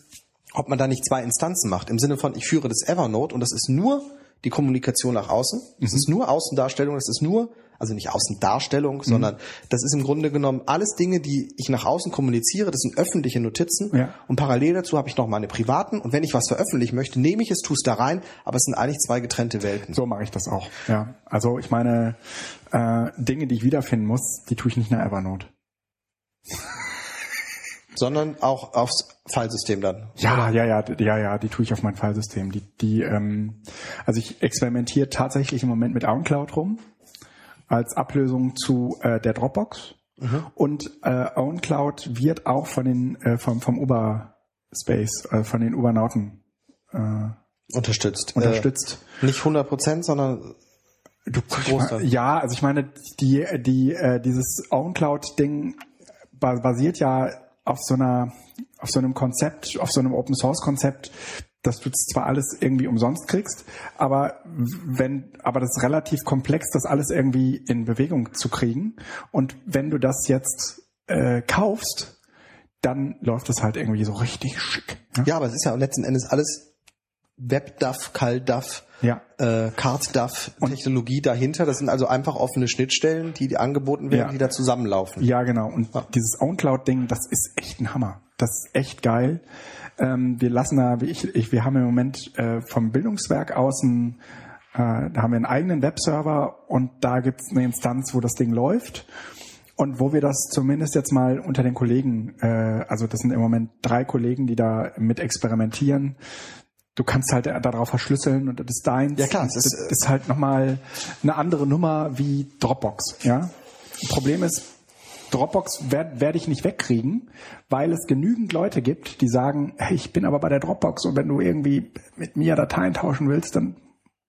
ob man da nicht zwei Instanzen macht. Im Sinne von, ich führe das Evernote und das ist nur die Kommunikation nach außen. Das ist nur Außendarstellung. Das ist nur, also nicht Außendarstellung, sondern das ist im Grunde genommen alles Dinge, die ich nach außen kommuniziere. Das sind öffentliche Notizen. Ja. Und parallel dazu habe ich noch meine privaten. Und wenn ich was veröffentlichen möchte, nehme ich es, tue es da rein. Aber es sind eigentlich zwei getrennte Welten. So mache ich das auch. Ja. Also ich meine, äh, Dinge, die ich wiederfinden muss, die tue ich nicht nach Evernote. Sondern auch aufs Fallsystem dann. Ja, ja, ja, ja, ja, die tue ich auf mein Fallsystem. Die, die, ähm, also ich experimentiere tatsächlich im Moment mit OwnCloud rum als Ablösung zu äh, der Dropbox. Und äh, OwnCloud wird auch von den äh, vom vom Uber Space, äh, von den Ubernauten äh, Unterstützt. unterstützt. Äh, nicht 100 Prozent, sondern Du, Großteil. ja, also ich meine, die, die, äh, dieses OwnCloud-Ding ba- basiert ja auf so einer, auf so einem Konzept, auf so einem Open Source Konzept, dass du zwar alles irgendwie umsonst kriegst, aber wenn, aber das ist relativ komplex, das alles irgendwie in Bewegung zu kriegen. Und wenn du das jetzt äh, kaufst, dann läuft das halt irgendwie so richtig schick. Ne? Ja, aber es ist ja letzten Endes alles WebDAV, CalDAV, ja. äh, CardDAV Technologie dahinter. Das sind also einfach offene Schnittstellen, die, die angeboten werden, ja. die da zusammenlaufen. Ja, genau. Und ja. dieses OwnCloud-Ding, das ist echt ein Hammer. Das ist echt geil. Ähm, wir lassen da, wie ich, ich, wir haben im Moment äh, vom Bildungswerk außen, äh, da haben wir einen eigenen Webserver und da gibt es eine Instanz, wo das Ding läuft. Und wo wir das zumindest jetzt mal unter den Kollegen, äh, also das sind im Moment drei Kollegen, die da mit experimentieren. Du kannst halt darauf verschlüsseln und das ist deins. Ja klar, das ist, das ist halt nochmal eine andere Nummer wie Dropbox. Ja, Problem ist, Dropbox werde werd ich nicht wegkriegen, weil es genügend Leute gibt, die sagen, hey, ich bin aber bei der Dropbox und wenn du irgendwie mit mir Dateien tauschen willst, dann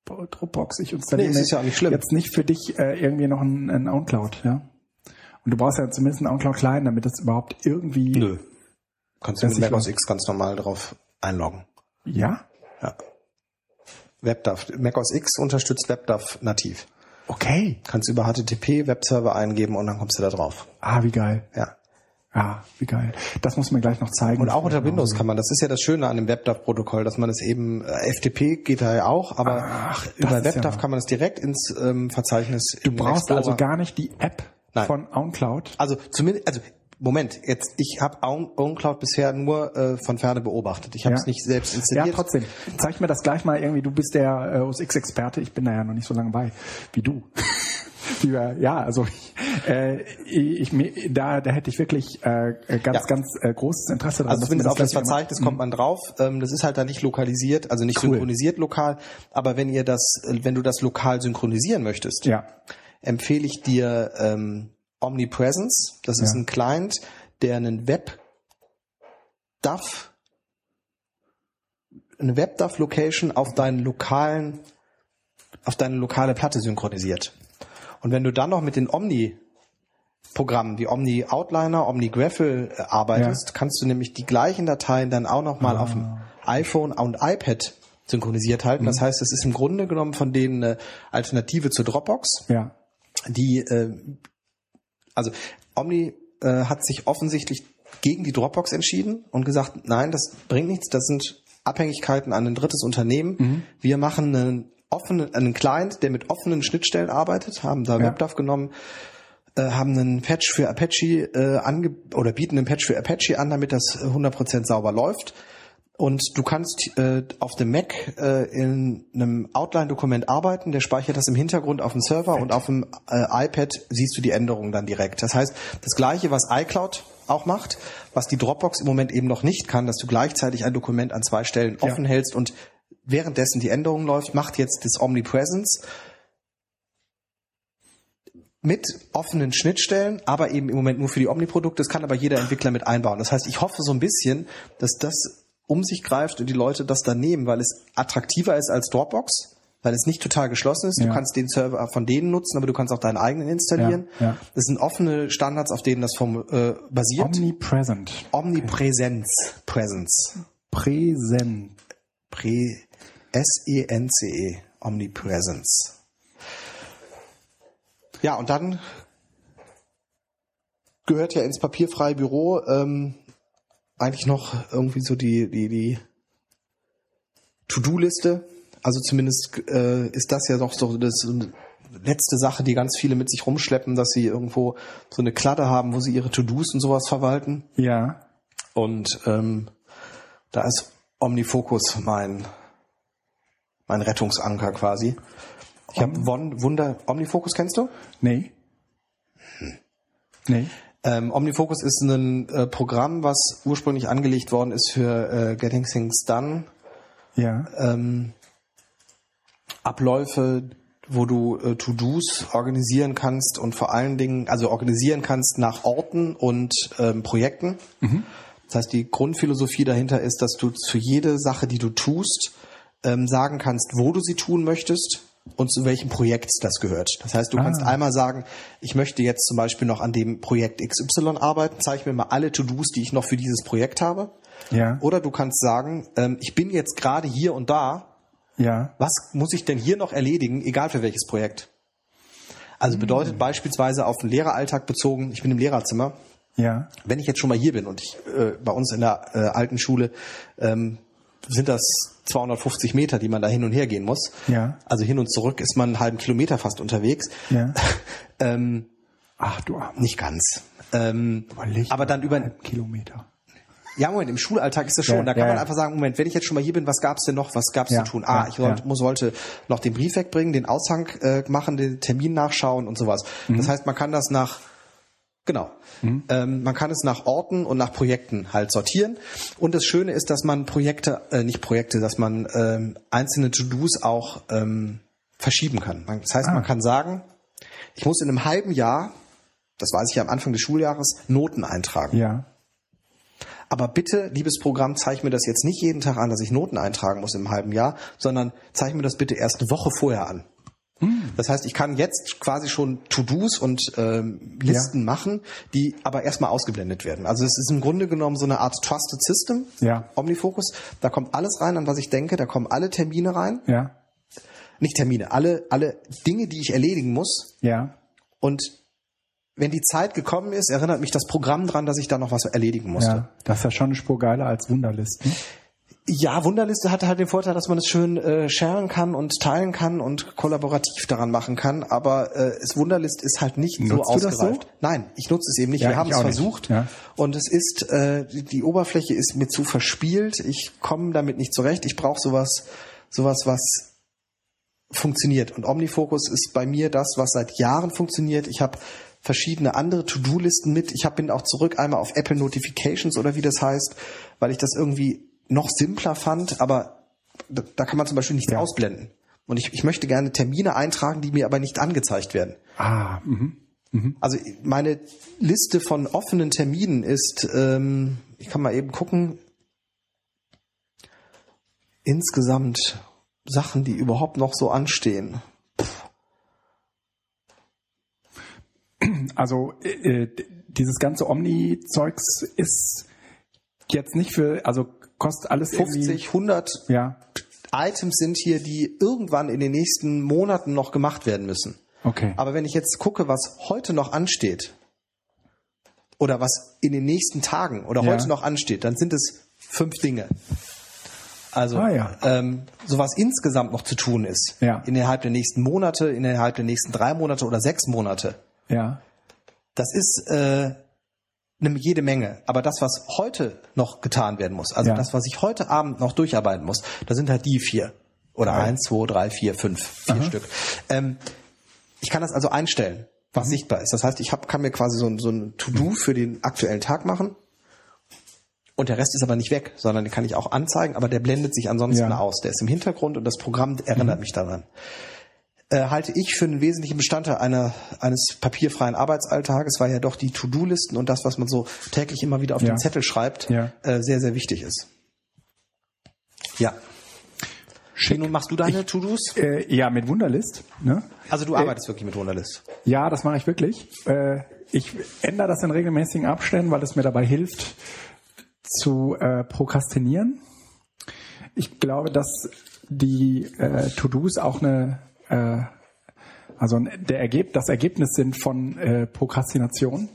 Dropbox, ich installiere nee, ist ja nicht schlimm. jetzt nicht für dich äh, irgendwie noch ein, ein OwnCloud, ja. Und du brauchst ja zumindest einen OwnCloud Client, damit das überhaupt irgendwie. Nö. Kannst du mit Mac OS X ganz normal drauf einloggen. Ja? Ja. WebDAV. Mac OS X unterstützt WebDAV nativ. Okay. Kannst über HTTP Webserver eingeben und dann kommst du da drauf. Ah, wie geil. Ja. Ja, wie geil. Das muss man gleich noch zeigen. Und auch unter Windows kann man. Das ist ja das Schöne an dem WebDAV-Protokoll, dass man es eben, äh, FTP geht da ja auch, aber Ach, über WebDAV ja kann man es direkt ins ähm, Verzeichnis Du brauchst Explorer. also gar nicht die App Nein. von OwnCloud? Also zumindest, also Moment, jetzt ich habe OwnCloud bisher nur äh, von ferne beobachtet. Ich habe es ja. nicht selbst installiert. Ja, trotzdem. Zeig mir das gleich mal irgendwie. Du bist der äh, OS X Experte. Ich bin da ja noch nicht so lange bei wie du. ja, also äh, ich, ich, da, da hätte ich wirklich äh, ganz, ja. ganz äh, großes Interesse daran. Also zumindest auf das Verzeichnis kommt man drauf. Ähm, das ist halt da nicht lokalisiert, also nicht cool. synchronisiert lokal. Aber wenn ihr das, wenn du das lokal synchronisieren möchtest, ja empfehle ich dir ähm, Omnipresence. Das ist ein Client, der einen Web DAF eine WebDAV Location auf deinen lokalen auf deine lokale Platte synchronisiert. Und wenn du dann noch mit den Omni Programmen wie Omni Outliner, Omni Graphel äh, arbeitest, ja. kannst du nämlich die gleichen Dateien dann auch noch mal ah. auf dem iPhone und iPad synchronisiert halten. Mhm. Das heißt, es ist im Grunde genommen von denen eine Alternative zu Dropbox. Ja die, äh, also Omni äh, hat sich offensichtlich gegen die Dropbox entschieden und gesagt, nein, das bringt nichts, das sind Abhängigkeiten an ein drittes Unternehmen. Mhm. Wir machen einen offenen, einen Client, der mit offenen Schnittstellen arbeitet, haben da ja. WebDAV genommen, äh, haben einen Patch für Apache äh, ange oder bieten einen Patch für Apache an, damit das 100% sauber läuft. Und du kannst äh, auf dem Mac äh, in einem Outline-Dokument arbeiten, der speichert das im Hintergrund auf dem Server Fett. und auf dem äh, iPad siehst du die Änderungen dann direkt. Das heißt, das gleiche, was iCloud auch macht, was die Dropbox im Moment eben noch nicht kann, dass du gleichzeitig ein Dokument an zwei Stellen offen ja. hältst und währenddessen die Änderung läuft, macht jetzt das Omnipresence mit offenen Schnittstellen, aber eben im Moment nur für die Omni-Produkte. Das kann aber jeder Entwickler mit einbauen. Das heißt, ich hoffe so ein bisschen, dass das um sich greift und die Leute das dann nehmen, weil es attraktiver ist als Dropbox, weil es nicht total geschlossen ist. Ja. Du kannst den Server von denen nutzen, aber du kannst auch deinen eigenen installieren. Ja, ja. Das sind offene Standards, auf denen das vom, äh, basiert. Omnipresent. Omnipräsenz. Presence. Präsent. Prä S-E-N-C-E. -E. Omnipresence. Ja, und dann gehört ja ins papierfreie Büro ähm, eigentlich noch irgendwie so die, die, die To-Do-Liste. Also zumindest äh, ist das ja doch so das letzte Sache, die ganz viele mit sich rumschleppen, dass sie irgendwo so eine Kladde haben, wo sie ihre To-Dos und sowas verwalten. Ja. Und ähm, da ist Omnifocus mein mein Rettungsanker quasi. Ich habe Wunder Omnifocus kennst du? Nee. Hm. Nee. Ähm, OmniFocus ist ein äh, Programm, was ursprünglich angelegt worden ist für äh, Getting Things Done. Ja. Ähm, Abläufe, wo du äh, To-Dos organisieren kannst und vor allen Dingen, also organisieren kannst nach Orten und ähm, Projekten. Mhm. Das heißt, die Grundphilosophie dahinter ist, dass du für jede Sache, die du tust, ähm, sagen kannst, wo du sie tun möchtest und zu welchem Projekt das gehört. Das heißt, du ah. kannst einmal sagen, ich möchte jetzt zum Beispiel noch an dem Projekt XY arbeiten, zeige mir mal alle To-Dos, die ich noch für dieses Projekt habe. Ja. Oder du kannst sagen, ähm, ich bin jetzt gerade hier und da. Ja. Was muss ich denn hier noch erledigen, egal für welches Projekt? Also bedeutet Hm. beispielsweise auf den Lehreralltag bezogen, ich bin im Lehrerzimmer, Ja. wenn ich jetzt schon mal hier bin und ich äh, bei uns in der äh, alten Schule ähm, sind das 250 Meter, die man da hin und her gehen muss. Ja. Also hin und zurück ist man einen halben Kilometer fast unterwegs. Ja. ähm, Ach du Armer. nicht ganz. Ähm, aber dann über einen Kilometer. ja Moment im Schulalltag ist das schon. Ja, da kann ja, man einfach sagen, Moment, wenn ich jetzt schon mal hier bin, was gab's denn noch? Was gab's Ja, zu tun? Ah, ich wollte, muss, wollte noch den Brief wegbringen, den Aushang äh, machen, den Termin nachschauen und sowas. Mhm. Das heißt, man kann das nach Genau. Ähm, man kann es nach Orten und nach Projekten halt sortieren. Und das Schöne ist, dass man Projekte, äh, nicht Projekte, dass man ähm, einzelne To-Dos auch ähm, verschieben kann. Das heißt, Ah. man kann sagen, ich muss in einem halben Jahr, das weiß ich ja am Anfang des Schuljahres, Noten eintragen. Ja. Aber bitte, liebes Programm, zeig mir das jetzt nicht jeden Tag an, dass ich Noten eintragen muss im halben Jahr, sondern zeig mir das bitte erst eine Woche vorher an. Das heißt, ich kann jetzt quasi schon To-Dos und ähm, Listen machen, die aber erstmal ausgeblendet werden. Also es ist im Grunde genommen so eine Art Trusted System, Ja. Omnifocus. Da kommt alles rein, an was ich denke, da kommen alle Termine rein. Ja. Nicht Termine, alle, alle Dinge, die ich erledigen muss. Ja. Und wenn die Zeit gekommen ist, erinnert mich das Programm dran, dass ich da noch was erledigen musste. Ja. Das ist ja schon eine Spur geiler als Wunderlisten. Ja, Wunderliste hat halt den Vorteil, dass man es schön äh, sharen kann und teilen kann und kollaborativ daran machen kann. Aber äh, es Wunderlist ist halt nicht so Nutzt das ausgereift. so? Nein, ich nutze es eben nicht. Ja, Wir haben es versucht Ja. und es ist äh, die, die Oberfläche ist mir zu verspielt. Ich komme damit nicht zurecht. Ich brauche sowas, sowas, was funktioniert. Und Omnifocus ist bei mir das, was seit Jahren funktioniert. Ich habe verschiedene andere To-Do-Listen mit. Ich hab, bin auch zurück einmal auf Apple Notifications oder wie das heißt, weil ich das irgendwie noch simpler fand, aber da, da kann man zum Beispiel nichts Ja. ausblenden. Und ich, ich möchte gerne Termine eintragen, die mir aber nicht angezeigt werden. Ah, mhm. Also meine Liste von offenen Terminen ist, ähm, ich kann mal eben gucken, insgesamt Sachen, die überhaupt noch so anstehen. Also äh, äh, dieses ganze Omni-Zeugs ist jetzt nicht für, also kostet alles 50, irgendwie. 100 Ja, Items sind hier, die irgendwann in den nächsten Monaten noch gemacht werden müssen. okay. Aber wenn ich jetzt gucke, was heute noch ansteht, oder was in den nächsten Tagen oder Ja. heute noch ansteht, dann sind es fünf Dinge. Also Ah, ja. ähm, so was insgesamt noch zu tun ist, Ja. innerhalb der nächsten Monate, innerhalb der nächsten drei Monate oder sechs Monate, Ja, das ist äh, eine jede Menge. Aber das, was heute noch getan werden muss, also Ja. das, was ich heute Abend noch durcharbeiten muss, da sind halt die vier. Oder Ja. eins, zwei, drei, vier, fünf, vier Stück. Ähm, ich kann das also einstellen, was sichtbar ist. Das heißt, ich hab, kann mir quasi so, ein- so ein To-Do für den aktuellen Tag machen. Und der Rest ist aber nicht weg, sondern den kann ich auch anzeigen, aber der blendet sich ansonsten Ja. aus. Der ist im Hintergrund und das Programm erinnert mich daran äh, halte ich für einen wesentlichen Bestandteil einer, eines papierfreien Arbeitsalltages, weil ja doch die To-Do-Listen und das, was man so täglich immer wieder auf Ja. den Zettel schreibt, Ja. äh, sehr, sehr wichtig ist. Ja. Wie nun machst du deine To-Dos? äh, ja mit Wunderlist. Ne? Also du arbeitest wirklich mit Wunderlist. Ja, das mache ich wirklich. Äh, ich ändere das in regelmäßigen Abständen, weil es mir dabei hilft, zu äh, prokrastinieren. Ich glaube, dass die äh, To-Dos auch eine, äh, also der Ergeb das Ergebnis sind von äh, Prokrastination.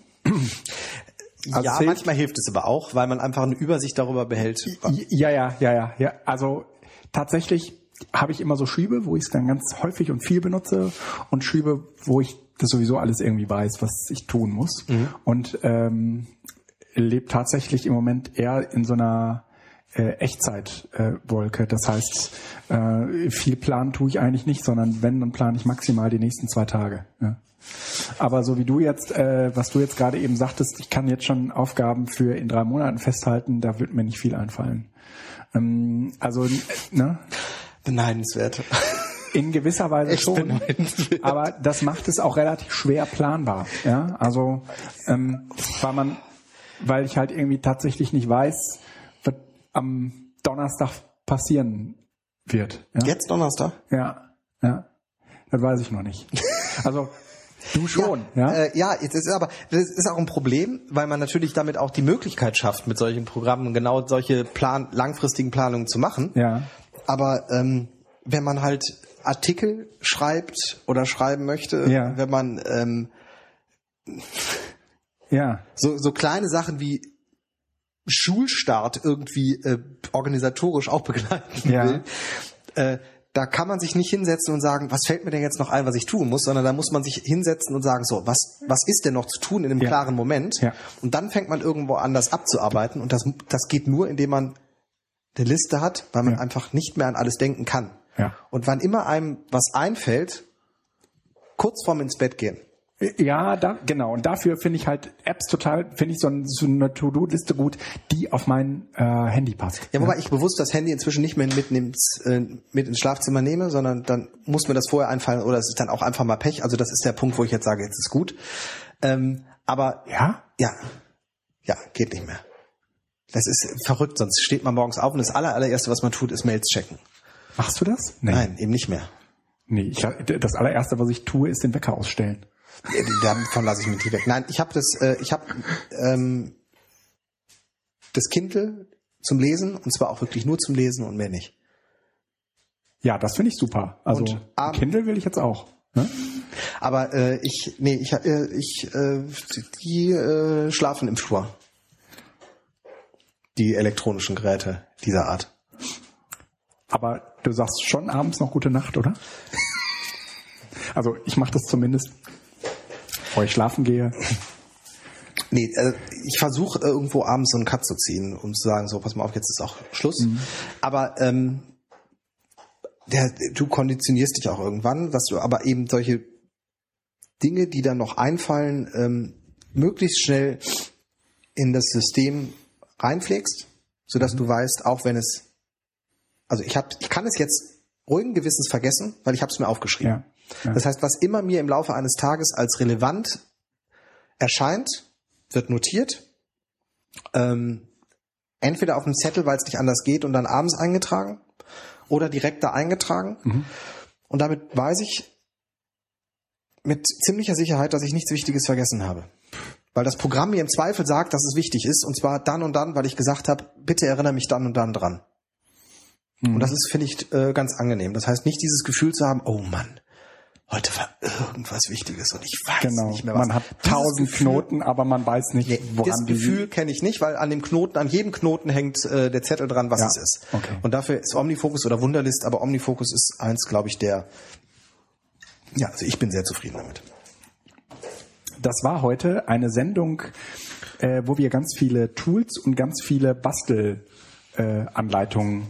Also ja, manchmal hilft es aber auch, weil man einfach eine Übersicht darüber behält. Ja, ja, ja, ja, ja. Also tatsächlich habe ich immer so Schübe, wo ich es dann ganz häufig und viel benutze und Schübe, wo ich das sowieso alles irgendwie weiß, was ich tun muss. Und ähm, lebe tatsächlich im Moment eher in so einer äh, Echtzeitwolke. Äh, das heißt, äh, viel planen tue ich eigentlich nicht, sondern wenn, dann plane ich maximal die nächsten zwei Tage. Ja. Aber so wie du jetzt, äh, was du jetzt gerade eben sagtest, ich kann jetzt schon Aufgaben für in drei Monaten festhalten, da wird mir nicht viel einfallen. Ähm, also, ne? Beneidenswert. In gewisser Weise Echt schon. Aber das macht es auch relativ schwer planbar. Ja, also ähm, weil man, weil ich halt irgendwie tatsächlich nicht weiß, am Donnerstag passieren wird. Ja? Jetzt Donnerstag? Ja, ja. Das weiß ich noch nicht. Also Du schon, ja? Ja, äh, ja das ist aber das ist auch ein Problem, weil man natürlich damit auch die Möglichkeit schafft, mit solchen Programmen genau solche Plan langfristigen Planungen zu machen. Ja. Aber ähm, wenn man halt Artikel schreibt oder schreiben möchte, ja. wenn man ähm, ja. so, so kleine Sachen wie Schulstart irgendwie äh, organisatorisch auch begleiten ja. will, äh, da kann man sich nicht hinsetzen und sagen, was fällt mir denn jetzt noch ein, was ich tun muss, sondern da muss man sich hinsetzen und sagen, so, was, was ist denn noch zu tun in einem ja. klaren Moment? Ja. Und dann fängt man irgendwo anders abzuarbeiten und das, das geht nur, indem man eine Liste hat, weil man ja. einfach nicht mehr an alles denken kann. Ja. Und wann immer einem was einfällt, kurz vorm ins Bett gehen. Ja, da, genau. Und dafür finde ich halt Apps total, finde ich so, ein, so eine To-Do-Liste gut, die auf mein äh, Handy passt. Ja, wobei ja. ich bewusst das Handy inzwischen nicht mehr mit ins, äh, mit ins Schlafzimmer nehme, sondern dann muss mir das vorher einfallen oder es ist dann auch einfach mal Pech. Also das ist der Punkt, wo ich jetzt sage, jetzt ist gut. Ähm, aber ja, ja, ja, geht nicht mehr. Das ist verrückt, sonst steht man morgens auf und das aller, allererste, was man tut, ist Mails checken. Machst du das? Nee. Nein, eben nicht mehr. Nee, ich, das allererste, was ich tue, ist den Wecker ausstellen. Davon lasse ich mich nicht weg. Nein, ich habe das, äh, ich habe ähm, das Kindle zum Lesen und zwar auch wirklich nur zum Lesen und mehr nicht. Ja, das finde ich super. Also und, ähm, Kindle will ich jetzt auch. Ne? Aber äh, ich, nee, ich, äh, ich, äh, die äh, schlafen im Flur. Die elektronischen Geräte dieser Art. Aber du sagst schon abends noch gute Nacht, oder? also ich mache das zumindest bevor ich schlafen gehe? Nee, also ich versuche irgendwo abends so einen Cut zu ziehen, um zu sagen, so, pass mal auf, jetzt ist auch Schluss. Mhm. Aber ähm, der, du konditionierst dich auch irgendwann, dass du aber eben solche Dinge, die dann noch einfallen, ähm, möglichst schnell in das System reinpflegst, sodass mhm. du weißt, auch wenn es, also ich hab, ich kann es jetzt ruhigen Gewissens vergessen, weil ich habe es mir aufgeschrieben. Ja. Ja. Das heißt, was immer mir im Laufe eines Tages als relevant erscheint, wird notiert. Ähm, entweder auf dem Zettel, weil es nicht anders geht und dann abends eingetragen oder direkt da eingetragen. Mhm. Und damit weiß ich mit ziemlicher Sicherheit, dass ich nichts Wichtiges vergessen habe. Weil das Programm mir im Zweifel sagt, dass es wichtig ist, und zwar dann und dann, weil ich gesagt habe, bitte erinnere mich dann und dann dran. Mhm. Und das ist, finde ich, äh, ganz angenehm. Das heißt, nicht dieses Gefühl zu haben, oh Mann, heute war irgendwas Wichtiges und ich weiß genau. nicht mehr was. Man hat tausend Knoten, aber man weiß nicht, woran Das Gefühl kenne ich nicht, weil an dem Knoten, an jedem Knoten hängt äh, der Zettel dran, was ja. es ist. Okay. Und dafür ist Omnifocus oder Wunderlist, aber Omnifocus ist eins, glaube ich, der. Ja, also ich bin sehr zufrieden damit. Das war heute eine Sendung, äh, wo wir ganz viele Tools und ganz viele Bastelanleitungen äh,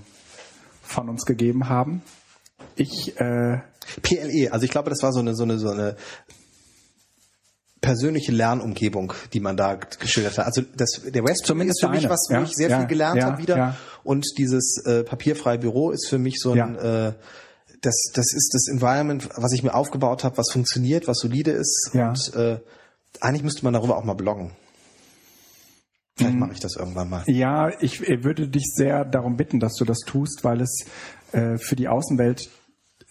von uns gegeben haben. Ich äh, PLE, also ich glaube, das war so eine so eine so eine persönliche Lernumgebung, die man da geschildert hat. Also das, der West Zumindest ist für mich eine. was, wo ja, ich sehr ja, viel gelernt ja, habe wieder. Ja. Und dieses äh, papierfreie Büro ist für mich so ein äh, das, das ist das Environment, was ich mir aufgebaut habe, was funktioniert, was solide ist. Und äh, eigentlich müsste man darüber auch mal bloggen. Vielleicht mache ich das irgendwann mal. Ja, ich würde dich sehr darum bitten, dass du das tust, weil es äh, für die Außenwelt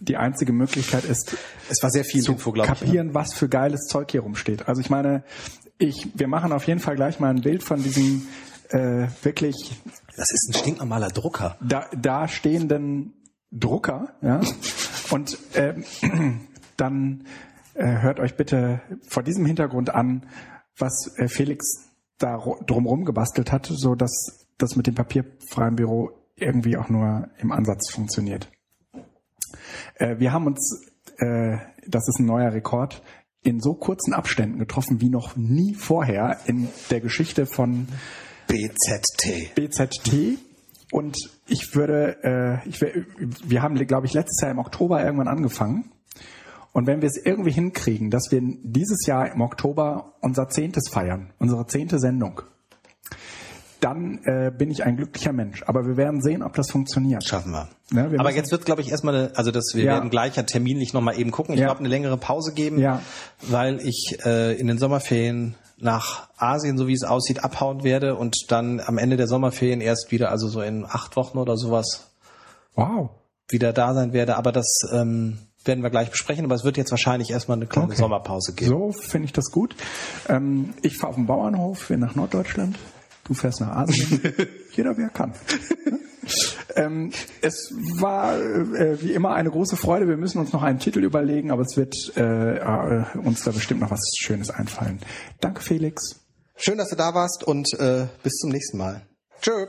die einzige Möglichkeit ist, es war sehr viel zu Info, kapieren, ich, ja. was für geiles Zeug hier rumsteht. Also ich meine, ich, wir machen auf jeden Fall gleich mal ein Bild von diesem äh, wirklich. Das ist ein stinknormaler Drucker. Da, da stehenden Drucker, ja. Und äh, dann äh, hört euch bitte vor diesem Hintergrund an, was äh, Felix da drumherum gebastelt hat, so dass das mit dem papierfreien Büro irgendwie auch nur im Ansatz funktioniert. Äh, wir haben uns, äh, das ist ein neuer Rekord, in so kurzen Abständen getroffen wie noch nie vorher in der Geschichte von BZT. BZT. Und ich würde, äh, ich, wir haben, glaube ich, letztes Jahr im Oktober irgendwann angefangen. Und wenn wir es irgendwie hinkriegen, dass wir dieses Jahr im Oktober unser Zehntes feiern, unsere zehnte Sendung, dann äh, bin ich ein glücklicher Mensch. Aber wir werden sehen, ob das funktioniert. Schaffen wir. Ja, wir Aber jetzt wird, glaube ich, erstmal, eine, also das, wir ja. werden gleicher terminlich nochmal eben gucken. Ich ja. glaube, eine längere Pause geben, ja. weil ich äh, in den Sommerferien nach Asien, so wie es aussieht, abhauen werde und dann am Ende der Sommerferien erst wieder, also so in acht Wochen oder sowas, wow, wieder da sein werde. Aber das, ähm, werden wir gleich besprechen, aber es wird jetzt wahrscheinlich erstmal eine kleine okay. Sommerpause geben. So finde ich das gut. Ähm, ich fahre auf den Bauernhof, wir nach Norddeutschland. Du fährst nach Asien. Jeder, wer kann. ähm, es war äh, wie immer eine große Freude. Wir müssen uns noch einen Titel überlegen, aber es wird äh, äh, uns da bestimmt noch was Schönes einfallen. Danke, Felix. Schön, dass du da warst und äh, bis zum nächsten Mal. Tschö.